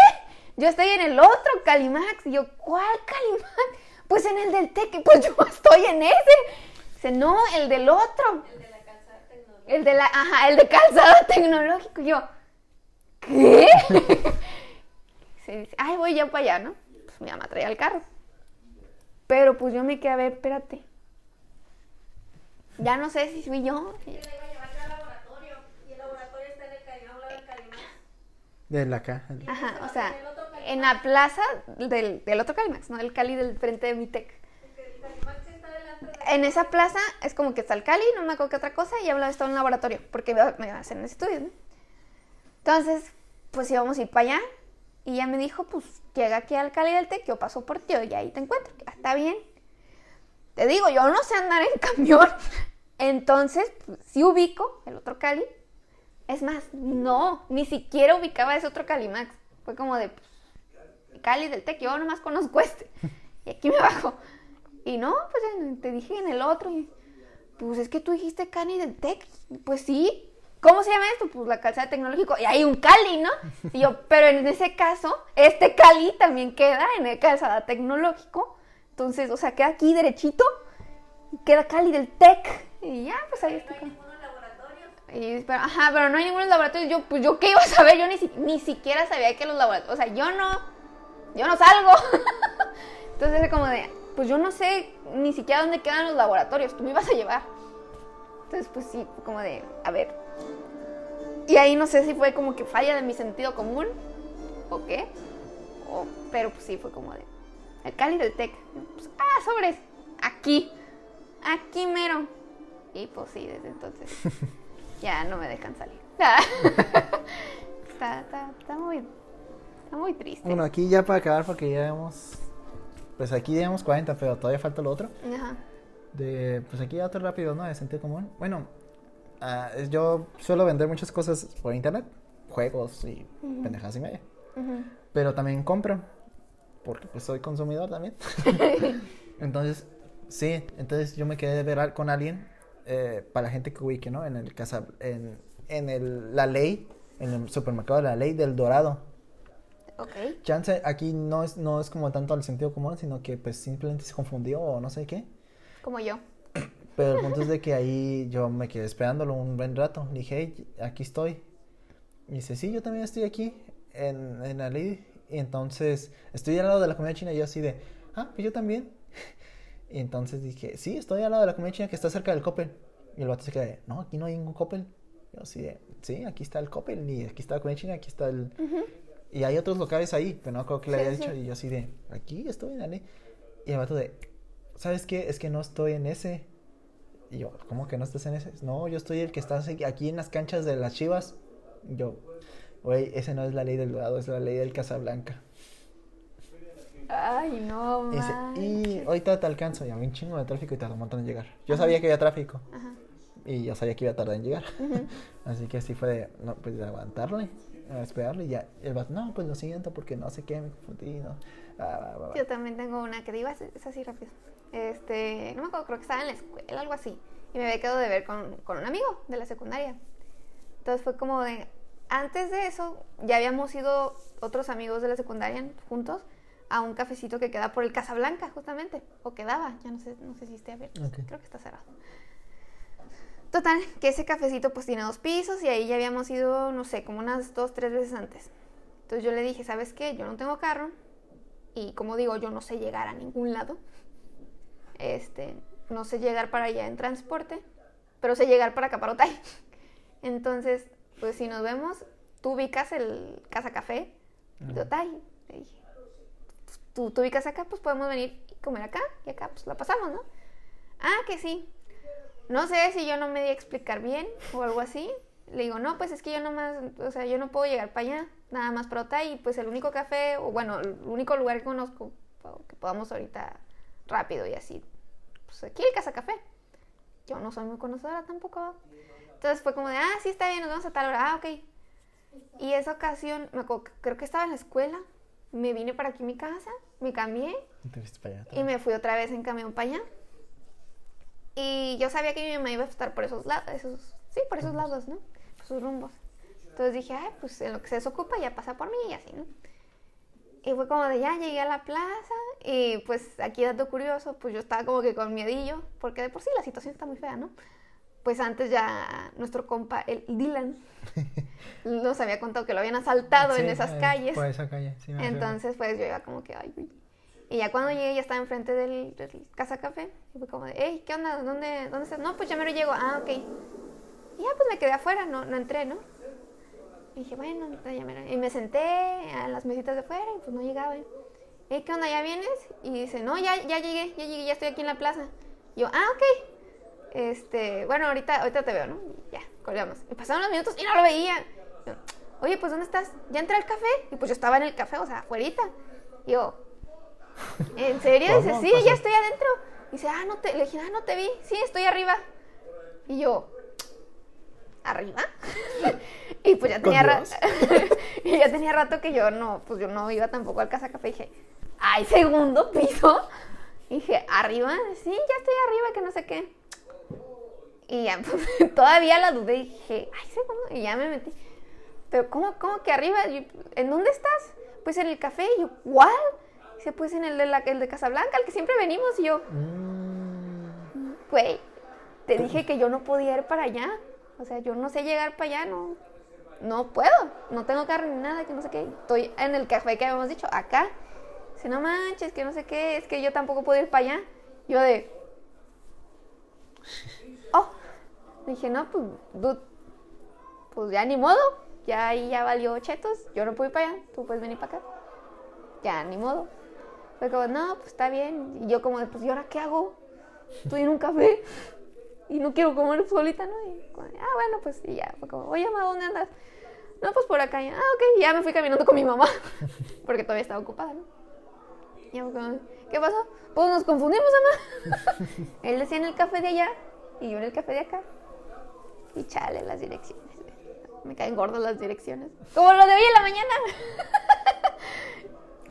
[SPEAKER 2] Yo estoy en el otro Calimax. Y yo, ¿cuál Calimax? Pues en el del Tec, pues yo estoy en ese. Dice, no, el del otro.
[SPEAKER 3] El de la calzada tecnológica.
[SPEAKER 2] El de la, ajá, el de calzado tecnológico. Y yo, ¿qué? Se dice, ay, voy ya para allá, ¿no? Pues mi mamá traía el carro. Pero pues yo me quedé a ver, espérate. Ya no sé si fui yo.
[SPEAKER 3] Yo la iba a llevar yo al laboratorio. Y el laboratorio está en el Cali, a un lado del Calimán.
[SPEAKER 1] De la caja.
[SPEAKER 2] Ajá, o sea, en la plaza del, del otro Calimax, ¿no? El Cali del frente de mi tech.
[SPEAKER 3] El Calimán sí está delante de
[SPEAKER 2] En esa plaza es como que está el Cali, no me acuerdo qué otra cosa, y hablaba estaba en un laboratorio, porque me me hacen estudios, ¿no? Entonces, pues íbamos a ir para allá, y ella me dijo, pues, llega aquí al Cali del Tec, yo paso por ti, y ahí te encuentro. Está bien. Te digo, yo no sé andar en camión. Entonces, pues, sí ubico el otro Cali. Es más, no, ni siquiera ubicaba ese otro Calimax. Fue como de, pues, Cali del Tec, yo nomás conozco este. Y aquí me bajo. Y no, pues te dije en el otro. Y, pues es que tú dijiste Cali del Tec. Pues sí. ¿Cómo se llama esto? Pues la calzada tecnológico. Y hay un Cali, ¿no? Y yo, pero en ese caso, este Cali también queda en el calzada tecnológico. Entonces, o sea, queda aquí derechito. Y queda Cali del Tec. Y ya, pues ahí está. Y, pero, ajá, pero no hay ningunos laboratorios. Yo, pues yo qué iba a saber, yo ni, ni siquiera sabía que los laboratorios. O sea, yo no, yo no salgo. Entonces era como de, pues yo no sé ni siquiera dónde quedan los laboratorios. Tú me ibas a llevar. Entonces, pues sí, como de, a ver. Y ahí no sé si fue como que falla de mi sentido común o qué. O, pero pues sí, fue como de, el Cali del Tec. Pues, ah, sobres, aquí, aquí mero. Y pues sí, desde entonces ya no me dejan salir. está, está, está muy, está muy triste.
[SPEAKER 1] Bueno, aquí ya para acabar, porque ya hemos. Pues aquí llevamos 40, pero todavía falta lo otro.
[SPEAKER 2] Ajá.
[SPEAKER 1] De, pues aquí otro rápido, ¿no? De sentido común. Bueno, es- yo suelo vender muchas cosas por internet, juegos y pendejadas y media. Pero también compro, porque pues soy consumidor también. entonces, sí, entonces yo me quedé de ver con alguien, eh, para la gente que ubique, ¿no? En el casa, en, en el, la ley, en el supermercado de la ley del Dorado.
[SPEAKER 2] Ok.
[SPEAKER 1] Chance aquí no es, no es como tanto al sentido común, sino que pues simplemente se confundió o no sé qué.
[SPEAKER 2] Como yo.
[SPEAKER 1] Pero el punto es de que ahí yo me quedé esperándolo un buen rato. Le dije, hey, aquí estoy. Y dice, sí, yo también estoy aquí en, en la ley. Y entonces estoy al lado de la comida china. Y yo así de, ah, pues yo también. Y entonces dije, sí, estoy al lado de la comida china que está cerca del Coppel. Y el vato se queda de, no, aquí no hay ningún Coppel. Yo así de, sí, aquí está el Coppel. Y aquí está la comida china, aquí está el... Y hay otros locales ahí, pero no creo que le
[SPEAKER 2] Sí,
[SPEAKER 1] haya
[SPEAKER 2] sí.
[SPEAKER 1] dicho. Y yo así de, aquí estoy en la ley. Y el vato de, ¿sabes qué? Es que no estoy en ese. Y yo, ¿cómo que no estás en ese? No, yo estoy el que está aquí en las canchas de las chivas. Y yo, güey, ese no es la ley del dorado, es la ley del Casablanca.
[SPEAKER 2] Ay, no,
[SPEAKER 1] Y, dice, y ahorita te alcanzo. Y había un chingo de tráfico y tardó un montón en llegar. Yo sabía que había tráfico.
[SPEAKER 2] Ajá.
[SPEAKER 1] Y yo sabía que iba a tardar en llegar. Así que así fue de, no, pues de aguantarle, a esperarle. Y ya, el vato, no, pues lo siento porque no sé qué, me confundí. No. Ah, va, va, va.
[SPEAKER 2] Yo también tengo una que digo, es, así rápido. Este, no me acuerdo, creo que estaba en la escuela, algo así. Y me había quedado de ver con, con un amigo de la secundaria. Entonces fue como de, antes de eso, ya habíamos ido otros amigos de la secundaria juntos a un cafecito que queda por el Casablanca, justamente. O quedaba, ya no sé, no sé si esté abierto. Creo que está cerrado. Total, que ese cafecito pues tiene dos pisos y ahí ya habíamos ido, no sé, como unas dos, tres veces antes. Entonces yo le dije, ¿sabes qué? Yo no tengo carro y como digo, yo no sé llegar a ningún lado. Este, no sé llegar para allá en transporte, pero sé llegar para Caparotay. Entonces, pues si nos vemos, tú ubicas el Casa Café de Otay. Le dije, "Pues, tú, ubicas acá, pues podemos venir y comer acá y acá, pues la pasamos, ¿no? Ah, que sí. No sé si yo no me di a explicar bien o algo así. Le digo, no, pues es que yo nomás, o sea, yo no puedo llegar para allá, nada más para Otay, y pues el único café, o bueno, el único lugar que conozco que podamos ahorita rápido y así pues aquí el Casa Café. Yo no soy muy conocedora tampoco. Entonces fue como de, ah, sí, está bien, nos vemos a tal hora. Ah, ok. Y esa ocasión, me acuerdo creo que estaba en la escuela, me vine para aquí a mi casa, me cambié
[SPEAKER 1] allá.
[SPEAKER 2] y me fui otra vez en camión para allá. Y yo sabía que mi mamá iba a estar por esos lados, esos, sí, por esos lados, ¿no? Por sus rumbos. Entonces dije, ay, pues en lo que se desocupa ya pasa por mí y así, ¿no? Y fue como de ya llegué a la plaza y pues aquí dato curioso, pues yo estaba como que con miedillo, porque de por sí la situación está muy fea, ¿no? Pues antes ya nuestro compa, el Dylan, nos había contado que lo habían asaltado en
[SPEAKER 1] Sí,
[SPEAKER 2] esas
[SPEAKER 1] eh,
[SPEAKER 2] calles.
[SPEAKER 1] Por esa calle, sí. me.
[SPEAKER 2] Entonces, pues yo iba como que, ay, güey. Y ya cuando llegué, ya estaba enfrente del, del Casa Café. Y fue como de, hey, ¿qué onda? ¿Dónde, ¿Dónde estás? No, pues ya me lo llego. Ah, ok. Y ya, pues me quedé afuera, no, no entré, ¿no? Y dije, bueno, ya me... Y me senté a las mesitas de afuera y pues no llegaba. ¿eh? "Ey, ¿Qué onda? ¿Ya vienes? Y dice, no, ya, ya llegué, ya llegué, ya estoy aquí en la plaza. Y yo, ah, ok. Este, bueno, ahorita, ahorita te veo, ¿no? Ya, colgamos. Y pasaron los minutos y no lo veía. Yo, Oye, pues ¿dónde estás? ¿Ya entré al café? Y pues yo estaba en el café, o sea, afuerita. Y yo, ¿en serio? Dice, sí,
[SPEAKER 1] Pasó.
[SPEAKER 2] ya estoy adentro. Y dice, ah, no te, le dije, ah, no te vi. Sí, estoy arriba. Y yo, ¿arriba? y pues ya tenía rato, y ya tenía rato que yo no, pues yo no iba tampoco al casa café. Y dije, ay, segundo piso. Y dije, ¿arriba? Sí, ya estoy arriba, que no sé qué. Y ya, pues, todavía la dudé y dije, ay, segundo. Y ya me metí. Pero, ¿cómo, cómo que arriba? Yo, ¿En dónde estás? Pues en el café. Y yo, ¿cuál? Dice, pues en el de, la, el de Casablanca, al que siempre venimos. Y yo,
[SPEAKER 1] Mm,
[SPEAKER 2] güey, te dije que yo no podía ir para allá. O sea, yo no sé llegar para allá, no. No puedo. No tengo carro ni nada, que no sé qué. Estoy en el café que habíamos dicho, acá. Dice, no manches, que no sé qué, es que yo tampoco puedo ir para allá. Yo de. Oh. Dije, no, pues, dude, pues ya ni modo. Ya ahí ya valió chetos. Yo no puedo ir para allá. Tú puedes venir para acá. Ya ni modo. Fue como, no, pues está bien. Y yo como, pues, ¿y ahora qué hago? Estoy en un café y no quiero comer solita, ¿no? Y ah, bueno, pues y ya. Fue como, oye, ma, ¿dónde andas? No, pues por acá. Ah, ok. Ya me fui caminando con mi mamá porque todavía estaba ocupada, ¿no? Y fue como, ¿qué pasó? Pues nos confundimos, mamá. Él decía en el café de allá y yo en el café de acá. Y chale las direcciones. Me caen gordas las direcciones. Como lo de hoy en la mañana.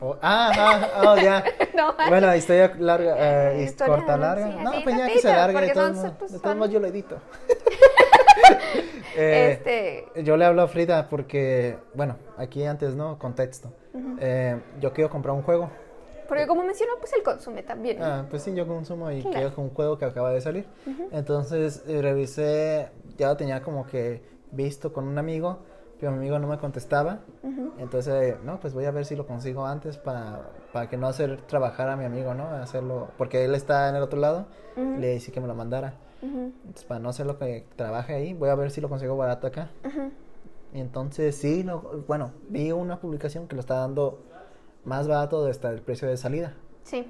[SPEAKER 1] oh, ah, ah, oh, ya.
[SPEAKER 2] No,
[SPEAKER 1] Bueno, historia larga, eh,
[SPEAKER 2] Historia,
[SPEAKER 1] corta, larga.
[SPEAKER 2] sí,
[SPEAKER 1] no, pues ya que se largue, de todos modos,
[SPEAKER 2] pues, son-
[SPEAKER 1] yo lo edito. Eh,
[SPEAKER 2] este.
[SPEAKER 1] Yo le hablo a Frida porque, bueno, aquí antes, ¿no? Contexto. Eh, yo quiero comprar un juego.
[SPEAKER 2] Porque como mencionó, pues él consume también. ¿no?
[SPEAKER 1] Ah, pues sí, yo consumo y
[SPEAKER 2] Claro.
[SPEAKER 1] quiero un juego que acaba de salir. Entonces eh, revisé, ya lo tenía como que visto con un amigo, pero mi amigo no me contestaba. Entonces, eh, no, pues voy a ver si lo consigo antes para, para que no hacer trabajar a mi amigo, ¿no? Hacerlo, porque él está en el otro lado, le dije que me lo mandara. Entonces, para no hacer lo que trabaje ahí, voy a ver si lo consigo barato acá. Y entonces, sí, lo- bueno, vi una publicación que lo está dando más barato de hasta el precio de salida.
[SPEAKER 2] Sí.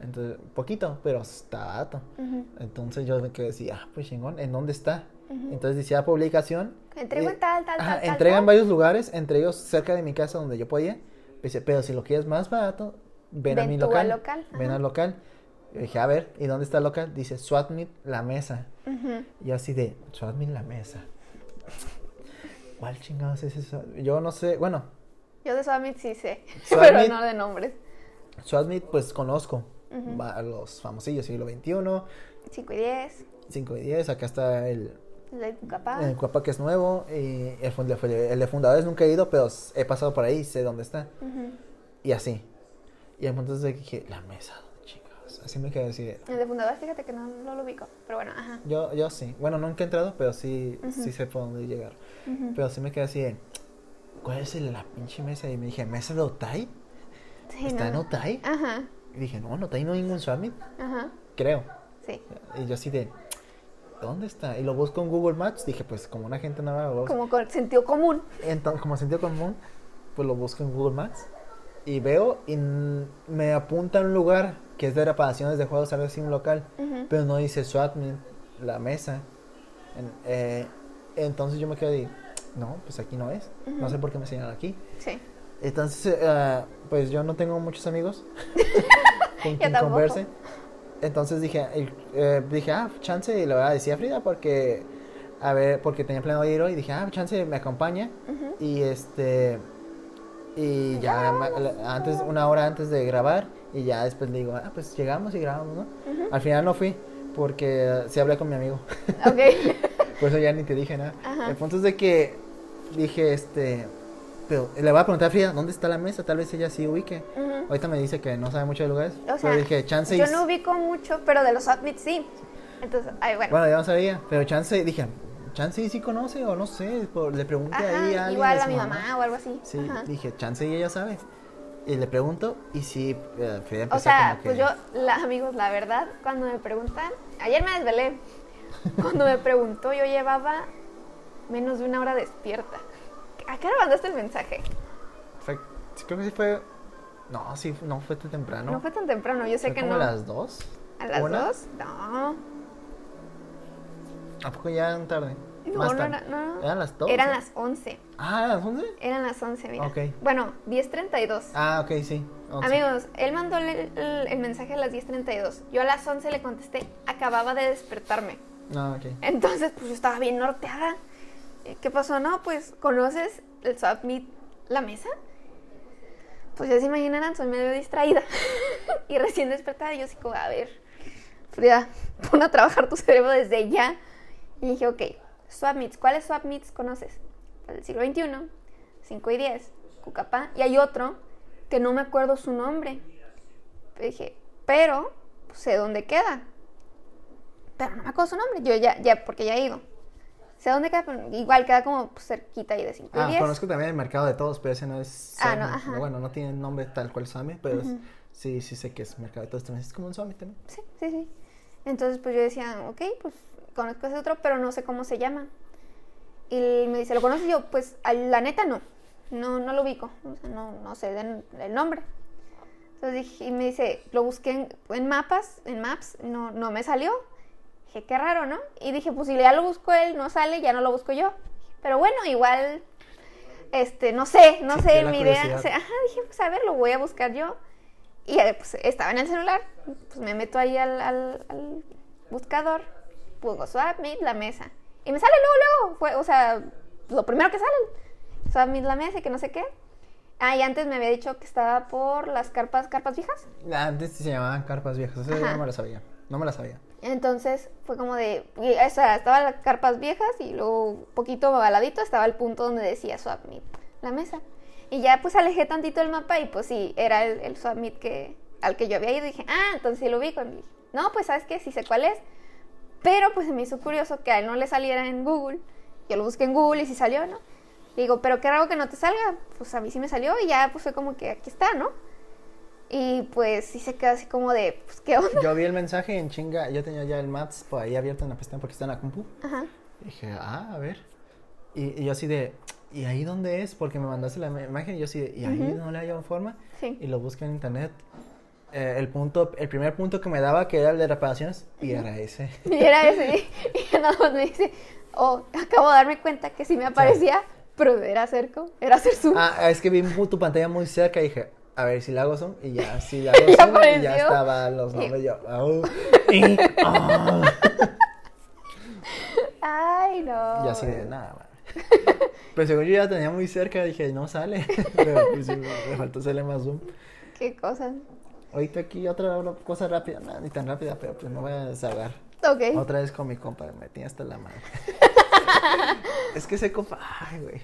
[SPEAKER 1] Entonces, poquito, pero está barato.
[SPEAKER 2] ujú.
[SPEAKER 1] Entonces yo me quedé así, ah, pues chingón, ¿en dónde está? Entonces decía publicación.
[SPEAKER 2] Entrego
[SPEAKER 1] eh,
[SPEAKER 2] en tal, tal,
[SPEAKER 1] ajá,
[SPEAKER 2] tal,
[SPEAKER 1] entrega en varios lugares, entre ellos cerca de mi casa donde yo podía. Dice, pero si lo quieres más barato, ven, a
[SPEAKER 2] Ven
[SPEAKER 1] mi
[SPEAKER 2] tú
[SPEAKER 1] local.
[SPEAKER 2] al local,
[SPEAKER 1] Ven
[SPEAKER 2] ajá.
[SPEAKER 1] al local. Yo dije, a ver, ¿y dónde está el local? Dice, Swat Meet, la mesa.
[SPEAKER 2] Ujú.
[SPEAKER 1] Y yo así de, Swat Meet, la mesa. ¿Cuál chingados es eso? Yo no sé, bueno,
[SPEAKER 2] Yo de Summit sí sé,
[SPEAKER 1] Summit.
[SPEAKER 2] pero no de nombres.
[SPEAKER 1] Swat Meet pues conozco. Va a los famosillos, siglo XXI,
[SPEAKER 2] 5 y 10,
[SPEAKER 1] 5 y 10, acá está el,
[SPEAKER 2] de capaz.
[SPEAKER 1] El Cuapa que es nuevo y el, fund- el de fundadores nunca he ido, pero he pasado por ahí, sé dónde está. Y así. Y entonces dije, la mesa, chicos. Así me quedé así.
[SPEAKER 2] El de fundadores, fíjate que no, no lo ubico. Pero bueno, ajá.
[SPEAKER 1] Yo, yo sí. Bueno, nunca he entrado, pero sí, sí sé por dónde llegar. Pero sí me quedé así de, ¿cuál es la pinche mesa? Y me dije, ¿mesa de Otay?
[SPEAKER 2] Sí,
[SPEAKER 1] ¿Está en
[SPEAKER 2] no.
[SPEAKER 1] Otay?
[SPEAKER 2] Ajá,
[SPEAKER 1] Y dije, no, en Otay no hay ningún Summit.
[SPEAKER 2] ajá.
[SPEAKER 1] Creo.
[SPEAKER 2] Sí.
[SPEAKER 1] Y yo así de, ¿dónde está? Y lo busco en Google Maps. Dije, pues como una gente nueva, lo.
[SPEAKER 2] Como con sentido común.
[SPEAKER 1] Entonces, como sentido común, pues lo busco en Google Maps y veo y me apunta a un lugar que es de reparaciones de juegos, algo así, un local,
[SPEAKER 2] Ujú.
[SPEAKER 1] pero no dice Swatman, la mesa. En- eh, entonces yo me quedé de, no, pues aquí no es, no sé por qué me señalan aquí.
[SPEAKER 2] Sí.
[SPEAKER 1] Entonces, eh, pues yo no tengo muchos amigos con quien converse. entonces dije, eh, dije, ah, chance, y le voy a decir a Frida porque, a ver, porque tenía planeado ir hoy, y dije, ah, chance, me acompaña, y este, y ya, antes, una hora antes de grabar, y ya después le digo, ah, pues llegamos y grabamos, ¿no? Al final no fui, porque sí hablé con mi amigo,
[SPEAKER 2] Ok.
[SPEAKER 1] por eso ya ni te dije nada.
[SPEAKER 2] Ajá.
[SPEAKER 1] El punto es de que dije, este, pero le voy a preguntar a Frida, ¿dónde está la mesa? Tal vez ella sí ubique. Ahorita me dice que no sabe mucho de lugares,
[SPEAKER 2] O sea,
[SPEAKER 1] pero dije, chance
[SPEAKER 2] yo no ubico mucho, pero de los submits sí. Entonces, ay, bueno.
[SPEAKER 1] Bueno, ya no sabía, pero chance, dije, chance y sí conoce o no sé, por- le pregunté
[SPEAKER 2] Ajá,
[SPEAKER 1] ahí a alguien
[SPEAKER 2] igual a mi mamá o algo así.
[SPEAKER 1] Sí,
[SPEAKER 2] Ajá.
[SPEAKER 1] dije, chance y ella sabe. Y le pregunto y sí, eh, Frida empezó
[SPEAKER 2] O sea,
[SPEAKER 1] como que...
[SPEAKER 2] pues yo, la, amigos, la verdad, cuando me preguntan, ayer me desvelé. Cuando me preguntó, yo llevaba menos de una hora despierta. ¿A qué hora mandaste el mensaje?
[SPEAKER 1] fue- sí, creo que sí fue... No, sí, no fue tan temprano.
[SPEAKER 2] No, fue tan temprano, yo sé
[SPEAKER 1] Fue
[SPEAKER 2] que
[SPEAKER 1] como
[SPEAKER 2] no.
[SPEAKER 1] a las dos.
[SPEAKER 2] ¿A las
[SPEAKER 1] ¿Una?
[SPEAKER 2] dos? No.
[SPEAKER 1] ¿A poco ya eran tarde?
[SPEAKER 2] No,
[SPEAKER 1] Más
[SPEAKER 2] no,
[SPEAKER 1] tarde.
[SPEAKER 2] no, no.
[SPEAKER 1] ¿Eran las dos?
[SPEAKER 2] Eran
[SPEAKER 1] ¿eh?
[SPEAKER 2] las 11.
[SPEAKER 1] Ah, ¿eran las once?
[SPEAKER 2] Eran las 11, mira.
[SPEAKER 1] Ok.
[SPEAKER 2] Bueno, 10.32.
[SPEAKER 1] Ah, ok, sí. once.
[SPEAKER 2] Amigos, él mandó el, el- el mensaje a las 10.32. Yo a las 11 le contesté, acababa de despertarme.
[SPEAKER 1] Ah, ok.
[SPEAKER 2] Entonces, pues yo estaba bien norteada. ¿Qué pasó? No, pues, ¿conoces el Submit La Mesa? Pues ya se imaginarán, soy medio distraída. y recién despertada, y yo así como, a ver, Frida, pon a trabajar tu cerebro desde ya. Y dije, ok, Swapmeets, ¿cuáles Swapmeets conoces? El siglo XXI, 5 y 10, Cucapá, y hay otro que no me acuerdo su nombre. Dije, pero pues, sé dónde queda. Pero no me acuerdo su nombre, yo ya, ya, porque ya he ido. Sé dónde queda, pero igual queda como cerquita ahí de 5 y
[SPEAKER 1] Ah,
[SPEAKER 2] 10.
[SPEAKER 1] conozco también el mercado de todos, pero ese no es.
[SPEAKER 2] Ah, no, ajá.
[SPEAKER 1] Bueno, no tiene nombre tal cual Summit, pero es- sí, sí sé que es mercado de todos también. Es como un Summit también.
[SPEAKER 2] Sí, sí, sí. Entonces, pues yo decía, ok, pues conozco ese otro, pero no sé cómo se llama. Y me dice, ¿lo conoces? Yo, pues, la neta no. No, no lo ubico. O sea, no, no sé den- el nombre. Entonces dije, y me dice, lo busqué en, en mapas, en maps, no, no me salió. Dije, qué raro, ¿no? Y dije, pues si ya lo busco él, no sale, ya no lo busco yo. Pero bueno, igual, este, no sé, no
[SPEAKER 1] Sí,
[SPEAKER 2] sé, mi idea.
[SPEAKER 1] curiosidad.
[SPEAKER 2] o sea, ajá, dije, pues a ver, lo voy a buscar yo. Y eh, pues estaba en el celular, pues me meto ahí al, al- al buscador, pongo Swap Meet la mesa. Y me sale luego, luego, fue, o sea, lo primero que sale, Swap Meet la mesa y que no sé qué. Ah, y antes me había dicho que estaba por las carpas, carpas viejas.
[SPEAKER 1] Antes se llamaban carpas viejas, eso yo
[SPEAKER 2] Ajá.
[SPEAKER 1] no me lo sabía. No me la sabía.
[SPEAKER 2] Entonces fue como de, o sea, estaban las carpas viejas y luego poquito baladito estaba el punto donde decía Swap Meet, la mesa. Y ya pues alejé tantito el mapa y pues sí, era el, el Swap que, al que yo había ido y dije, ah, entonces sí lo ubico. Y dije, no, pues sabes qué, sí sé cuál es. Pero pues me hizo curioso que a él no le saliera en Google. Yo lo busqué en Google y sí salió, ¿no? Digo, pero qué raro que no te salga. Pues a mí sí me salió y ya pues fue como que aquí está, ¿no? Y pues sí se quedó así como de, pues qué onda.
[SPEAKER 1] Yo vi el mensaje en chinga, yo tenía ya el Maps por ahí abierto en la pestaña porque está en la compu.
[SPEAKER 2] Ajá.
[SPEAKER 1] Y dije, ah, a ver. Y, y yo así de, ¿y ahí dónde es? Porque me mandaste la imagen y yo así de, ¿y ahí no le hallo forma?
[SPEAKER 2] Sí.
[SPEAKER 1] Y lo busqué en internet. Eh, el punto, el primer punto que me daba, que era el de reparaciones, y era ese.
[SPEAKER 2] Y era ese. Y nada más me dice, oh, acabo de darme cuenta que si me aparecía, pero era cerco, era hacer zoom.
[SPEAKER 1] Ah, es que vi tu pantalla muy cerca y dije, a ver si le hago zoom. Y ya, si le hago
[SPEAKER 2] Ya
[SPEAKER 1] zoom, y
[SPEAKER 2] apareció.
[SPEAKER 1] ya estaban los nombres. Yo, y, ah.
[SPEAKER 2] Ay, no.
[SPEAKER 1] Y así de, nada, man. Pero según yo ya tenía muy cerca, dije, no sale. Pero pues, sí, me faltó hacerle más zoom.
[SPEAKER 2] Qué cosas.
[SPEAKER 1] Ahorita aquí otra cosa rápida, no, ni tan rápida, pero pues me voy a desahogar.
[SPEAKER 2] Ok.
[SPEAKER 1] Otra vez con mi compa, me tenía hasta la madre. es que ese compa, ay, güey.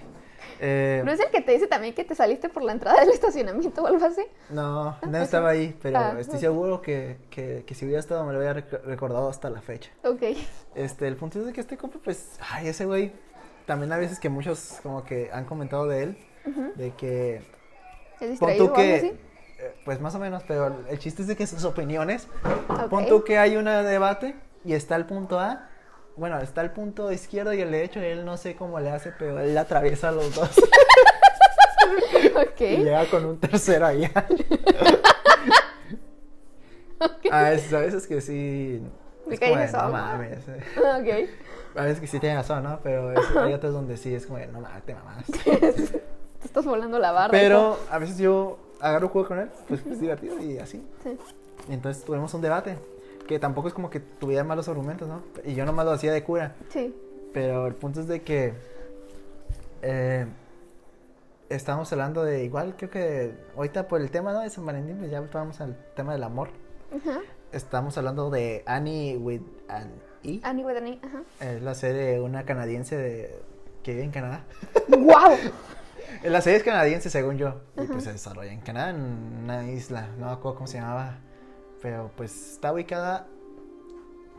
[SPEAKER 1] Eh,
[SPEAKER 2] ¿No es el que te dice también que te saliste por la entrada del estacionamiento o algo así?
[SPEAKER 1] no, no estaba ahí, pero
[SPEAKER 2] Ah,
[SPEAKER 1] estoy seguro que, que, que si hubiera estado me lo hubiera rec- recordado hasta la fecha.
[SPEAKER 2] Ok.
[SPEAKER 1] Este, el punto es de que este compa, pues, ay, ese güey, también a veces que muchos como que han comentado de él, de que
[SPEAKER 2] ¿Es
[SPEAKER 1] Pon tú que,
[SPEAKER 2] así?
[SPEAKER 1] eh, pues más o menos, pero el chiste es de que sus opiniones,
[SPEAKER 2] Ok.
[SPEAKER 1] pon tú que hay un debate y está el punto A, bueno, está el punto izquierdo y el derecho y él no sé cómo le hace, pero él atraviesa los dos y
[SPEAKER 2] Ok.
[SPEAKER 1] llega con un tercero allá. A veces, a veces que sí,
[SPEAKER 2] Me caí de
[SPEAKER 1] no mames.
[SPEAKER 2] Ok.
[SPEAKER 1] a veces que sí tiene razón, ¿no? Pero es- hay otros donde sí es como de, no mames, te mamás.
[SPEAKER 2] Te estás volando la barra.
[SPEAKER 1] Pero a veces yo agarro juego con él, pues es divertido y así.
[SPEAKER 2] Sí.
[SPEAKER 1] Y entonces tuvimos un debate. Que que tampoco es como que tuviera malos argumentos, ¿no? Y yo nomás lo hacía de cura.
[SPEAKER 2] Sí.
[SPEAKER 1] Pero el punto es de que eh, estamos hablando de igual, creo que ahorita por el tema ¿no? de San Valentín, pues ya vamos al tema del amor.
[SPEAKER 2] Ajá.
[SPEAKER 1] Estamos hablando de Annie with an E.
[SPEAKER 2] Annie with an E, Ajá.
[SPEAKER 1] Es la serie de una canadiense de, que vive en Canadá.
[SPEAKER 2] ¡Wow!
[SPEAKER 1] La serie es canadiense, según yo. Y pues se desarrolla en Canadá, en una isla. No me acuerdo cómo se llamaba. Pero pues está ubicada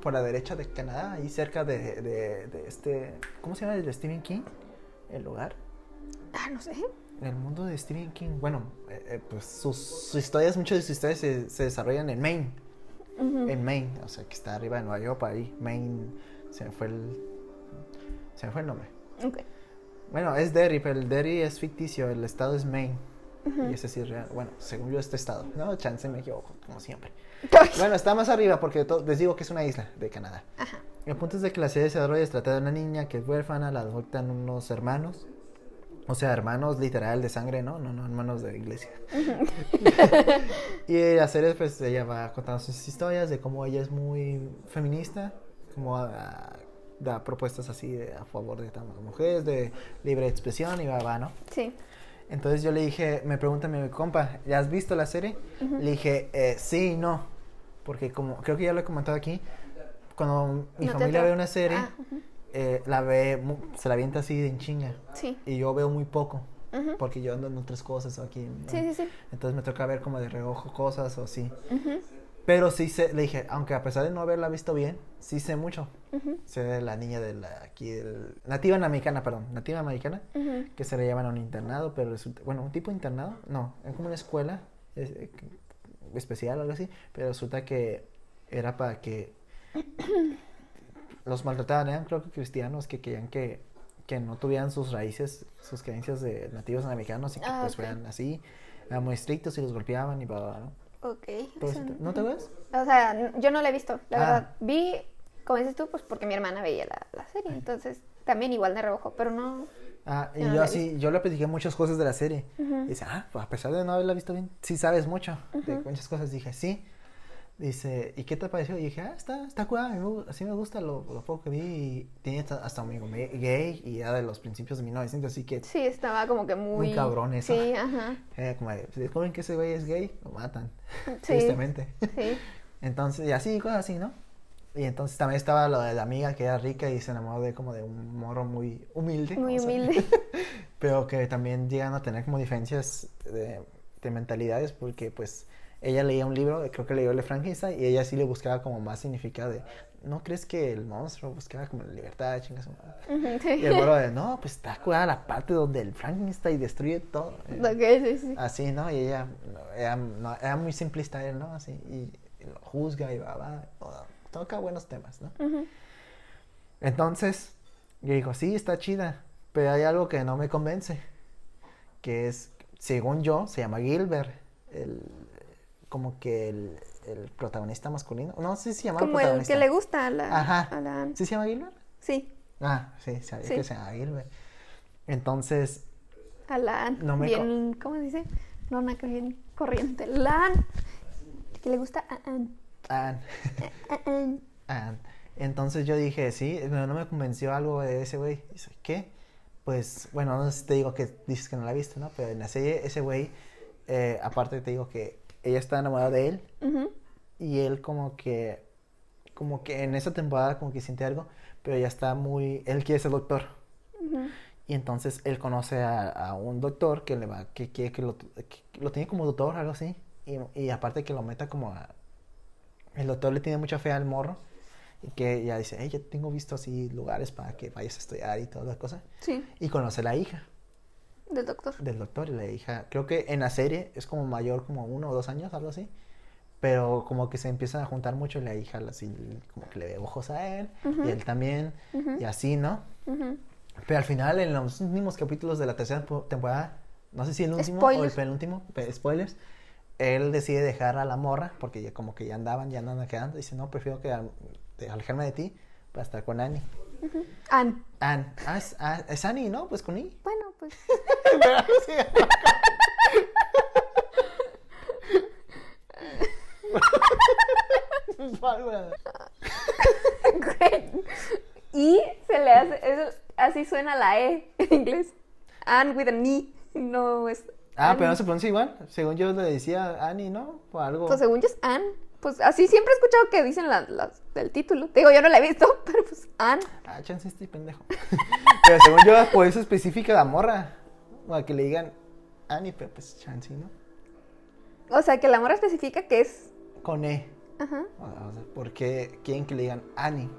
[SPEAKER 1] por la derecha de Canadá, ahí cerca de, de, de este. ¿Cómo se llama? El de Stephen King. El lugar.
[SPEAKER 2] Ah, no sé.
[SPEAKER 1] En el mundo de Stephen King. Bueno, eh, eh, pues sus, sus historias, muchas de sus historias se, se desarrollan en Maine. En Maine, o sea, que está arriba de Nueva York, ahí. Maine. Se me fue el. Se me fue el nombre.
[SPEAKER 2] Ok.
[SPEAKER 1] Bueno, es Derry, pero el Derry es ficticio, el estado es Maine. Y ese sí es real. Bueno, según yo, este estado. No, chance me equivoco, como siempre. Bueno, está más arriba porque les digo que es una isla de Canadá.
[SPEAKER 2] Ajá.
[SPEAKER 1] El punto es de que la serie se desarrolla, se trata de una niña que es huérfana, la adoptan unos hermanos. O sea, hermanos literal de sangre, ¿no? No, no, hermanos de iglesia. y la serie, pues, ella va contando sus historias de cómo ella es muy feminista, como ah, da propuestas así de- a favor de las mujeres, de libre expresión y va, va, ¿no?
[SPEAKER 2] Sí.
[SPEAKER 1] Entonces yo le dije, me pregunta mi compa, ¿ya has visto la serie? Le dije, eh, sí y no, porque como creo que ya lo he comentado aquí, cuando mi
[SPEAKER 2] No
[SPEAKER 1] familia ve una serie,
[SPEAKER 2] Ah,
[SPEAKER 1] eh, la ve, se la avienta así de en chinga,
[SPEAKER 2] Sí.
[SPEAKER 1] y yo veo muy poco, porque yo ando en otras cosas aquí. ¿no?
[SPEAKER 2] Sí, sí, sí.
[SPEAKER 1] Entonces me toca ver como de reojo cosas o así. Pero sí sé, le dije, aunque a pesar de no haberla visto bien, sí sé mucho.
[SPEAKER 2] Ujú.
[SPEAKER 1] Sé de la niña de la, aquí, del, nativa americana, perdón, nativa americana que se le llaman a un internado, pero resulta, bueno, un tipo de internado, no, es como una escuela es- eh, especial o algo así, pero resulta que era para que los maltrataban, eran creo que cristianos que querían que, que no tuvieran sus raíces, sus creencias de nativos americanos y que
[SPEAKER 2] Ah,
[SPEAKER 1] pues fueran así, eran muy estrictos y los golpeaban y bla, bla, bla, ¿no?
[SPEAKER 2] Ok. No-
[SPEAKER 1] ¿No te ves?
[SPEAKER 2] O sea, yo no la he visto, la
[SPEAKER 1] Ah.
[SPEAKER 2] verdad. Vi, como dices tú, pues porque mi hermana veía la, la serie. Entonces, también igual de reojo, pero no.
[SPEAKER 1] Ah, y
[SPEAKER 2] Yo no
[SPEAKER 1] yo así, yo le platiqué muchas cosas de la serie. Y dice, ah, pues a pesar de no haberla visto bien, sí sabes mucho de muchas cosas. Dije, sí. Dice, ¿y qué te pareció? Y dije, ah, está, está cool, a mí me gu- así me gusta lo, lo poco que vi. Y tiene hasta, un amigo gay y era de los principios de 1900, así que
[SPEAKER 2] Sí, estaba como que muy.
[SPEAKER 1] Muy cabrón eso.
[SPEAKER 2] Sí, ajá.
[SPEAKER 1] era como si descubren que ese güey es gay, lo matan.
[SPEAKER 2] Sí.
[SPEAKER 1] Tristemente.
[SPEAKER 2] Sí.
[SPEAKER 1] Entonces, y así, cosas así, ¿no? Y entonces también estaba lo de la amiga que era rica y se enamoró de como de un morro muy humilde.
[SPEAKER 2] Muy humilde.
[SPEAKER 1] pero que también llegan a tener como diferencias de, de mentalidades porque pues ella leía un libro, creo que leyó el de Frankenstein y ella sí le buscaba como más significado de, ¿no crees que el monstruo buscaba como la libertad, chingas? su madre?"
[SPEAKER 2] Ujú, sí.
[SPEAKER 1] Y el morro de, no, pues está curada la parte donde el Frankenstein destruye todo. Eh,
[SPEAKER 2] Ok, sí, sí.
[SPEAKER 1] Así, ¿no? Y ella era, no, era muy simplista él, ¿no? Así, y, y lo juzga y va, va, toca buenos temas, ¿no? Entonces, yo digo, sí, está chida, pero hay algo que no me convence, que es, según yo, se llama Gilbert, el, como que el, el protagonista masculino, no sé si se llama
[SPEAKER 2] Como el que le gusta a la.
[SPEAKER 1] Ajá.
[SPEAKER 2] A la...
[SPEAKER 1] ¿Sí se llama Gilbert?
[SPEAKER 2] Sí,
[SPEAKER 1] Ah, sí, sabía
[SPEAKER 2] Sí.
[SPEAKER 1] que se llama Gilbert. Entonces,
[SPEAKER 2] a la.
[SPEAKER 1] No me
[SPEAKER 2] bien, ¿cómo se dice? No, una que bien corriente. La. Que le gusta a Ann.
[SPEAKER 1] ah,
[SPEAKER 2] A Ann.
[SPEAKER 1] ah, entonces yo dije, sí, pero no me convenció algo de ese güey. Dice, ¿qué? Pues, bueno, no sé si te digo que dices que no la viste, ¿no? Pero en la serie, ese güey, eh, aparte te digo que ella está enamorada de él y él como que, como que en esa temporada como que siente algo, pero ya está muy, él quiere ser doctor. Y entonces él conoce a, a un doctor que le va, que quiere que lo, que lo tiene como doctor, algo así. Y, y aparte que lo meta como a... El doctor le tiene mucha fe al morro. Y que ya dice, hey, yo tengo visto así lugares para que vayas a estudiar y todas las cosas.
[SPEAKER 2] Sí,
[SPEAKER 1] Y conoce a la hija
[SPEAKER 2] del doctor.
[SPEAKER 1] del doctor. Y la hija, creo que en la serie es como mayor, como uno o dos años, algo así. Pero como que se empiezan a juntar mucho y la hija así, como que le ve ojos a él. Y él también.
[SPEAKER 2] Ujú.
[SPEAKER 1] Y así, ¿no?
[SPEAKER 2] Ujú.
[SPEAKER 1] Pero al final, en los últimos capítulos de la tercera po- temporada, no sé si el último o el penúltimo, pe- spoilers, él decide dejar a la morra, porque ya como que ya andaban, ya andan quedando, dice, no, prefiero que, alejarme de ti para estar con Annie.
[SPEAKER 2] Uh
[SPEAKER 1] -huh. Ah, es, ah, es Annie, ¿no? Pues con I.
[SPEAKER 2] Bueno, pues.
[SPEAKER 1] y se le hace.
[SPEAKER 2] Así suena la E en inglés. Ann with an E. No es.
[SPEAKER 1] Ah, pero no se pronuncia igual. Según yo le decía Annie, ¿no? O algo.
[SPEAKER 2] Pues según yo es Ann. Pues así siempre he escuchado que dicen las las del título. Te digo, yo no la he visto, pero pues Anne.
[SPEAKER 1] Ah, chance estoy pendejo. pero según yo, por eso especifica la morra. O a que le digan Annie, pero pues chance, ¿no?
[SPEAKER 2] O sea, que la morra especifica que es.
[SPEAKER 1] Con E.
[SPEAKER 2] Ajá.
[SPEAKER 1] O sea, ¿por qué quieren que le digan Annie?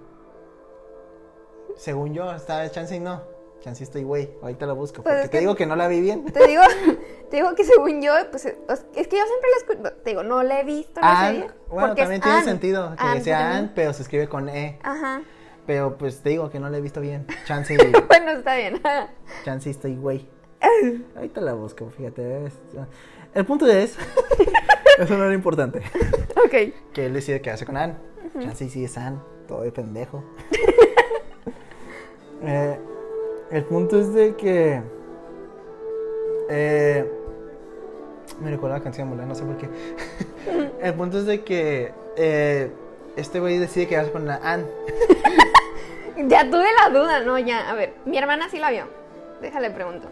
[SPEAKER 1] Según yo, está chance y no. Chance estoy güey. Ahorita lo busco.
[SPEAKER 2] Pues
[SPEAKER 1] Porque te digo que no la vi bien.
[SPEAKER 2] Te digo, te digo que según yo, pues es que yo siempre la escucho. Te digo, no la he visto la
[SPEAKER 1] Ann,
[SPEAKER 2] serie.
[SPEAKER 1] bueno, también tiene sentido que
[SPEAKER 2] Anne
[SPEAKER 1] sea. Ann, pero se escribe con E.
[SPEAKER 2] Ajá.
[SPEAKER 1] Pero pues te digo que no la he visto bien. Chance y,
[SPEAKER 2] Bueno, está bien.
[SPEAKER 1] chance y estoy güey. Ahorita la busco, fíjate. El punto es. Eso no era importante.
[SPEAKER 2] ok.
[SPEAKER 1] Que él decide quedarse con Ann. Chance y sí es Ann. Todo de pendejo. Eh, el punto es de que. Eh, me recuerda la canción, Mulan, no sé por qué. el punto es de que. eh, este güey decide quedarse con la Ann.
[SPEAKER 2] Ya tuve la duda, no, ya. A ver, mi hermana sí la vio. Déjale pregunto.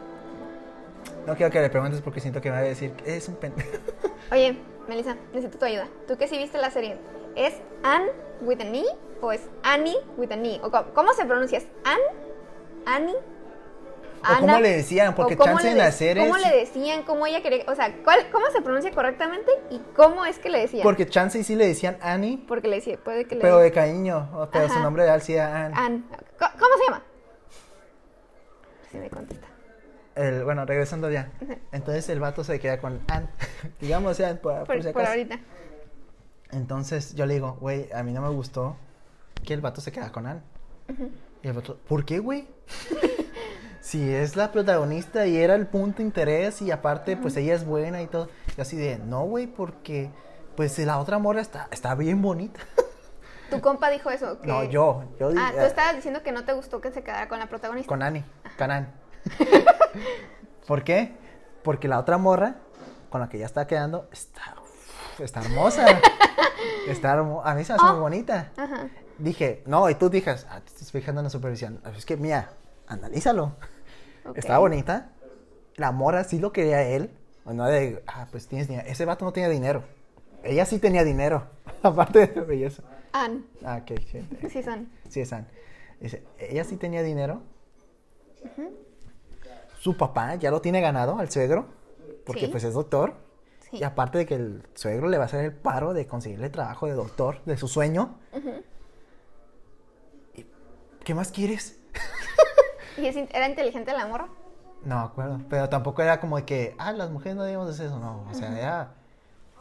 [SPEAKER 1] No quiero que le preguntes porque siento que me va a decir que es un pendejo.
[SPEAKER 2] Oye, Melissa, necesito tu ayuda. Tú que sí viste la serie, ¿es Anne with an E o es Annie with an E? ¿O cómo, cómo se pronuncia? ¿Es Anne? ¿Annie?
[SPEAKER 1] O cómo le decían, porque
[SPEAKER 2] ¿O cómo
[SPEAKER 1] chance en la
[SPEAKER 2] de-
[SPEAKER 1] serie
[SPEAKER 2] ¿Cómo le decían? ¿Cómo ella quería? O sea, ¿cuál- ¿cómo se pronuncia correctamente y cómo es que le decían?
[SPEAKER 1] Porque chance y sí le decían Annie,
[SPEAKER 2] Porque le decía, puede que le
[SPEAKER 1] pero de cariño. o- Pero su
[SPEAKER 2] Ajá.
[SPEAKER 1] nombre real sí era Ann.
[SPEAKER 2] Anne. ¿Cómo, se llama? Si me contesta.
[SPEAKER 1] El, bueno, regresando ya. Entonces el vato se queda con Ann. Digamos, sea, por, por
[SPEAKER 2] Por,
[SPEAKER 1] si
[SPEAKER 2] por
[SPEAKER 1] acaso.
[SPEAKER 2] ahorita.
[SPEAKER 1] Entonces yo le digo, güey, a mí no me gustó que el vato se queda con Ann. Y el vato, ¿por qué, güey? si es la protagonista y era el punto de interés y aparte, pues ella es buena y todo. Y así de, no, güey, porque pues la otra morra está, está bien bonita.
[SPEAKER 2] Tu compa dijo eso. que-
[SPEAKER 1] No, yo, yo
[SPEAKER 2] Ah, tú
[SPEAKER 1] eh,
[SPEAKER 2] estabas diciendo que no te gustó que se quedara con la protagonista.
[SPEAKER 1] Con Annie, con Ann. ¿Por qué? Porque la otra morra con la que ya está quedando está, está hermosa. está hermo- A mí se me hace
[SPEAKER 2] Ah.
[SPEAKER 1] muy bonita.
[SPEAKER 2] Ajá.
[SPEAKER 1] Dije, no, y tú dijes, ah, te estás fijando en la supervisión. Ah, Es que, mira, analízalo. Estaba bonita. La morra sí lo quería él. No de, ah, pues tienes dinero. Ese vato no tenía dinero. Ella sí tenía dinero. Aparte de la belleza.
[SPEAKER 2] Anne.
[SPEAKER 1] Ah, ok, sí.
[SPEAKER 2] Sí, son.
[SPEAKER 1] Sí, es Ann. Dice, ella sí tenía dinero. Su papá ya lo tiene ganado al suegro. Porque
[SPEAKER 2] Sí.
[SPEAKER 1] pues es doctor.
[SPEAKER 2] Sí.
[SPEAKER 1] Y aparte de que el suegro le va a hacer el paro de conseguirle trabajo de doctor, de su sueño. ¿Y ¿Qué más quieres?
[SPEAKER 2] ¿Y es era inteligente la morra?
[SPEAKER 1] No acuerdo. Pero tampoco era como de que, ah, las mujeres no debemos de hacer eso. No, o sea, era,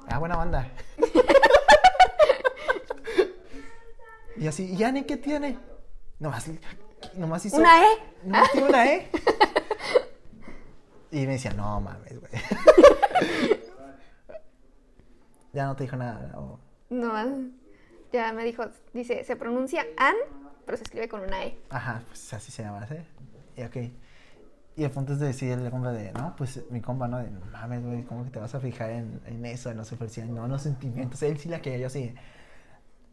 [SPEAKER 1] era buena banda. y así, ¿y Annie qué tiene? Nomás, nomás hizo.
[SPEAKER 2] ¿Una E?
[SPEAKER 1] Nomás tiene una E. y me decía, no mames, güey. ya no te dijo nada.
[SPEAKER 2] No, ah, ya me dijo, dice, se pronuncia Anne, pero se escribe con una E.
[SPEAKER 1] Ajá, pues así se llama, ¿sí? Y ok. Y el punto es de decirle al compa de, no, pues mi compa, ¿no? De, no mames, güey, ¿cómo que te vas a fijar en, en eso, en la superstición? No, en los sentimientos. Él sí la quería, yo sí.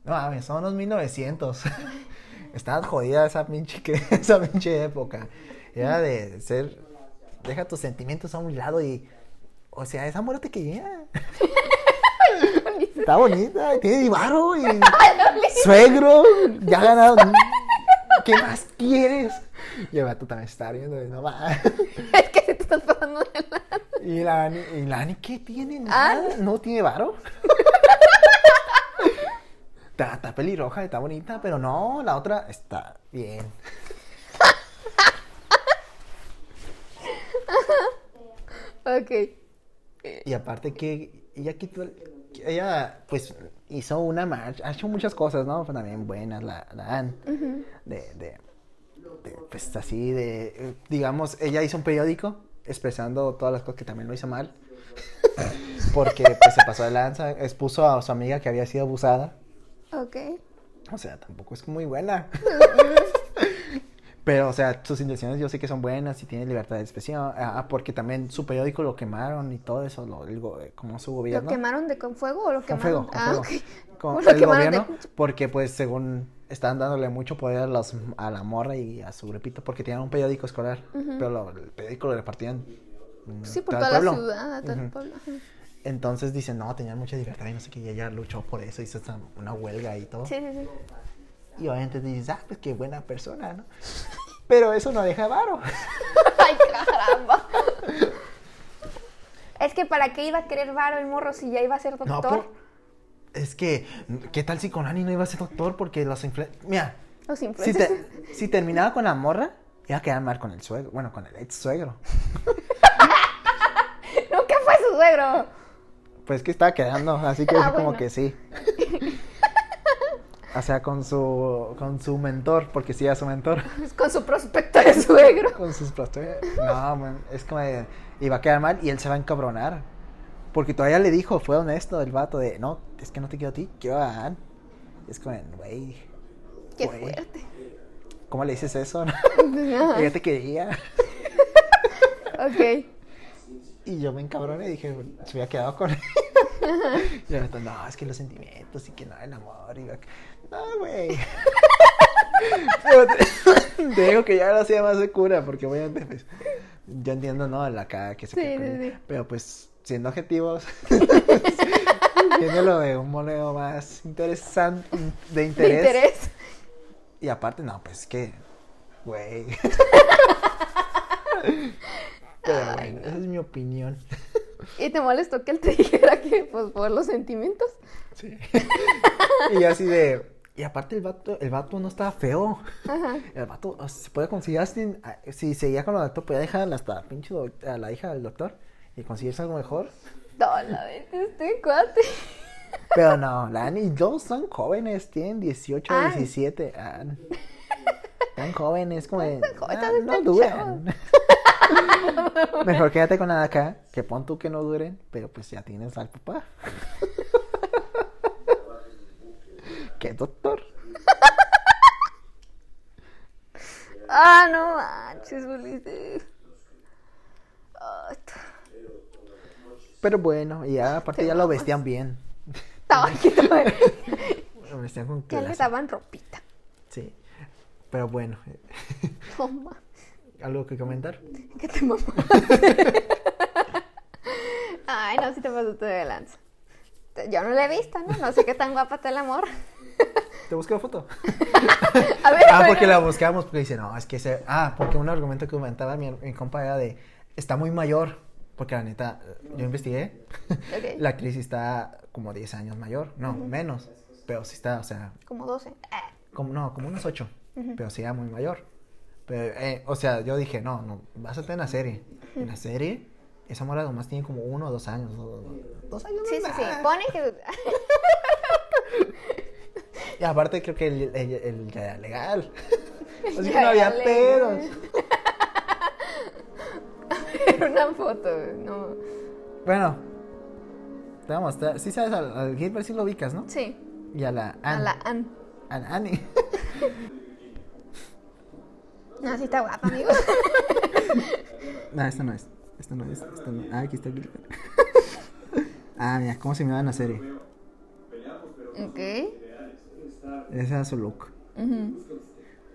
[SPEAKER 1] No mames, son los 1900. Estaba jodida esa pinche, que- esa pinche época. Era de ser, deja tus sentimientos a un lado y, o sea, esa mujer te quería. Está bonita, tiene varo y suegro, ya ha ganado. ¿Qué más quieres? Y el vato también está riendo de no va.
[SPEAKER 2] es que se te estás pasando de la...
[SPEAKER 1] Y la Ani, ¿y la Ani qué tiene? Nada, no tiene varo. Está, está pelirroja, está bonita, pero no, la otra está bien.
[SPEAKER 2] Ok.
[SPEAKER 1] Y aparte que ella quitó, el- ella pues hizo una marcha, ha hecho muchas cosas, ¿no? Pues, también buenas, la, la Ann. de, de, de, pues así, de, digamos, ella hizo un periódico expresando todas las cosas que también lo hizo mal. Porque pues se pasó de lanza, expuso a su amiga que había sido abusada.
[SPEAKER 2] Ok.
[SPEAKER 1] O sea, tampoco es muy buena. Pero, o sea, sus intenciones yo sé que son buenas y tiene libertad de expresión. Ah, porque también su periódico lo quemaron y todo eso, lo, el eh, como su
[SPEAKER 2] ¿Lo
[SPEAKER 1] gobierno.
[SPEAKER 2] quemaron de con fuego o lo
[SPEAKER 1] Con
[SPEAKER 2] quemaron?
[SPEAKER 1] fuego, con
[SPEAKER 2] ah,
[SPEAKER 1] fuego. Con
[SPEAKER 2] ¿Cómo lo
[SPEAKER 1] el
[SPEAKER 2] de-
[SPEAKER 1] gobierno, porque pues según están dándole mucho poder a, los, a la morra y a su grupito, porque tenían un periódico escolar, pero lo- el periódico lo repartían. mm,
[SPEAKER 2] Sí, por toda la ciudad, a todo el pueblo.
[SPEAKER 1] Entonces dicen, no, tenían mucha libertad y no sé qué, y ella luchó por eso, hizo una huelga y todo.
[SPEAKER 2] Sí, sí, sí.
[SPEAKER 1] Y obviamente dices, ah, pues qué buena persona, ¿no? Pero eso no deja varo.
[SPEAKER 2] Ay, caramba. Es que para qué iba a querer varo el morro si ya iba a ser
[SPEAKER 1] No,
[SPEAKER 2] doctor.
[SPEAKER 1] por- es que, ¿qué tal si con Ani no iba a ser doctor? Porque los influ- Mira,
[SPEAKER 2] Los
[SPEAKER 1] si,
[SPEAKER 2] influencers.
[SPEAKER 1] te- si terminaba con la morra, iba a quedar mal con el suegro. Bueno, con el ex suegro.
[SPEAKER 2] No, ¿qué fue su suegro?
[SPEAKER 1] Pues que estaba quedando, así que
[SPEAKER 2] Ah,
[SPEAKER 1] como que sí. O sea, con su, con su mentor, porque sí era su mentor.
[SPEAKER 2] Pues con su prospecto de suegro.
[SPEAKER 1] Con sus prospectos. No, man, es como de, iba a quedar mal y él se va a encabronar. Porque todavía le dijo, fue honesto el vato de, no, es que no te quiero a ti, quiero a Ann. Es como, güey,
[SPEAKER 2] Qué fuerte.
[SPEAKER 1] ¿cómo le dices eso?
[SPEAKER 2] Ajá.
[SPEAKER 1] Ella te quería.
[SPEAKER 2] Ok.
[SPEAKER 1] Y yo me encabroné y dije, se había quedado con él. y el vato, no, es que los sentimientos y que no, el amor. Y yo, no, güey. Pero te, te digo que ya lo hacía más de cura, porque obviamente, pues, yo entiendo, ¿no? La cara que se
[SPEAKER 2] Sí,
[SPEAKER 1] quedó con
[SPEAKER 2] sí, sí.
[SPEAKER 1] Pero pues, siendo objetivos, viéndolo de un modo más interesante, de
[SPEAKER 2] De
[SPEAKER 1] interés. Y aparte, no, pues que, güey. Pero bueno, esa es mi opinión.
[SPEAKER 2] ¿Y te molestó que él te dijera que, pues, por los sentimientos?
[SPEAKER 1] Sí. y así de. Y aparte el vato, el vato no estaba feo. El vato se puede conseguir sin, ah, si seguía con el doctor, podía dejar hasta pinche a la hija del doctor y conseguirse algo mejor.
[SPEAKER 2] No, la vez, este cuate.
[SPEAKER 1] Pero no, la Ani y dos son jóvenes, tienen 18
[SPEAKER 2] Ah.
[SPEAKER 1] 17. ah, Están jóvenes, como de, ah, no duran. Mejor quédate con la de acá, que pon tú que no duren, pero pues ya tienes al papá. ¿Qué doctor?
[SPEAKER 2] Ah, no manches, Ulises.
[SPEAKER 1] Pero bueno, y ya aparte
[SPEAKER 2] Te
[SPEAKER 1] ya lo vestían bien.
[SPEAKER 2] Estaba aquí,
[SPEAKER 1] Lo vestían con
[SPEAKER 2] Ya le daban ropita.
[SPEAKER 1] Sí. Pero bueno,
[SPEAKER 2] Toma.
[SPEAKER 1] ¿algo que comentar?
[SPEAKER 2] ¿Qué te mamá? Ay, no, si te pasaste de lanza. Yo no la he visto, ¿no? No sé qué tan guapa está el amor.
[SPEAKER 1] ¿Te busqué la foto?
[SPEAKER 2] A ver,
[SPEAKER 1] Ah, porque la buscamos, porque dice, no, es que se... Ah, porque un argumento que comentaba mi, mi compa era de, está muy mayor, porque la neta, yo investigué,
[SPEAKER 2] Ok.
[SPEAKER 1] la actriz está como 10 años mayor, no, menos, pero sí está, o sea,
[SPEAKER 2] Como 12. Ah,
[SPEAKER 1] como, no, como unos 8, pero sí era muy mayor. Pero, eh, o sea, yo dije, no, no, vas a estar en la serie. En la serie, esa mora nomás tiene como uno o dos años. o- dos años.
[SPEAKER 2] Sí, sí, sí. Pone que.
[SPEAKER 1] Y aparte creo que el, el, el- ya era legal. Así que no había
[SPEAKER 2] legal.
[SPEAKER 1] pedos.
[SPEAKER 2] Era una foto, no.
[SPEAKER 1] Bueno, te voy a mostrar. Sí sabes, al, al Gilbert sí lo ubicas, ¿no?
[SPEAKER 2] Sí.
[SPEAKER 1] Y a la
[SPEAKER 2] A
[SPEAKER 1] Anne.
[SPEAKER 2] la Ann.
[SPEAKER 1] A la Annie.
[SPEAKER 2] No, sí está guapa, amigo.
[SPEAKER 1] no, esta no es. Esta no es. Esta no. Ah, aquí está Gilbert. ah, mira, cómo se me da en la serie.
[SPEAKER 2] ok.
[SPEAKER 1] Ese era su look.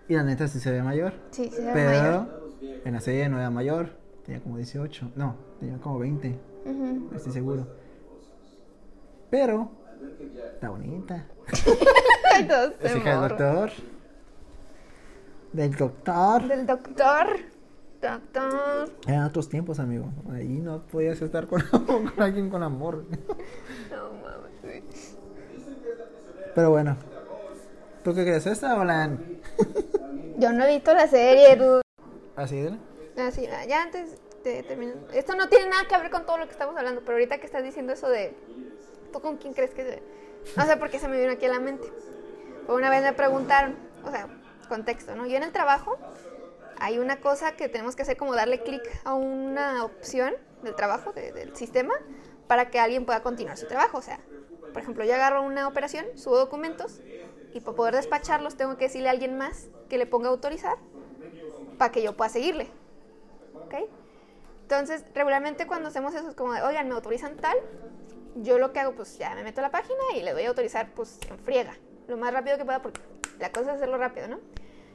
[SPEAKER 1] Y la neta sí se ve mayor.
[SPEAKER 2] Sí, sí, era
[SPEAKER 1] Pero
[SPEAKER 2] mayor.
[SPEAKER 1] en la serie no era mayor. Tenía como 18. No, tenía como 20.
[SPEAKER 2] Ujú.
[SPEAKER 1] No estoy seguro. Pero está bonita. Es
[SPEAKER 2] se
[SPEAKER 1] hija del doctor. Del doctor.
[SPEAKER 2] Del doctor. Doctor.
[SPEAKER 1] Eran otros tiempos, amigo. Ahí no podías estar con, con alguien con amor.
[SPEAKER 2] No mames.
[SPEAKER 1] Pero bueno. ¿Tú qué crees? ¿Esta o la?
[SPEAKER 2] Yo no he visto la serie, dude.
[SPEAKER 1] Así de
[SPEAKER 2] Así, ah, ya antes de terminar. Esto no tiene nada que ver con todo lo que estamos hablando, pero ahorita que estás diciendo eso de. ¿Tú con quién crees que.? se- No sé por qué se me vino aquí a la mente. Pero una vez me preguntaron, o sea, contexto, ¿no? Yo en el trabajo hay una cosa que tenemos que hacer como darle clic a una opción del trabajo, de- del sistema, para que alguien pueda continuar su trabajo. O sea, por ejemplo, yo agarro una operación, subo documentos y para poder despacharlos tengo que decirle a alguien más que le ponga a autorizar para que yo pueda seguirle. ¿Ok? Entonces, regularmente cuando hacemos eso es como de, oigan, me autorizan tal, yo lo que hago, pues ya me meto a la página y le doy a autorizar, pues en friega, lo más rápido que pueda, porque la cosa es hacerlo rápido, ¿no?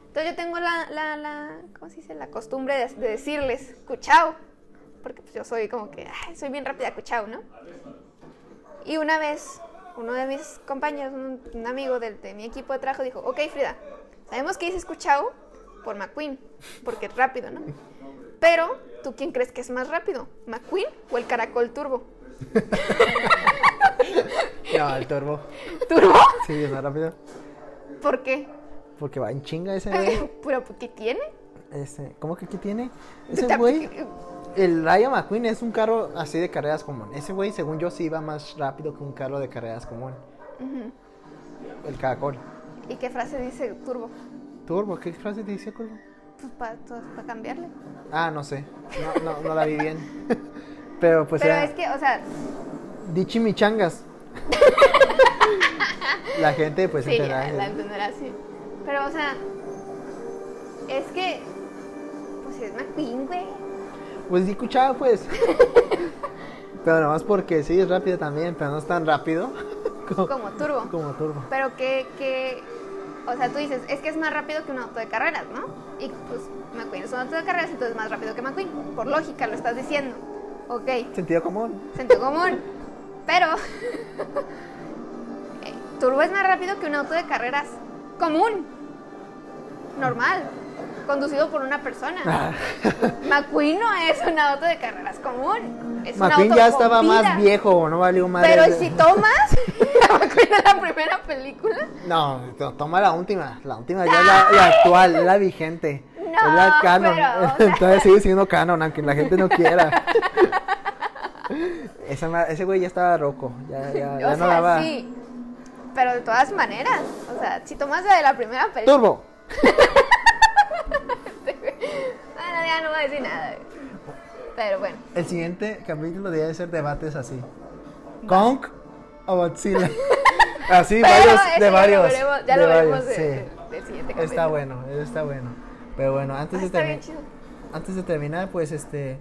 [SPEAKER 2] Entonces yo tengo la, la, la ¿cómo se dice? La costumbre de, de decirles, cuchao, porque pues yo soy como que, ay, soy bien rápida, cuchao, ¿no? Y una vez, uno de mis compañeros, un, un amigo de, de mi equipo de trabajo, dijo, ok, Frida, sabemos que dices cuchao por McQueen, porque es rápido, ¿no? Pero, ¿tú quién crees que es más rápido? ¿McQueen o el caracol turbo?
[SPEAKER 1] No, el turbo.
[SPEAKER 2] ¿Turbo?
[SPEAKER 1] Sí, es más rápido.
[SPEAKER 2] ¿Por qué?
[SPEAKER 1] Porque va en chinga ese.
[SPEAKER 2] ¿Pero qué tiene?
[SPEAKER 1] ¿Cómo que qué tiene? Ese güey. El Raya McQueen es un carro así de carreras común. Ese güey, según yo, sí va más rápido que un carro de carreras común. El caracol.
[SPEAKER 2] ¿Y qué frase dice turbo?
[SPEAKER 1] Turbo, ¿qué frase te dice, Curvo?
[SPEAKER 2] Pues para cambiarle.
[SPEAKER 1] Ah, no sé. No, no, no la vi bien. Pero pues
[SPEAKER 2] Pero
[SPEAKER 1] era
[SPEAKER 2] es que, o sea,
[SPEAKER 1] dichimichangas. la gente pues
[SPEAKER 2] sí,
[SPEAKER 1] entenderá.
[SPEAKER 2] ya la entenderá así. Pero, o sea, es que, pues es McQueen, güey.
[SPEAKER 1] Pues sí, escuchaba pues. pero nomás porque sí es rápido también, pero no es tan rápido como,
[SPEAKER 2] Como turbo.
[SPEAKER 1] como turbo.
[SPEAKER 2] Pero que, que, o sea, tú dices, es que es más rápido que un auto de carreras, ¿no? Y pues McQueen es un auto de carreras, entonces es más rápido que McQueen. Por lógica lo estás diciendo. Ok,
[SPEAKER 1] Sentido común.
[SPEAKER 2] sentido común. Pero, eh, Turbo es más rápido que un auto de carreras común, normal, conducido por una persona. McQueen no es un auto de carreras común. Es un
[SPEAKER 1] McQueen
[SPEAKER 2] auto
[SPEAKER 1] ya
[SPEAKER 2] con
[SPEAKER 1] estaba
[SPEAKER 2] vida.
[SPEAKER 1] más viejo, no valió más.
[SPEAKER 2] Pero si tomas McQueen de la primera película,
[SPEAKER 1] No, to- toma la última. La última ya es la, la actual, es la vigente.
[SPEAKER 2] No,
[SPEAKER 1] es la canon.
[SPEAKER 2] pero, o sea-
[SPEAKER 1] Todavía sigue siendo canon, aunque la gente no quiera. Esa ese güey ya estaba roco. Ya, ya, ya no
[SPEAKER 2] sea,
[SPEAKER 1] daba.
[SPEAKER 2] sí. Pero de todas maneras, o sea, si tomas la de la primera película.
[SPEAKER 1] Turbo.
[SPEAKER 2] Ya no voy a decir nada. Pero bueno.
[SPEAKER 1] El siguiente capítulo debe ser debates así. Kong o Godzilla. Así,
[SPEAKER 2] Pero
[SPEAKER 1] varios, de
[SPEAKER 2] ya
[SPEAKER 1] varios.
[SPEAKER 2] Lo veremos, ya
[SPEAKER 1] de
[SPEAKER 2] lo
[SPEAKER 1] varios,
[SPEAKER 2] veremos
[SPEAKER 1] sí.
[SPEAKER 2] de- del siguiente capítulo.
[SPEAKER 1] Está bueno, está bueno. Pero bueno, antes
[SPEAKER 2] Ah,
[SPEAKER 1] de
[SPEAKER 2] chido.
[SPEAKER 1] Antes de terminar, pues este.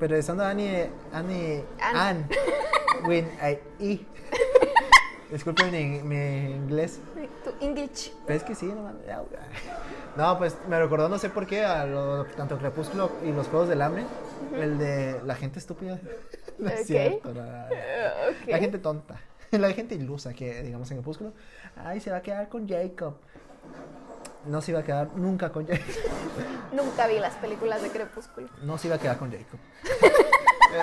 [SPEAKER 1] Pero regresando a Annie. Annie.
[SPEAKER 2] Ann.
[SPEAKER 1] Ann. Win. I. Disculpen mi, mi inglés.
[SPEAKER 2] Tu English.
[SPEAKER 1] Pero es que sí, no mames, ya. No, pues me recordó, no sé por qué, a lo, tanto Crepúsculo y los Juegos del Hambre. El de la gente estúpida. No es cierto. no, no. La gente tonta. La gente ilusa que, digamos, en Crepúsculo. Ay, se va a quedar con Jacob. No se iba a quedar nunca con Jacob.
[SPEAKER 2] Nunca vi las películas de Crepúsculo.
[SPEAKER 1] No se iba a quedar con Jacob.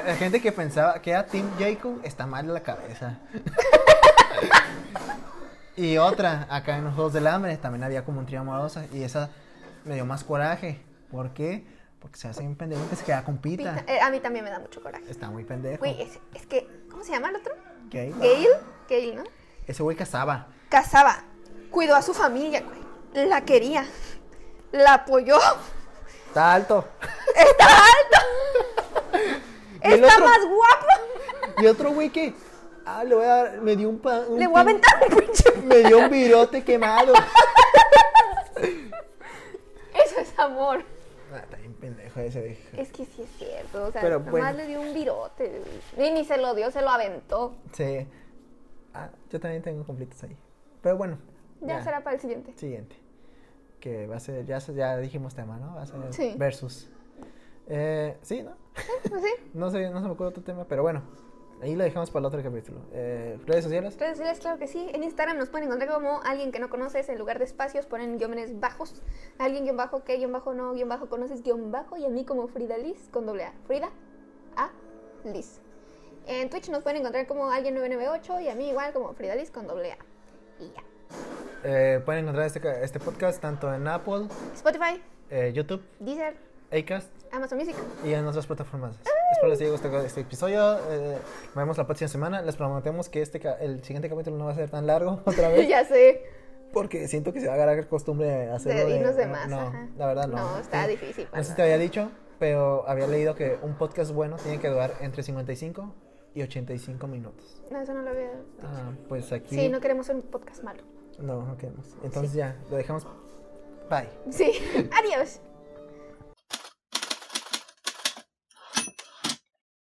[SPEAKER 1] La- gente que pensaba que era Team Jacob está mal de la cabeza. Y otra, acá en los Juegos del Hambre también había como un trío amorosa y esa me dio más coraje. ¿Por qué? Porque se hace un pendejo que se queda con Pita.
[SPEAKER 2] Pita- eh, a mí también me da mucho coraje.
[SPEAKER 1] Está muy pendejo.
[SPEAKER 2] Güey, es, es que, ¿cómo se llama el otro?
[SPEAKER 1] Gay.
[SPEAKER 2] Gale. Gale, ¿no?
[SPEAKER 1] Ese güey cazaba.
[SPEAKER 2] Casaba. Cuidó a su familia, güey. La quería. La apoyó.
[SPEAKER 1] Está alto.
[SPEAKER 2] Está alto.
[SPEAKER 1] ¿Y el
[SPEAKER 2] Está
[SPEAKER 1] otro?
[SPEAKER 2] más guapo.
[SPEAKER 1] Y otro güey que. Ah, le voy a dar. Me dio un. pa- un
[SPEAKER 2] Le voy a aventar un pinche.
[SPEAKER 1] Me dio un virote quemado.
[SPEAKER 2] Eso es amor.
[SPEAKER 1] Ah, está bien pendejo ese viejo.
[SPEAKER 2] Es que sí es cierto. O sea,
[SPEAKER 1] Pero
[SPEAKER 2] nomás
[SPEAKER 1] bueno.
[SPEAKER 2] le dio un virote. Y ni se lo dio, se lo aventó.
[SPEAKER 1] Sí. Ah, yo también tengo conflictos ahí. Pero bueno.
[SPEAKER 2] Ya, será para el siguiente.
[SPEAKER 1] Siguiente. Que va a ser, ya, ya dijimos tema, ¿no? Va a ser
[SPEAKER 2] Sí.
[SPEAKER 1] versus. Eh, sí, ¿no?
[SPEAKER 2] Pues sí.
[SPEAKER 1] No sé, no se me acuerdo otro tema, pero bueno. Ahí lo dejamos para el otro capítulo. Eh, ¿Redes sociales?
[SPEAKER 2] Redes sociales, claro que sí. En Instagram nos pueden encontrar como alguien que no conoces. En lugar de espacios ponen guiones bajos. Alguien guion bajo, que guion bajo, no guion bajo, conoces guion bajo. Y a mí como Frida Liz con doble A. Frida A Liz. En Twitch nos pueden encontrar como alguien 998 y a mí igual como Frida Liz con doble A. Y ya.
[SPEAKER 1] Eh, pueden encontrar este, este podcast tanto en Apple,
[SPEAKER 2] Spotify,
[SPEAKER 1] eh, YouTube,
[SPEAKER 2] Deezer,
[SPEAKER 1] Acast
[SPEAKER 2] Amazon Music.
[SPEAKER 1] y en otras plataformas. Espero les haya gustado este episodio. Eh, nos vemos la próxima semana. Les prometemos que este el siguiente capítulo no va a ser tan largo otra vez.
[SPEAKER 2] ya sé.
[SPEAKER 1] Porque siento que se va a agarrar costumbre hacerlo
[SPEAKER 2] De irnos de más,
[SPEAKER 1] No,
[SPEAKER 2] ajá.
[SPEAKER 1] la verdad no.
[SPEAKER 2] No, está
[SPEAKER 1] Sí.
[SPEAKER 2] difícil,
[SPEAKER 1] No sé si te había dicho, pero había leído que un podcast bueno tiene que durar entre 55 y 85 minutos.
[SPEAKER 2] No, eso no lo había.
[SPEAKER 1] Ah, pues aquí...
[SPEAKER 2] Sí, no queremos un podcast malo.
[SPEAKER 1] No, no queremos. Entonces ya, lo dejamos. Bye.
[SPEAKER 2] Sí. Adiós.